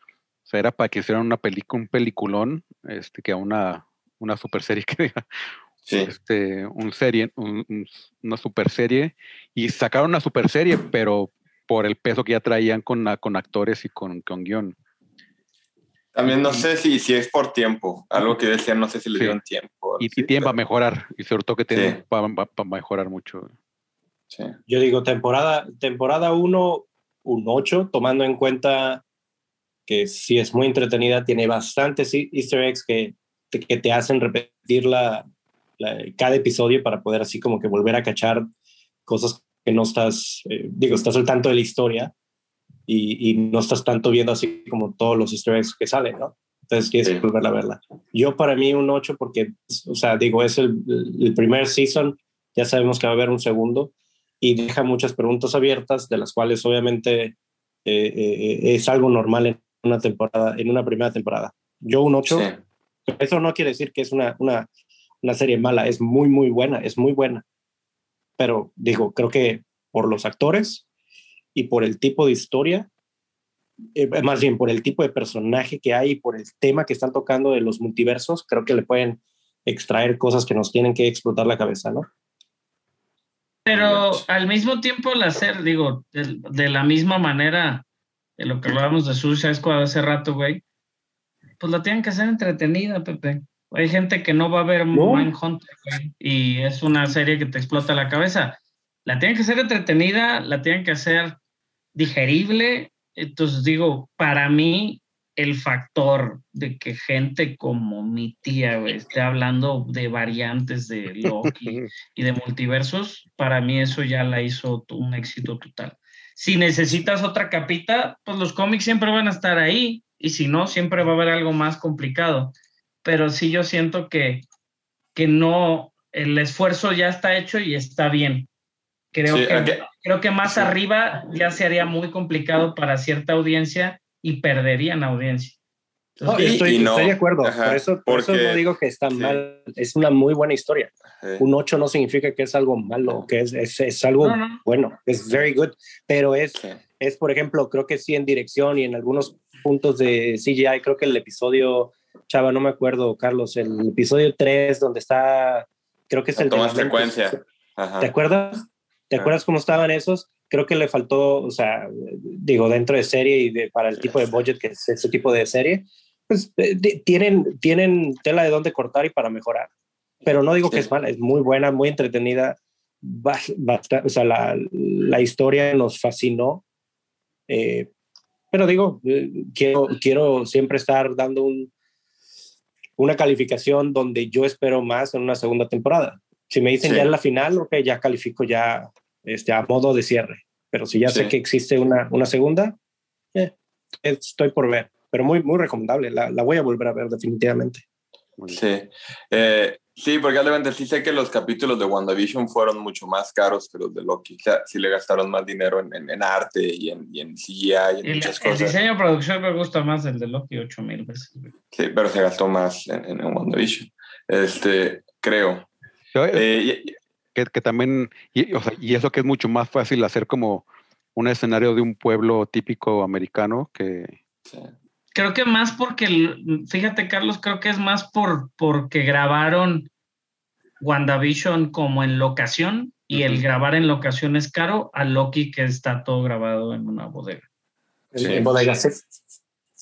era para que hicieran una película, un peliculón, este, que una, una super serie que diga, Sí. este, un serie, un- un- una super serie, y sacaron una super serie, pero por el peso que ya traían con, con actores y con, con guion. También no sé si, si es por tiempo. Algo que decían, no sé si le Sí. dieron tiempo. Y, Sí, y tienen para mejorar, y sobre todo que tienen Sí. para mejorar mucho. sí. Yo digo temporada temporada 1, un 8, tomando en cuenta que sí es muy entretenida, tiene bastantes e- easter eggs que, que te hacen repetir la, la- cada episodio para poder así como que volver a cachar cosas que no estás, eh, digo, estás al tanto de la historia y, y no estás tanto viendo así como todos los easter eggs que salen, ¿no? Entonces quieres Sí. volver a verla. Yo para mí un 8 porque, o sea, digo, es el, el primer season, ya sabemos que va a haber un segundo y deja muchas preguntas abiertas, de las cuales obviamente eh, eh, es algo normal en una temporada, en una primera temporada. Yo un 8, Sí. eso no quiere decir que es una, una, una serie mala, es muy, muy buena, es muy buena. Pero digo, creo que por los actores y por el tipo de historia, eh, más bien por el tipo de personaje que hay y por el tema que están tocando de los multiversos, creo que le pueden extraer cosas que nos tienen que explotar la cabeza, ¿no? Pero al mismo tiempo el hacer, digo, de, de la misma manera de lo que hablábamos de Suicide Squad hace rato, güey, pues la tienen que hacer entretenida, Pepe. Hay gente que no va a ver No. Mindhunter, güey, y es una serie que te explota la cabeza. La tienen que hacer entretenida, la tienen que hacer digerible. Entonces digo, para mí, el factor de que gente como mi tía güey, esté hablando de variantes de Loki y de multiversos, para mí eso ya la hizo un éxito total. Si necesitas otra capita, pues los cómics siempre van a estar ahí y si no, siempre va a haber algo más complicado. Pero sí yo siento que, que no, el esfuerzo ya está hecho y está bien. Creo, Sí, que, creo que más sí. arriba ya se haría muy complicado para cierta audiencia y perderían audiencia. No, y- estoy, y no, estoy de acuerdo. ajá, por eso, por eso porque- no digo que está sí. mal. Es una muy buena historia. Sí. Un 8 no significa que es algo malo, que es, es, es algo No, no. bueno. Es very good. Pero es, Sí. es, por ejemplo, creo que sí en dirección y en algunos puntos de CGI, creo que el episodio, Chava, no me acuerdo, Carlos, el episodio 3, donde está, creo que es el de toma las lentes. secuencia. Ajá. ¿Te acuerdas? ¿Te Ah. acuerdas cómo estaban esos? Creo que le faltó, o sea, digo, dentro de serie y de, para el tipo de budget que es ese tipo de serie, pues eh, tienen, tienen tela de dónde cortar y para mejorar. Pero no digo que Sí. es mala, es muy buena, muy entretenida. ba- basta- o sea, la, la historia nos fascinó. Eh, pero digo, eh, quiero, quiero siempre estar dando un, una calificación donde yo espero más en una segunda temporada. Si me dicen Sí. ya en la final, ok, ya califico ya este, a modo de cierre. Pero si ya sé Sí. que existe una, una segunda, eh, estoy por ver. Pero muy, muy recomendable. La, la voy a volver a ver definitivamente. Sí. Eh, sí, porque obviamente sí sé que los capítulos de WandaVision fueron mucho más caros que los de Loki. O sea, sí le gastaron más dinero en, en- en arte y en, y en CGI y en el, muchas el cosas. diseño de producción me gusta más el de Loki 8000 veces. Sí, pero se gastó más en, en, WandaVision. Este, creo. Yo, eh, Eh, y- que, que también, y, o sea, y eso que es mucho más fácil hacer como un escenario de un pueblo típico americano que sí. Creo que más porque, fíjate Carlos, creo que es más por porque grabaron WandaVision como en locación y el grabar en locación es caro a Loki que está todo grabado en una bodega. Sí. En bodega, sí.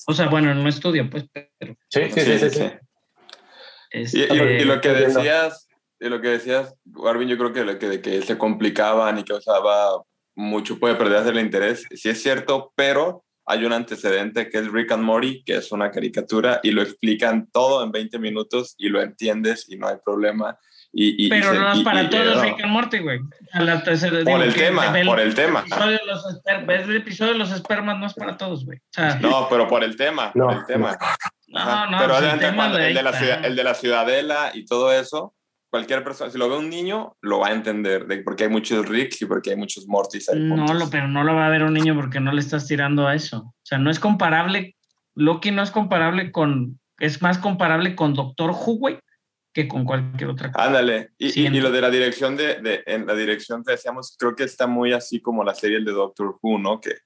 O sea, bueno, en un estudio, pues, pero Sí, sí, sí, sí, sí. Y, y- este, y lo que decías, y lo que decías, Arvin, yo creo que, lo que, de que se complicaban y que usaba mucho puede perderse el interés. Sí es cierto, pero hay un antecedente que es Rick and Morty, que es una caricatura y lo explican todo en 20 minutos y lo entiendes y no hay problema. Y, y- y pero se- no es y- para y- todos no. Rick and Morty, güey. Por el tema, el- por el tema. episodio de los esper- ves el episodio de los espermas no es para todos, güey. O sea, No, pero por el tema, No, por el tema. no, no, pero el tema cuando- de el, de la ciudad- el de la ciudadela y todo eso, cualquier persona, si lo ve un niño, lo va a entender, de, porque hay muchos Ricks y porque hay muchos Mortys. ahí No, lo, pero no lo va a ver un niño porque no le estás tirando a eso. O sea, no es comparable. Loki no es comparable con. Es más comparable con Doctor Who, güey, que con cualquier otra cosa. Ándale. Y, y- y lo de la dirección de, de- en la dirección que decíamos, creo que está muy así como la serie de Doctor Who, ¿no? Que,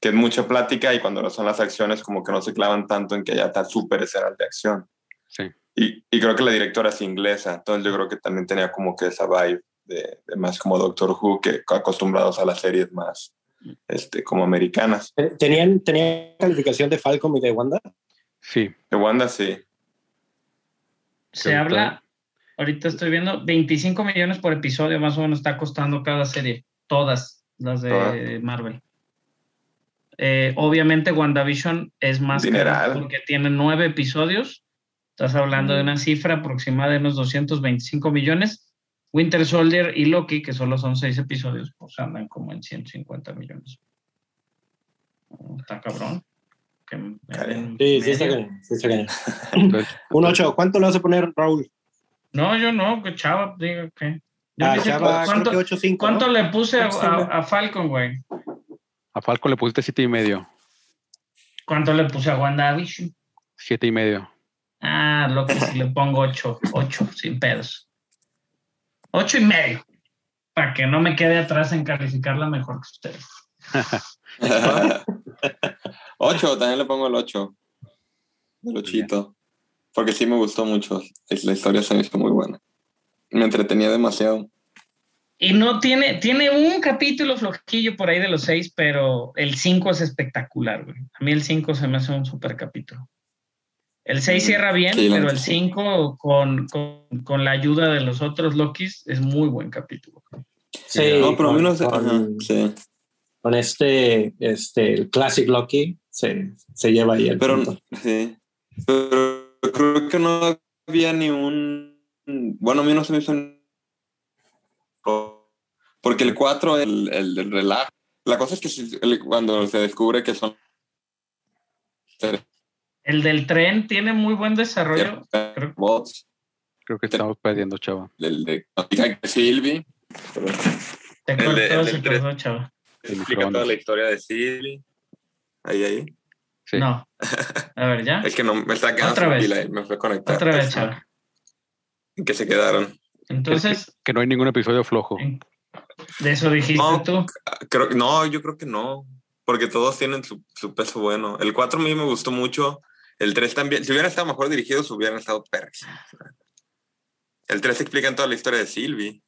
que es mucha plática y cuando no son las acciones como que no se clavan tanto en que haya tan súper escenas de acción. Sí. Y, y creo que la directora es inglesa, entonces yo creo que también tenía como que esa vibe de, de más como Doctor Who, que acostumbrados a las series más este, como americanas. Eh, ¿Tenían, ¿Tenían calificación de Falcon y de Wanda? sí, De Wanda sí. Se habla, ahorita estoy viendo 25 millones por episodio, más o menos está costando cada serie. Todas las de Todas. Marvel. Eh, obviamente, WandaVision es más Dineral. porque tiene nueve episodios. Estás hablando de Mm. una cifra aproximada de unos 225 millones. Winter Soldier y Loki, que solo son seis episodios, pues andan como en 150 millones. Oh, Está cabrón. Que Sí, sí, está cañón, sí está cañón. Un 8. ¿Cuánto le vas a poner, Raúl? No, yo no, que chava, diga que. Yo Ah, ni sé Chava, cuánto, creo que 8.5. cuánto ¿no? le puse a, Sí, a- a Falcon, güey. a Falcon le pusiste siete y medio, ¿Cuánto le puse a WandaVision? siete y medio. Ah, lo que si le pongo 8, 8, sin pedos. 8 y medio. Para que no me quede atrás en calificarla mejor que ustedes. ocho, también le pongo el ocho. El ochito. Porque sí me gustó mucho. La historia se me hizo muy buena. Me entretenía demasiado. Y no tiene, tiene un capítulo flojillo por ahí de los seis, pero el 5 es espectacular, güey. A mí el 5 se me hace un super capítulo. El 6 Mm, cierra bien, sí, pero el sí. 5 con, con, con la ayuda de los otros Lokis es muy buen capítulo. Sí, no, pero con- ajá, sí. con este, este, el Classic Loki, se, se lleva ahí el Pero, punto. sí. Pero creo que no había ni un. Bueno, a mí no se me hizo. un- Porque el 4, el, el, del relajo. La cosa es que si- el- cuando se descubre que son. El del tren tiene muy buen desarrollo. Creo- que estamos perdiendo, chava. el de Sylvie. Te El cortó, el tren. cortó, chava. El Explica toda la historia de Sylvie. Ahí, ahí. Sí. No. A ver, ya. Es que no me está quedando Otra vez. pila y me fue conectar. Otra vez, chava. ¿En qué se quedaron? Entonces, Que no hay ningún episodio flojo. de eso dijiste No. tú. Creo, no, yo creo que no. Porque todos tienen su, su peso bueno. El 4 a mí me gustó mucho. El 3 también. Si hubieran estado mejor dirigidos, hubieran estado perros. El 3 explica toda la historia de Sylvie.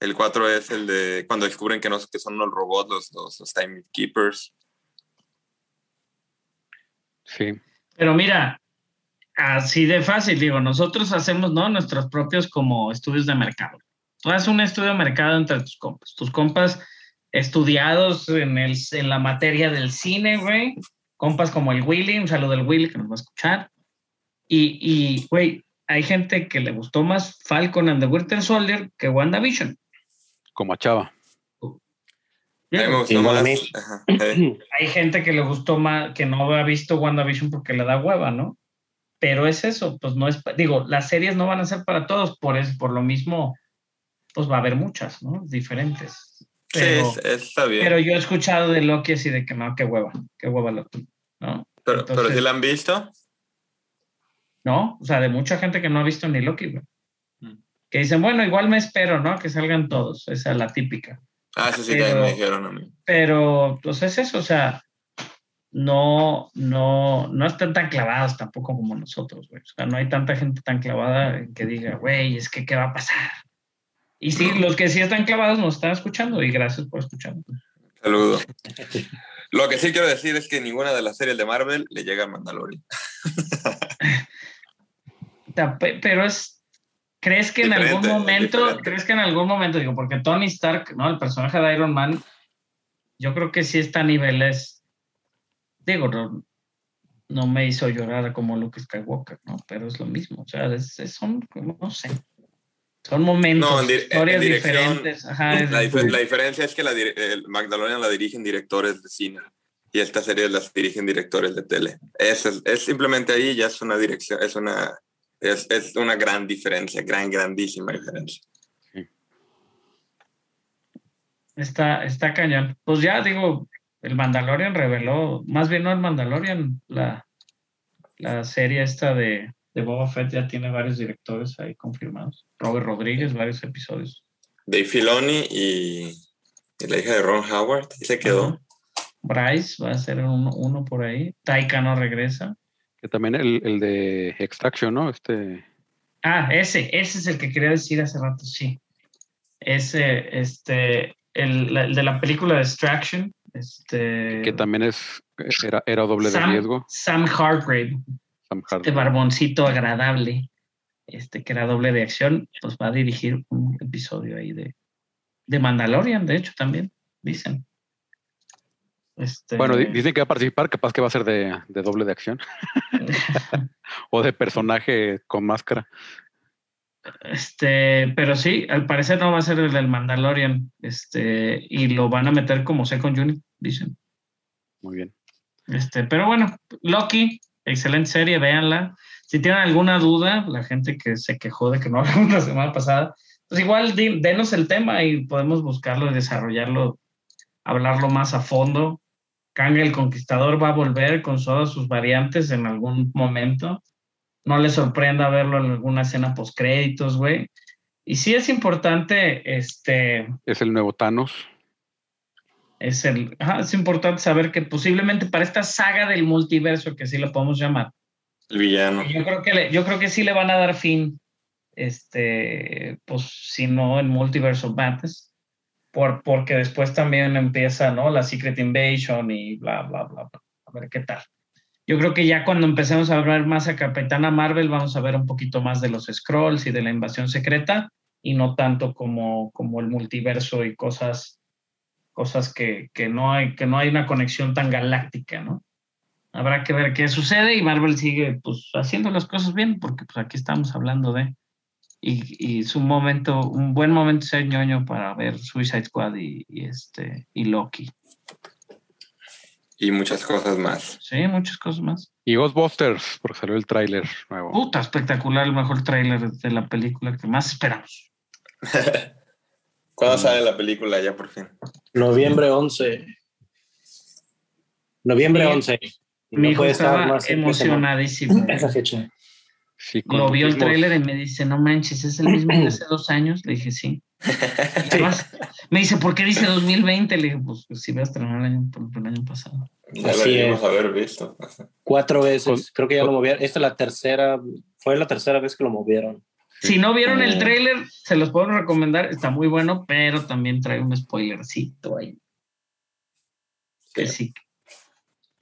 El 4 es el de cuando descubren que, no, que son los robots, los, los, los Time Keepers. Sí. Pero mira, así de fácil, digo, nosotros hacemos, ¿no? Nuestros propios como estudios de mercado. Tú haces un estudio de mercado entre tus compas. Tus compas estudiados en, el, en la materia del cine, güey. Compas como el Willy, un saludo del Willy que nos va a escuchar. Y, y, güey, hay gente que le gustó más Falcon and the Winter Soldier que WandaVision. Como a Chava. A más. Ajá, eh. hay gente que le gustó más, que no ha visto WandaVision porque le da hueva, ¿no? Pero es eso, pues no es, digo, las series no van a ser para todos, por eso, por lo mismo, pues va a haber muchas, ¿no? Diferentes. Pero, sí, es- está bien. pero yo he escuchado de Loki así de que no, qué hueva, qué hueva Loki, ¿no? pero, pero entonces- si la han visto. ¿No? O sea, de mucha gente que no ha visto ni Loki, güey. Mm. Que dicen, bueno, igual me espero, ¿no? Que salgan todos, esa es la típica. Ah, eso sí, Pero- también me dijeron a mí. pero pues es eso, o sea, no, no, no están tan clavados tampoco como nosotros, güey. O sea, no hay tanta gente tan clavada que diga, güey, es que qué va a pasar. Y sí, los que sí están clavados nos están escuchando y gracias por escucharnos. Saludo. Lo que sí quiero decir es que ninguna de las series de Marvel le llega a Mandalorian. Pero es, ¿crees que en algún momento, diferente. crees que en algún momento, digo, porque Tony Stark, ¿no? El personaje de Iron Man, yo creo que sí está a niveles, digo, no, no me hizo llorar como Luke Skywalker, ¿no? Pero es lo mismo, o sea, es- es- son, no sé, son momentos, No, en di- en historias diferentes. Ajá, es- La, dif- la diferencia es que la el Mandalorian la dirigen directores de cine y esta serie las dirigen directores de tele. Es, es, es simplemente ahí ya es una dirección, es una, es, es una gran diferencia, gran, grandísima diferencia. Está, está cañón. Pues ya digo, el Mandalorian reveló, más bien no el Mandalorian, la, la serie esta de, de Boba Fett ya tiene varios directores ahí confirmados. Robert Rodríguez, varios episodios. Dave Filoni y, y la hija de Ron Howard ahí se quedó. Bryce va a ser uno, uno por ahí. Taika no regresa. Que también el, el de Extraction, ¿no? Este. Ah, ese, ese es el que quería decir hace rato, sí. Ese, este, el, la- el de la película de Distraction, este. Que también es. Era, era doble de Sam, riesgo. Sam Hargrave, Sam este barboncito agradable, este que era doble de acción, pues va a dirigir un episodio ahí de, de Mandalorian, de hecho, también, dicen. Este, Bueno, di- dicen que va a participar, capaz que va a ser de, de doble de acción. o de personaje con máscara. este, pero sí, al parecer no va a ser el del Mandalorian, este, y lo van a meter como second unit, dicen. Muy bien. Este, pero bueno, Loki, excelente serie, véanla. Si tienen alguna duda, la gente que se quejó de que no hablamos la semana pasada, pues igual denos el tema y podemos buscarlo y desarrollarlo, hablarlo más a fondo. Kang el Conquistador va a volver con todas sus variantes en algún momento. No les sorprenda verlo en alguna escena post créditos, güey. Y sí es importante, este, Es el nuevo Thanos. Es el, ajá, es importante saber que posiblemente para esta saga del multiverso, que sí lo podemos llamar, El villano. yo creo que le- yo creo que sí le van a dar fin, este, pues si no en Multiverse of Madness, por, porque después también empieza, ¿no? La Secret Invasion y bla, bla, bla, bla. A ver qué tal. Yo creo que ya cuando empecemos a hablar más a Capitana Marvel, vamos a ver un poquito más de los scrolls y de la invasión secreta, y no tanto como, como el multiverso y cosas cosas que, que, no hay, que no hay una conexión tan galáctica, ¿no? Habrá que ver qué sucede y Marvel sigue pues haciendo las cosas bien porque pues aquí estamos hablando de y, y es un momento, un buen momento ser ñoño para ver Suicide Squad y, y este y Loki. Y muchas cosas más. Sí, muchas cosas más. Y Ghostbusters, porque salió el tráiler nuevo. Puta, espectacular, el mejor tráiler de la película que más esperamos. ¿Cuándo sale la película ya por fin? Noviembre 11. Noviembre Mi- 11. Mi No hijo puede estar estaba más emocionadísimo. Esa fecha. Sí, Lo vio el tráiler y me dice, no manches, ¿es el mismo de hace dos años? Le dije, sí. Además, me dice, ¿por qué dice 2020? Le dije, pues, pues sí, voy a estrenar el año, el año pasado. Ya Así deberíamos es. haber visto. Cuatro veces. Creo que ya lo movieron. Esta es la tercera. Fue la tercera vez que lo movieron. Si no vieron el tráiler, se los puedo recomendar. Está muy bueno, pero también trae un spoilercito ahí. Que sí.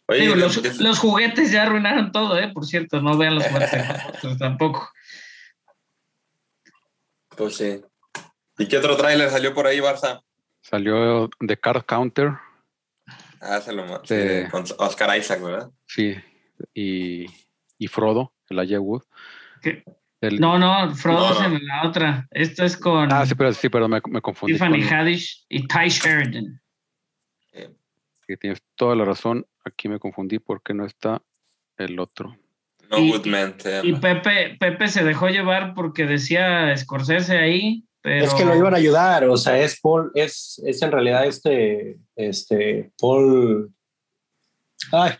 Oye, Digo, los, ¿qué- los juguetes ya arruinaron todo, ¿eh? Por cierto, no vean los juguetes de tampoco. pues sí. ¿Y qué otro tráiler salió por ahí, Barça? Salió The Card Counter, Ah, se lo Sí. sí, con Oscar Isaac, ¿verdad? sí, y, y Frodo, el Aya Wood. ¿Qué? El- No, no, Frodo No, es no. en la otra. Esto es con Ah, sí, pero sí, me, me confundí. Tiffany con- Haddish y Ty Sheridan. que tienes toda la razón. Aquí me confundí porque no está el otro. No Y- Good Man se Y. Pepe, Pepe se dejó llevar porque decía Scorsese ahí, pero... Es que lo iban a ayudar. O sea, es Paul. Es, es en realidad este. Este. Paul. Ay.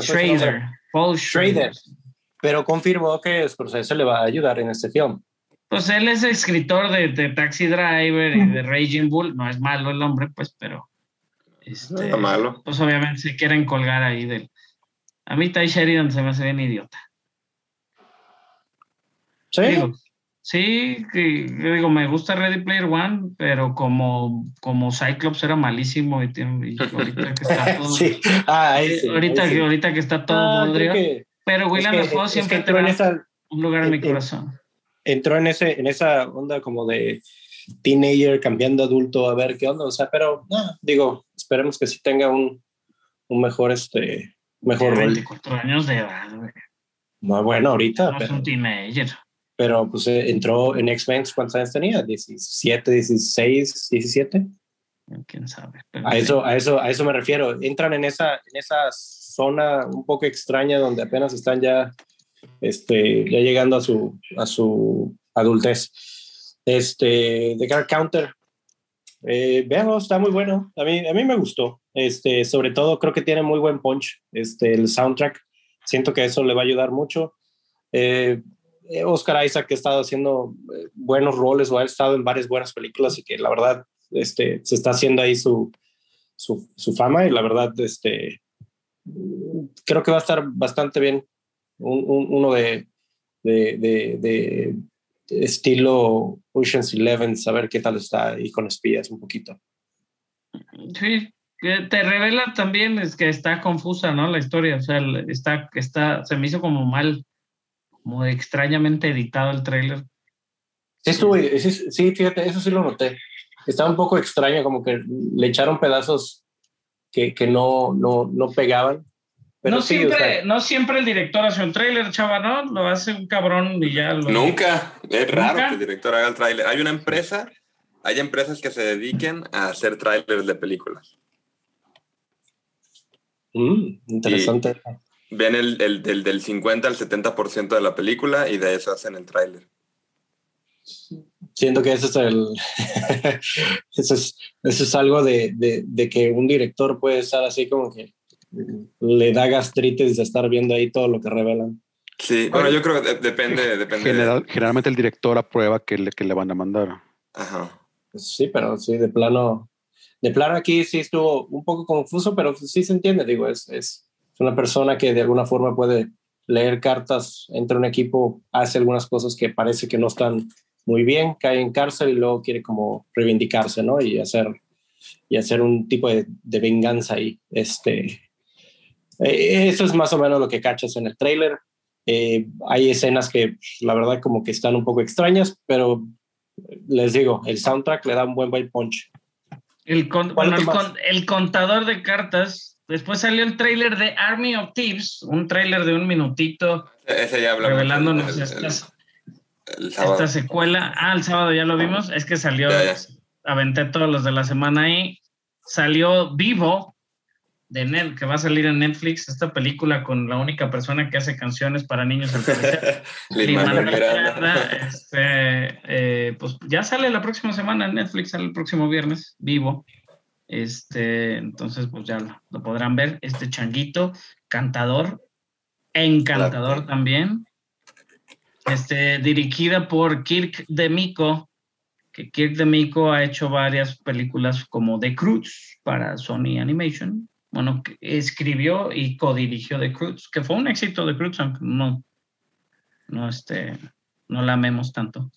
Schrader, Paul Schrader. Schrader. Pero confirmó que Scorsese le va a ayudar en este film. Pues él es escritor de, de Taxi Driver y de Raging Bull. No es malo el hombre, pues, pero... este, No está malo. Pues obviamente se quieren colgar ahí del... A mí Ty Sheridan se me hace bien idiota. Sí. Digo, sí, que, digo, me gusta Ready Player One, pero como, como Cyclops era malísimo y, tiene, y ahorita que está todo... sí. Ah, ahí sí, ahorita, ahí sí. que, ahorita que está todo Ah, que- pero es William que- Dafoe es que siempre entró en tendrá esa, un lugar en mi corazón. entró en ese en esa onda como de teenager cambiando adulto a ver qué onda o sea pero no, digo esperemos que sí tenga un, un mejor este mejor rol 24 años de edad, güey. no bueno ahorita No es pero, un teenager. pero, pues eh, entró en X-Men cuántos años tenía 17 16 17 Quién sabe. pero a sí. eso a eso a eso me refiero entran en esa en esa zona un poco extraña donde apenas están ya este ya llegando a su a su adultez. Este The Card Counter. Eh, véanlo está muy bueno. A mí a mí me gustó. Este sobre todo creo que tiene muy buen punch este el soundtrack. Siento que eso le va a ayudar mucho. Eh, Oscar Isaac que ha estado haciendo eh, buenos roles o ha estado en varias buenas películas y que la verdad este, se está haciendo ahí su, su, su fama y la verdad este, creo que va a estar bastante bien. Un, un- uno de, de, de- de estilo Ocean's Eleven, saber qué tal está ahí con espías un poquito. Sí, que te revela también es que está confusa, ¿no? La historia, o sea, está, está, se me hizo como mal, como extrañamente editado el tráiler. Sí, estuvo, sí, fíjate, eso sí lo noté. Estaba un poco extraño, como que le echaron pedazos que, que no, no, no pegaban. Pero no, sí, o siempre, sea, no siempre el director hace un tráiler, chava, ¿no? Lo hace un cabrón y ya lo... Nunca. Es raro ¿Nunca? que el director haga el tráiler. Hay una empresa, hay empresas que se dediquen a hacer tráilers de películas. mm, interesante. Ven el, el- del, del 50 al 70% de la película y de eso hacen el tráiler. Siento que ese es el. eso, es, eso es algo de, de, de que un director puede estar así como que le da gastritis de estar viendo ahí todo lo que revelan. Sí, bueno, yo creo que de- depende, depende. de- General- generalmente el director aprueba que le, que le van a mandar. Ajá. Pues sí, pero sí, de plano. De plano aquí sí estuvo un poco confuso, pero sí se entiende. Digo, es, es una persona que de alguna forma puede leer cartas, entra a un equipo, hace algunas cosas que parece que no están muy bien, cae en cárcel y luego quiere como reivindicarse, ¿no? Y hacer, y hacer un tipo de, de venganza ahí. Este, eh, eso es más o menos lo que cachas en el tráiler. Eh, hay escenas que la verdad como que están un poco extrañas, pero les digo, el soundtrack le da un buen buen punch. El, con- ¿Cuál bueno, el, con- el contador de cartas. Después salió el tráiler de Army of Thieves, un tráiler de un minutito Ese ya hablamos. revelándonos el, el- estas- el sábado. esta secuela. Ah, el sábado ya lo vimos. Es que salió, Ya, ya. aventé todos los de la semana ahí. Salió Vivo, de Net, que va a salir en Netflix, esta película con la única persona que hace canciones para niños. al parecer. Este, eh, pues ya sale la próxima semana en Netflix, sale el próximo viernes, vivo. Este, entonces, pues ya lo, lo podrán ver. Este changuito, cantador, encantador Claro. también. Este, dirigida por Kirk DeMico, que Kirk DeMico ha hecho varias películas como The Cruz para Sony Animation. Bueno, escribió y codirigió The Cruz, que fue un éxito de Cruz, aunque no, no, este, no la amemos tanto.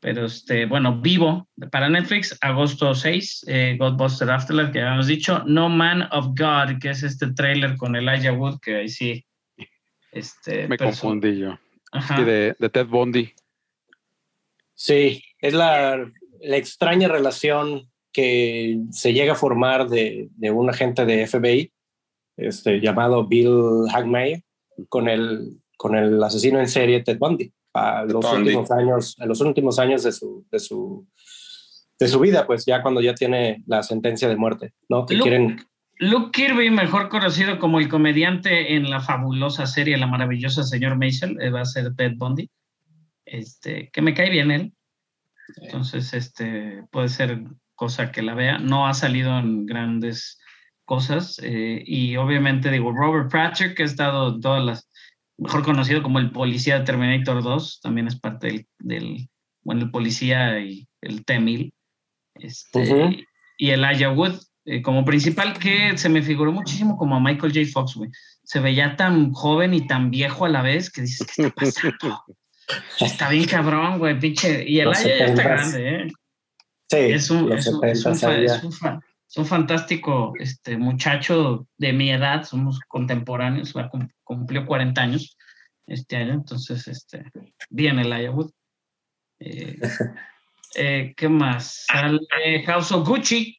Pero este, bueno, vivo para Netflix, agosto 6, eh, Godbuster Afterlife, que ya habíamos dicho, No Man of God, que es este tráiler con Elijah Wood, que ahí sí. Este, Me confundí yo. Ajá. De, de Ted Bundy. Sí, es la, la extraña relación que se llega a formar de, de un agente de FBI este, llamado Bill Hagmay con el, con el asesino en serie Ted Bundy. A los Bundy. últimos años, en los últimos años de su, de su de su vida, pues ya cuando ya tiene la sentencia de muerte, ¿no? Que quieren Luke Kirby, mejor conocido como el comediante en la fabulosa serie La maravillosa señor Maisel, eh, va a ser Ted Bundy. Este, que me cae bien él. Entonces, este, puede ser cosa que la vea. No ha salido en grandes cosas. eh, y obviamente, digo, Robert Pratchett, que ha estado en todas las, mejor conocido como el policía de Terminator 2, también es parte del, del bueno, el policía y el T-1000. Este. Y el Elijah Wood eh, como principal, que se me figuró muchísimo como a Michael J. Fox, güey. Se veía tan joven y tan viejo a la vez que dices, ¿qué está pasando? está bien cabrón, güey, pinche. Y el Elijah ya está 70s. grande, ¿eh? Sí, Es un, es un, es 70 un es es fantástico este, muchacho de mi edad, somos contemporáneos, cumplió 40 años este año, entonces, este, bien el Wood. Eh, eh, ¿Qué más? Sale House of Gucci,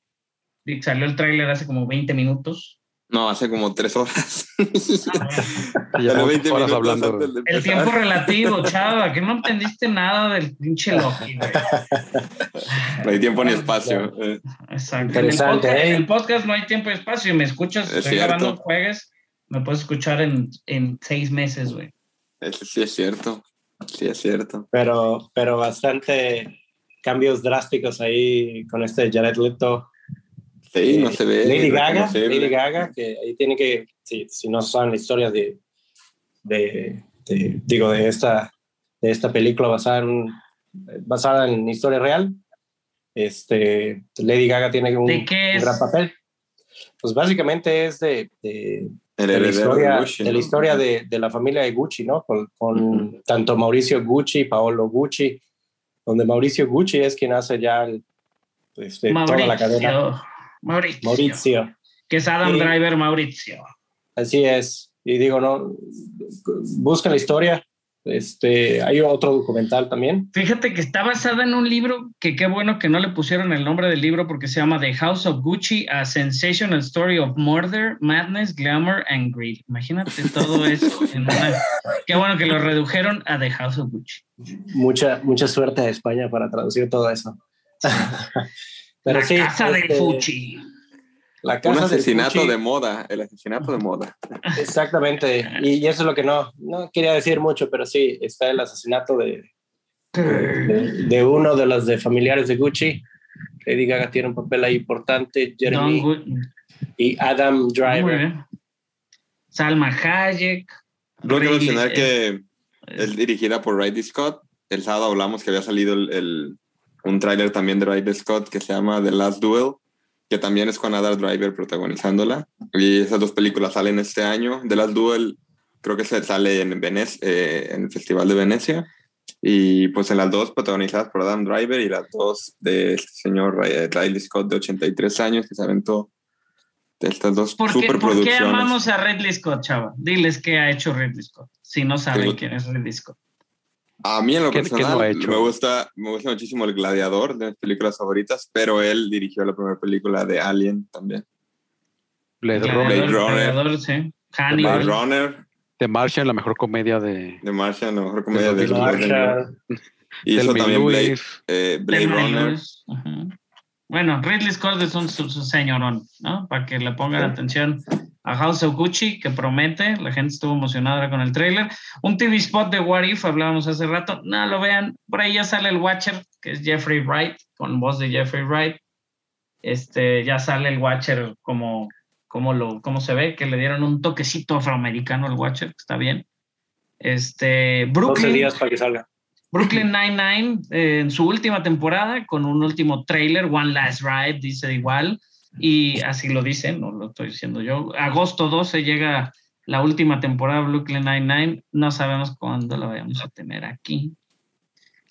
salió el tráiler hace como 20 minutos. No, hace como tres horas. Ah, Ya Salió llevamos horas hablando. El tiempo relativo, chava, que no entendiste nada del pinche Loki, güey. No hay tiempo ni espacio. eh. Exacto. En el, Interesante, podcast, ¿eh? en el podcast no hay tiempo y espacio. Me escuchas, Es estoy cierto. grabando juegues, me puedes escuchar en, en seis meses, güey. Eso sí es cierto. Sí es cierto. pero, pero bastante cambios drásticos ahí con este Jared Leto. Sí, no se ve. Lady Gaga. Lady Gaga, que ahí tiene que, si, si no saben la historia de, de, de- digo, de esta, de esta película basada en, basada en historia real, este, Lady Gaga tiene un, ¿De qué un gran papel. Pues básicamente es de, de, El de la historia, de Gucci. de, la, ¿no? historia de, de la familia de Gucci, ¿no? Con, con Ujú. tanto Mauricio Gucci, Paolo Gucci, donde Mauricio Gucci es quien hace ya el, este, toda la cadena. Mauricio. Mauricio. Que es Adam. Driver Mauricio. Así es. Y digo, no, busca la historia. Este, hay otro documental también. Fíjate que está basada en un libro que qué bueno que no le pusieron el nombre del libro porque se llama The House of Gucci, A Sensational Story of Murder, Madness, Glamour and Greed. Imagínate todo eso en una... Qué bueno que lo redujeron a The House of Gucci. Mucha, mucha suerte a España para traducir todo eso. Pero la sí, casa del este, Gucci. La Un casa del asesinato Gucci. de moda. El asesinato de moda. Exactamente. Y, y eso es lo que no, no quería decir mucho, pero sí, está el asesinato de, de, de uno de los de familiares de Gucci. Lady Gaga tiene un papel ahí importante, Jeremy y Adam Driver. Salma Hayek. Tengo que mencionar eh, que es dirigida por Ridley Scott. El sábado hablamos que había salido el, el- un tráiler también de Ridley Scott que se llama The Last Duel, que también es con Adam Driver protagonizándola. Y esas dos películas salen este año. The Last Duel creo que se sale en, Venez- eh, en el Festival de Venecia. Y pues en las dos protagonizadas por Adam Driver y las dos de este señor Ry- Ridley Scott de 83 años que se aventó de estas dos ¿Por qué, ¿Por qué amamos a Ridley Scott, chava? Diles qué ha hecho Ridley Scott, si no saben quién es Ridley Scott. A mí en lo ¿Qué- qué personal no ha hecho? me gusta, me gusta muchísimo El Gladiador, de mis películas favoritas, pero él dirigió la primera película de Alien también. Blade Gladiador, Runner, Blade Runner. Sí. Blade. Runner, The Martian, la mejor comedia de The Martian, la mejor comedia De Marshall. Hizo también Blade, eh, Blade Runner. Bueno, Ridley Scott es un su- su señorón, ¿no? Para que le pongan atención a House of Gucci, que promete, la gente estuvo emocionada con el tráiler. Un TV spot de What If, hablábamos hace rato, no lo vean, por ahí ya sale el Watcher, que es Jeffrey Wright, con voz de Jeffrey Wright. Este, ya sale el Watcher como, como, lo, como se ve, que le dieron un toquecito afroamericano al Watcher, que está bien. Este, 12 Brooklyn. días para que salga. Brooklyn Nine-Nine eh, en su última temporada con un último trailer, One Last Ride, dice igual, y así lo dicen, no lo estoy diciendo yo. Agosto 12 llega la última temporada de Brooklyn Nine-Nine, no sabemos cuándo la vayamos a tener aquí.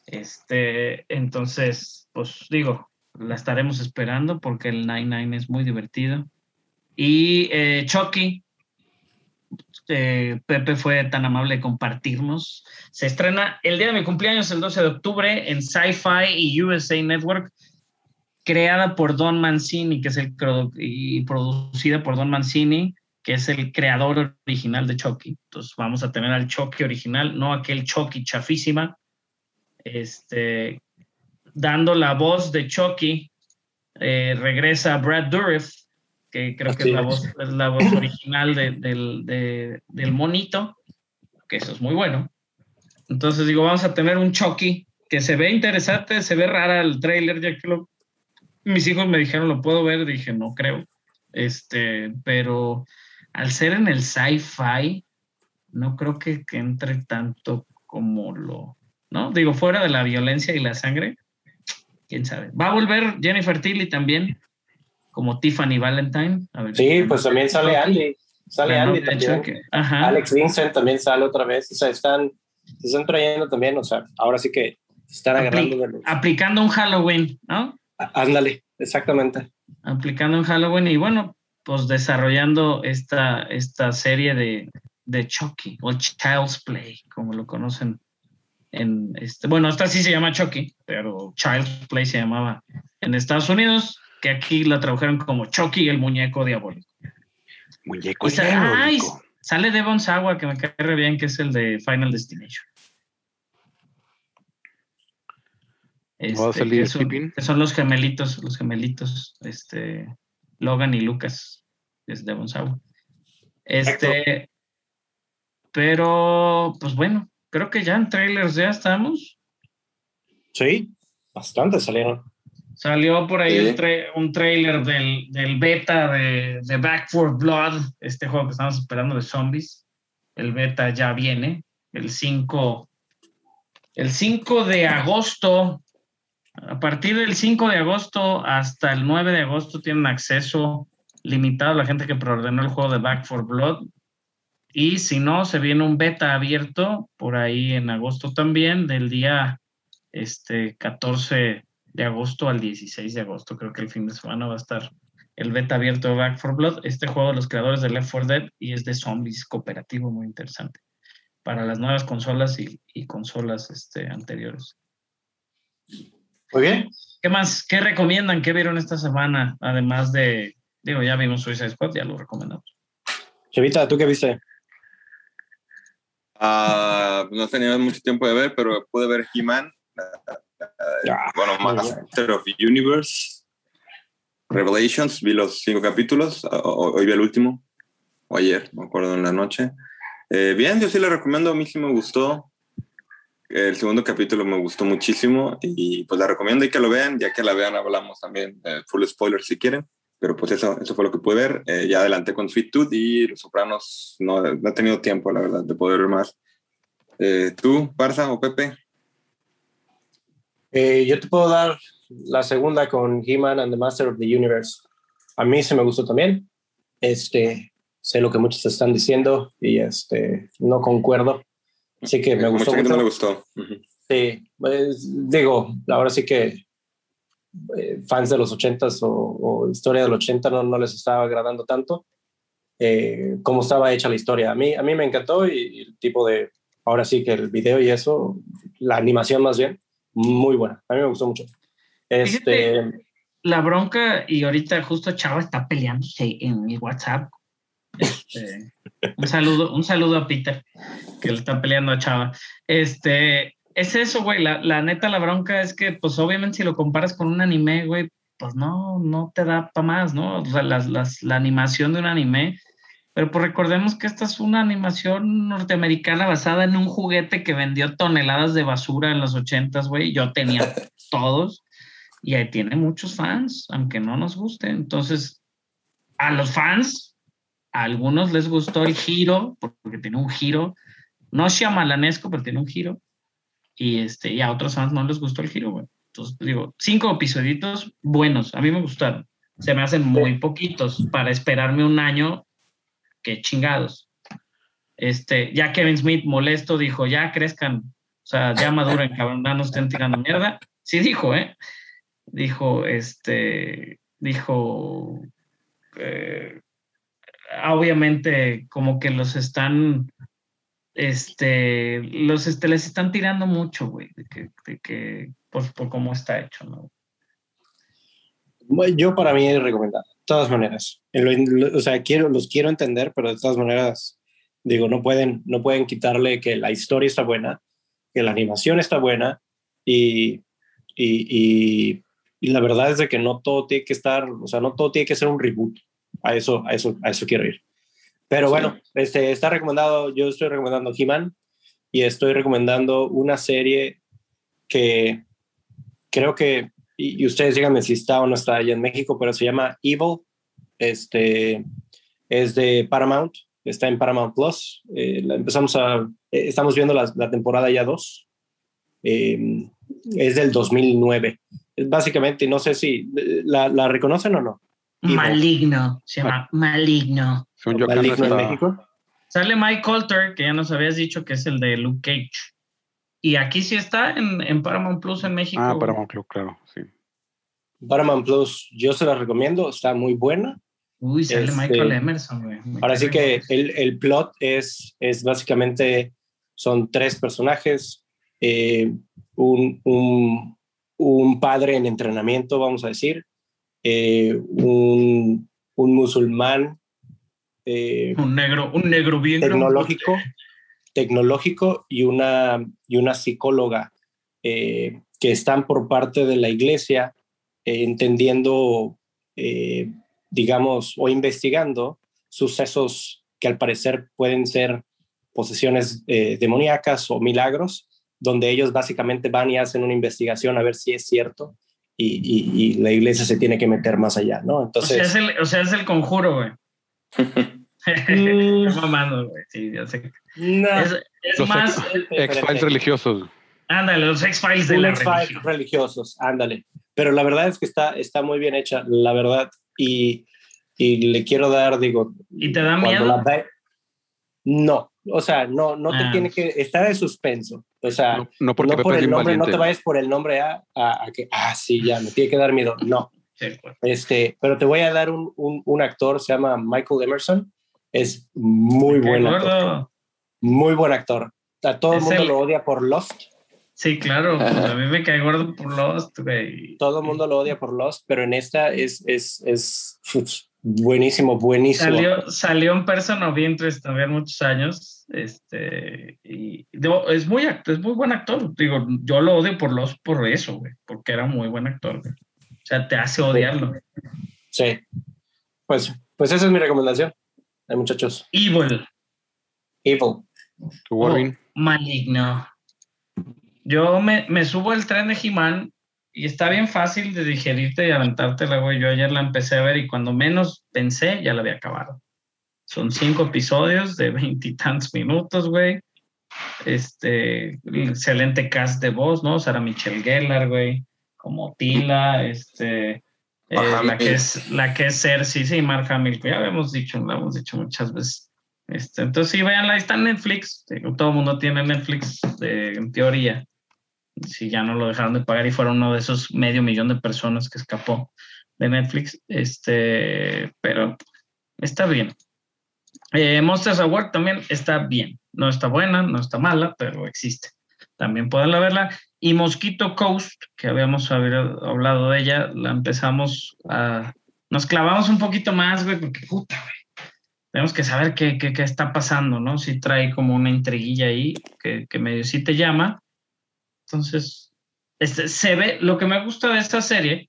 Este, entonces, pues digo, la estaremos esperando porque el Nine-Nine es muy divertido. Y eh, Chucky, eh, Pepe fue tan amable de compartirnos. Se estrena el día de mi cumpleaños, el 12 de octubre, en Sci-Fi y USA Network, creada por Don Mancini, que es el y producida por Don Mancini, que es el creador original de Chucky. Entonces vamos a tener al Chucky original, no aquel Chucky chafísima. Este, dando la voz de Chucky, eh, regresa Brad Dourif, que creo que es la es. voz, es la voz original de- del, de- del monito, que eso es muy bueno. Entonces digo, vamos a tener un Chucky que se ve interesante, se ve rara el trailer, ya que lo, mis hijos me dijeron, ¿lo puedo ver? Dije, no creo. Este, pero al ser en el sci-fi, no creo que, que entre tanto como lo, ¿no? Digo, fuera de la violencia y la sangre, quién sabe. Va a volver Jennifer Tilly también, como Tiffany Valentine. A ver Sí, pues también sale Andy. Sale Andy también. Ajá. Alex Vincent también sale otra vez. O sea, están, se están trayendo también. O sea, ahora sí que están Apli- agarrando de los. aplicando un Halloween, ¿no? Ándale, exactamente. aplicando en Halloween y bueno, pues desarrollando esta, esta serie de, de Chucky o Child's Play, como lo conocen en este, bueno, esta sí se llama Chucky, pero Child's Play se llamaba en Estados Unidos, que aquí la tradujeron como Chucky el muñeco diabólico. Muñeco Y sa- ay, diabólico. sale Devon Sawa, que me cae re bien, que es el de Final Destination. ¿Va a Este, salir que son, Pippin? que son los gemelitos, los gemelitos, este, Logan y Lucas, es Devon Sawa. Este, pero, pues bueno, creo que ya en trailers ya estamos. Sí, bastante salieron. Salió por ahí Sí. un, tra- un trailer del, del beta de, de Back for Blood, este juego que estamos esperando de zombies. El beta ya viene, el 5, el 5 de agosto. A partir del 5 de agosto hasta el 9 de agosto tienen acceso limitado a la gente que preordenó el juego de Back for Blood. Y si no, se viene un beta abierto por ahí en agosto también, del día este, 14 de agosto al 16 de agosto. Creo que el fin de semana va a estar el beta abierto de Back for Blood. Este juego de los creadores de Left 4 Dead y es de zombies cooperativo, muy interesante. Para las nuevas consolas y, y consolas este, anteriores. Muy bien. ¿Qué más? ¿Qué recomiendan? ¿Qué vieron esta semana? Además de, digo, ya vimos Suicide Squad, ya lo recomendamos. Chavita, ¿tú qué viste? Ah, no tenía mucho tiempo de ver, pero pude ver He-Man. Bueno, Master of the Universe. Revelations, vi los cinco capítulos. Hoy vi el último. O ayer, no me acuerdo, en la noche. Eh, bien, yo sí le recomiendo. A mí sí me gustó. El segundo capítulo me gustó muchísimo. Y pues la recomiendo y que lo vean. Ya que la vean, hablamos también. eh, full spoiler si quieren. Pero pues eso, eso fue lo que pude ver. Eh, ya adelanté con Sweet Tooth y Los Sopranos. No, no he tenido tiempo, la verdad, de poder ver más. Eh, ¿Tú, Barça o Pepe? Eh, yo te puedo dar la segunda con He-Man and the Master of the Universe. A mí se me gustó también. Este, sé lo que muchos están diciendo y este, no concuerdo. Así que me gustó mucha gente no le mucho. gustó. Ujú. Sí, pues, digo, ahora sí que eh, fans de los ochentas o, o historia del 80 no, no les estaba agradando tanto eh, cómo estaba hecha la historia. A mí, a mí me encantó y, y el tipo de, ahora sí que el video y eso, la animación más bien, muy buena. A mí me gustó mucho. Este, Fíjate, la bronca, y ahorita justo Chava está peleándose en mi WhatsApp. Este, un saludo, un saludo a Peter, que le está peleando a Chava. Este, es eso, güey. La, la neta, la bronca es que, pues obviamente, si lo comparas con un anime, güey, pues no, no te da para más, ¿no? O sea, las, las, la animación de un anime. Pero pues recordemos que esta es una animación norteamericana basada en un juguete que vendió toneladas de basura en los ochentas, güey. Yo tenía todos y ahí tiene muchos fans, aunque no nos guste. Entonces, a los fans, a algunos les gustó el giro, porque tiene un giro, no chamalanesco, pero tiene un giro. Y, este, y a otros fans no les gustó el giro, güey. Entonces, digo, cinco episodios buenos, a mí me gustaron. Se me hacen muy poquitos para esperarme un año, que chingados. Este, ya Kevin Smith molesto dijo, ya crezcan, o sea, ya maduren, cabrón, no estén tirando mierda. Sí dijo, ¿eh? Dijo, este, dijo, eh, obviamente como que los están, este, los, este, les están tirando mucho, güey, de que, de que por, por cómo está hecho, ¿no? Yo para mí es recomendable, de todas maneras. Lo- lo- o sea, quiero, los quiero entender, pero de todas maneras, digo, no pueden, no pueden quitarle que la historia está buena, que la animación está buena y, y, y, y la verdad es de que no todo tiene que estar, o sea, no todo tiene que ser un reboot. A eso, a eso, a eso quiero ir. Pero Sí. bueno, este, está recomendado, yo estoy recomendando He-Man y estoy recomendando una serie que creo que, y, y ustedes díganme si está o no está allá en México, pero se llama Evil. Este es de Paramount, está en Paramount Plus. Eh, la empezamos a, eh, estamos viendo la, la temporada ya 2. Eh, es del 2009. Es básicamente, no sé si eh, la, la reconocen o no. Maligno, se llama Maligno. Según yo, acá no Maligno en México. Sale Mike Coulter, que ya nos habías dicho que es el de Luke Cage. Y aquí sí está en, en Paramount Plus en México. Ah. Paramount Club, claro, sí. Paramount Plus, yo se la recomiendo, está muy buena. Uy, sale Este, Michael Emerson, güey. Ahora sí que el, el plot es, es básicamente, son tres personajes, eh, un, un, un padre en entrenamiento, vamos a decir, eh, un, un musulmán eh, Un negro, un negro bien tecnológico, tecnológico y una, y una psicóloga eh, que están por parte de la iglesia entendiendo, digamos, o investigando sucesos que al parecer pueden ser posesiones demoníacas o milagros, donde ellos básicamente van y hacen una investigación a ver si es cierto y, y- y la iglesia se tiene que meter más allá, ¿no? O sea, Entonces, es el, o sea, es el conjuro, güey. Mm. Estoy mamando, güey. Sí, ya sé. no, Es, es Los más, X-Files religiosos. ándale, los X-Files de la X-Files religión. religiosos, ándale. Pero la verdad es que está, está muy bien hecha, la verdad. Y, y le quiero dar, digo. ¿Y te da cuando miedo? la ve- no, o sea, no, no te Ah. tiene que. Está de suspenso. O sea, No, no, no porque por Pepe es el bien nombre, no valiente. te vayas por el nombre a, a, a que, ah, sí, ya, me tiene que dar miedo. No. Sí. Este, pero te voy a dar un, un, un actor, se llama Michael Emerson. Es muy Qué buen actor. gordo. Muy buen actor. A todo el mundo el- lo odia por Lost. Sí, claro. pues, a mí me cae gordo por Lost, güey. todo el mundo lo odia por Lost, pero en esta es, es, es uf, buenísimo, buenísimo. Salió, salió en Person of Interest también muchos años. Este, y digo, es muy, act- es muy buen actor. Digo, yo lo odio por Lost por eso, güey, porque era muy buen actor. güey. O sea, te hace odiarlo. Sí. Pues, pues esa es mi recomendación, eh, muchachos. Evil. Evil. ¿Tú, Warren? Maligno. Yo me, me subo al tren de He-Man y está bien fácil de digerirte y aventártela, güey. Yo ayer la empecé a ver y cuando menos pensé, ya la había acabado. Son cinco episodios de veintitantos minutos, güey. Este, excelente cast de voz, ¿no? Sara Michelle Gellar, güey, como Tila, este, eh, la, que es, la que es Cersei, sí, Mark Hamill, ya habíamos dicho, lo hemos dicho muchas veces. Este, entonces, sí, véanla, está en Netflix. Digo, Todo el mundo tiene Netflix, eh, en teoría. Si ya no lo dejaron de pagar y fueron uno de esos medio millón de personas que escapó de Netflix. Este, pero está bien. Eh, Monsters Award también está bien. No está buena, no está mala, pero existe. También pueden verla. Y Mosquito Coast, que habíamos hablado de ella, la empezamos a... Nos clavamos un poquito más, güey, porque puta, güey. Tenemos que saber qué, qué, qué, está pasando, ¿no? Si trae como una intriguilla ahí que, que medio sí te llama. Entonces, este, se ve, lo que me gusta de esta serie,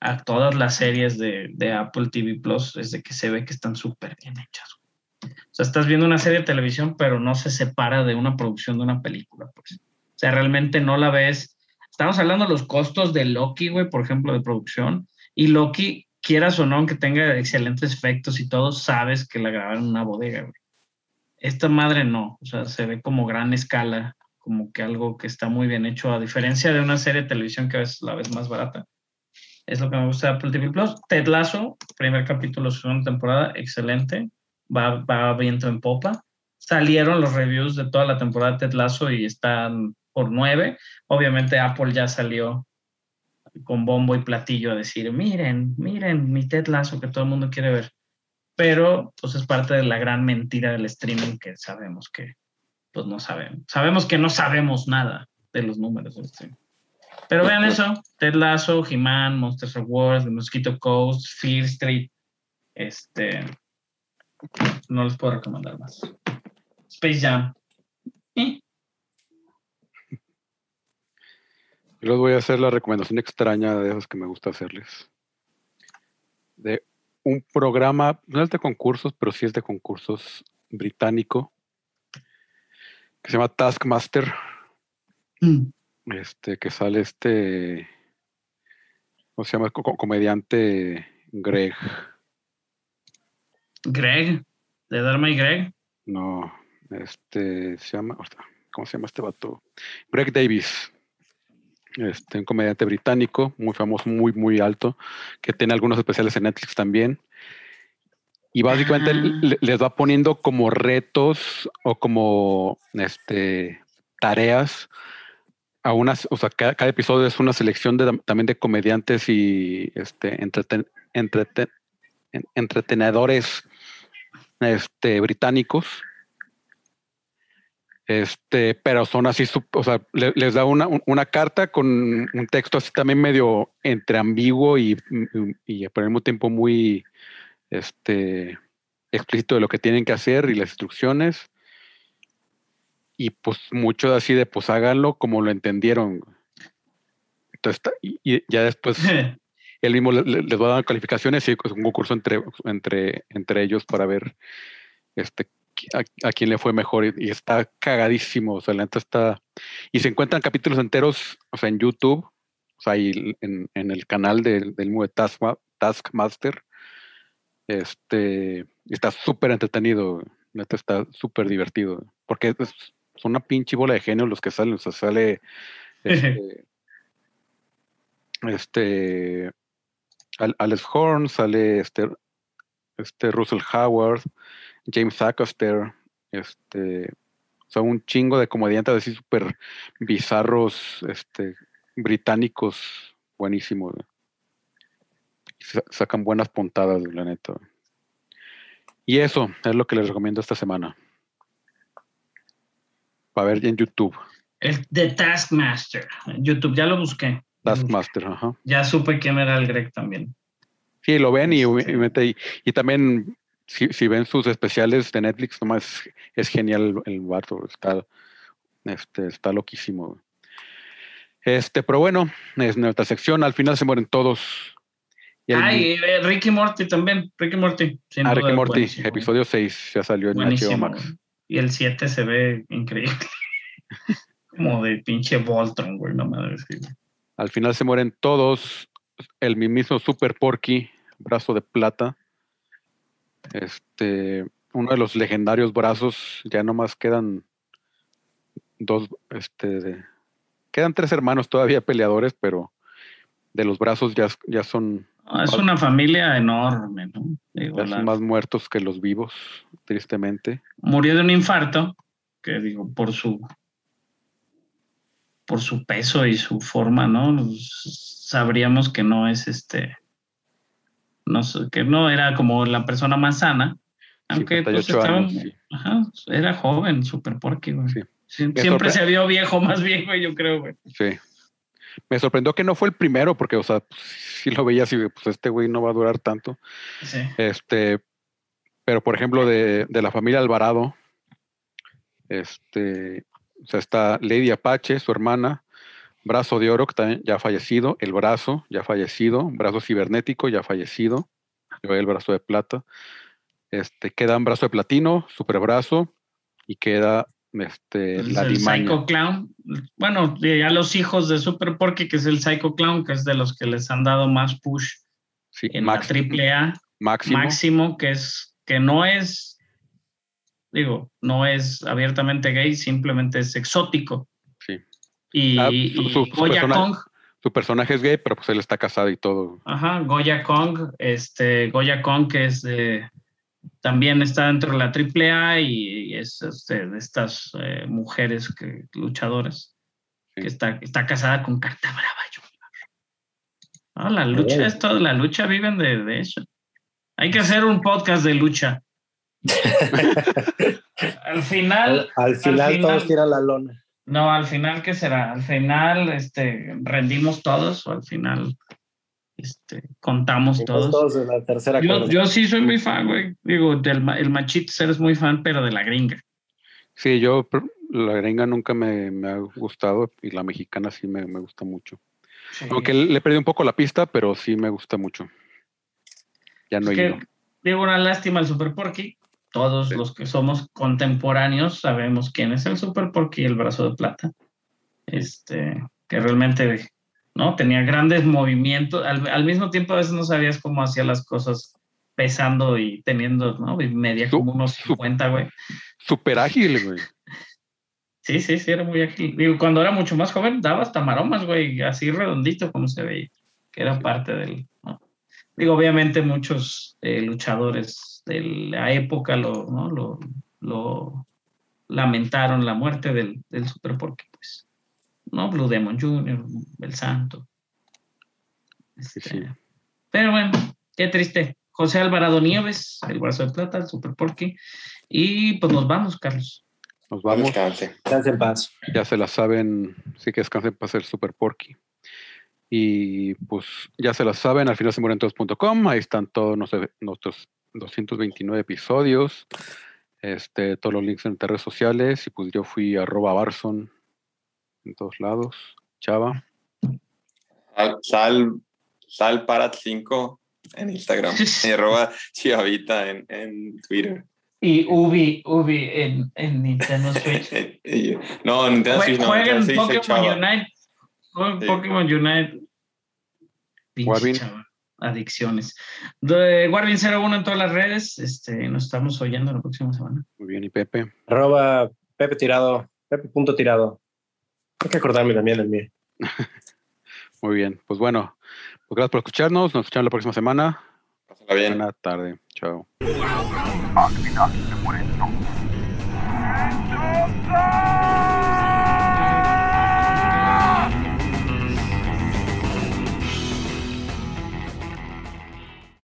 a todas las series de, de Apple TV Plus, es de que se ve que están súper bien hechas. O sea, estás viendo una serie de televisión, pero no se separa de una producción de una película, pues. O sea, realmente no la ves. Estamos hablando de los costos de Loki, güey, por ejemplo, de producción. Y Loki, quieras o no, aunque tenga excelentes efectos y todo, sabes que la grabaron en una bodega, güey. Esta madre no, o sea, se ve como gran escala, como que algo que está muy bien hecho, a diferencia de una serie de televisión que veces la ves más barata. Es lo que me gusta de Apple TV Plus. Ted Lasso, primer capítulo, segunda temporada, excelente va, va viento en popa. Salieron los reviews de toda la temporada de Ted Lasso y están por nueve. Obviamente Apple ya salió con bombo y platillo a decir, miren, miren mi Ted Lasso que todo el mundo quiere ver. Pero pues es parte de la gran mentira del streaming que sabemos que pues no sabemos. Sabemos que no sabemos nada de los números del streaming. Pero vean eso, Ted Lasso, He-Man, Monsters of War, The Mosquito Coast, Fear Street, este, no les puedo recomendar más. Space Jam. ¿Eh? Yo les voy a hacer la recomendación extraña de esos que me gusta hacerles. De un programa, no es de concursos, pero sí es de concursos británico, que se llama Taskmaster. Mm. Este, que sale este, ¿cómo se llama? comediante Greg. Greg, de Dharma y Greg. No, este se llama, ¿cómo se llama este vato? Greg Davis. Este, un comediante británico, muy famoso, muy, muy alto, que tiene algunos especiales en Netflix también. Y básicamente les va poniendo como retos o como este, tareas a unas, o sea, cada, episodio es una selección de, también de comediantes y este, entreten, entreten, entretenedores este, británicos. Este, pero son así, o sea, les da una, una, carta con un texto así también medio entre ambiguo y, y, por el mismo tiempo muy este, explícito de lo que tienen que hacer y las instrucciones. Y pues mucho así de pues háganlo como lo entendieron. Entonces, y, ya después él mismo les va a dar calificaciones y es un concurso entre, entre, entre ellos para ver este, a, quién le fue mejor y, está cagadísimo, o sea, la neta está... Y se encuentran capítulos enteros, o sea, en YouTube, o sea, ahí en, en el canal del, del de Taskmaster, este, está súper entretenido, neta está súper divertido, porque es, son una pinche bola de genio los que salen, o sea, sale... Este, este Alex Horn, sale este, este Russell Howard, James Acaster, este, son un chingo de comediantes así súper bizarros, este, británicos, buenísimos. Sacan buenas puntadas, la neta. Y eso es lo que les recomiendo esta semana. Para ver en YouTube. El The Taskmaster. YouTube, ya lo busqué. Taskmaster, ajá. Ya supe quién era el Greg también. Sí, lo ven y, y, también si, ven sus especiales de Netflix, nomás es genial el vato, está, este, está loquísimo. Este, pero bueno, es nuestra sección, al final se mueren todos. ah, y eh, Ricky Morty también, Ricky Morty. Ah, Ricky Morty, episodio 6 ya salió en HBO Max. Y el 7 se ve increíble. Como de pinche Voltron, güey, no me decir. Al final se mueren todos. El mismo Super Porky, brazo de plata. Este, uno de los legendarios brazos, ya nomás quedan dos, este, quedan tres hermanos todavía peleadores, pero de los brazos ya, ya son. Ah, es una familia enorme, ¿no? ya son más muertos que los vivos, tristemente. Murió de un infarto, que digo, por su por su peso y su forma, ¿no? Sabríamos que no es este, no que no era como la persona más sana, Aunque pues, 58 estaba, años, sí. ajá, era joven, Super Porky, güey. Sí. Siempre se vio viejo, más viejo, yo creo, güey. Sí. Me sorprendió que no fue el primero, porque, o sea, pues, sí lo veía así, pues este güey no va a durar tanto. Sí. Este, pero por ejemplo, de, de la familia Alvarado, este, o sea, está Lady Apache, su hermana, Brazo de Oro, que también ya ha fallecido, El Brazo, ya fallecido, Brazo Cibernético, ya fallecido, yo el Brazo de Plata, este, queda un Brazo de Platino, Super Brazo, y queda este, Es la el. Psycho Clown. Bueno, ya los hijos de Super Porky, que es el Psycho Clown, que es de los que les han dado más push Sí, en Max- la triple A. máximo. Máximo, que es que no es, digo, no es abiertamente gay, simplemente es exótico. Sí. Y, Ah, y su- su- su Goya persona- Kong, Su personaje es gay, pero pues él está casado y todo. ajá, Goya Kong, este, Goya Kong, que es de, también está dentro de la triple A y, es este, de estas eh, mujeres que, luchadoras, Sí. que está, está casada con Carta Brava. Junior. No, la lucha, Bien. es todo, la lucha viven de, de eso. Hay que hacer un podcast de lucha. Al final, Al, al final final- todos tiran la lona. no, al final, ¿qué será? Al final, este, rendimos todos o al final, este, contamos todos. todos en la tercera Yo, sí soy muy fan, güey. Digo, del, el Machitos eres muy fan, pero de la gringa. Sí, yo la gringa nunca me, me ha gustado y la mexicana sí me, me gusta mucho. Aunque le perdí un poco la pista, pero sí me gusta mucho. Ya no Es he que, ido. digo, una lástima el Super Porky. Todos Sí. los que somos contemporáneos sabemos quién es el Super Porky y el brazo de plata. Este, que realmente, ¿no? Tenía grandes movimientos. Al, al mismo tiempo, a veces no sabías cómo hacía las cosas pesando y teniendo, ¿no? Y media como unos su- 50, güey. Súper ágil, güey. Sí, sí, sí, era muy ágil. Digo, cuando era mucho más joven, daba hasta maromas, güey, así redondito como se veía, que era parte del. ¿no? Digo, obviamente muchos eh, luchadores de la época lo, ¿no? lo, lo lamentaron la muerte del, del Super Porky, pues. ¿No? Blue Demon Jr., El Santo. Este, Sí. Pero bueno, qué triste. José Alvarado Nieves, el brazo de plata, el Super Porky. Y pues nos vamos, Carlos. Nos Vamos. Descanse. Descanse en paz. Ya se la saben. Sí que descansen para ser Super Porky. Y pues ya se la saben, al final se mueren todos.com. Ahí están todos nuestros, nuestros 229 episodios. Este, todos los links en nuestras redes sociales. Y pues yo fui arroba Barson en todos lados. Chava. Sal, sal, sal Parat 5 en Instagram. y arroba Chiavita en, en Twitter. Y Ubi, Ubi en, en Nintendo Switch. No, Nintendo Switch no. Jueguen Pokémon. Unite. Jueguen Sí. Pokémon Unite. Pinche. Adicciones. De Warvin01 en todas las redes. Este, nos estamos oyendo la próxima semana. Muy bien, y Pepe. Arroba Pepe Tirado. Pepe punto tirado. Hay que acordarme también del mío. Muy bien. Pues bueno, pues gracias por escucharnos. Nos escuchamos la próxima semana. Pásala bien. Buena tarde. Chao.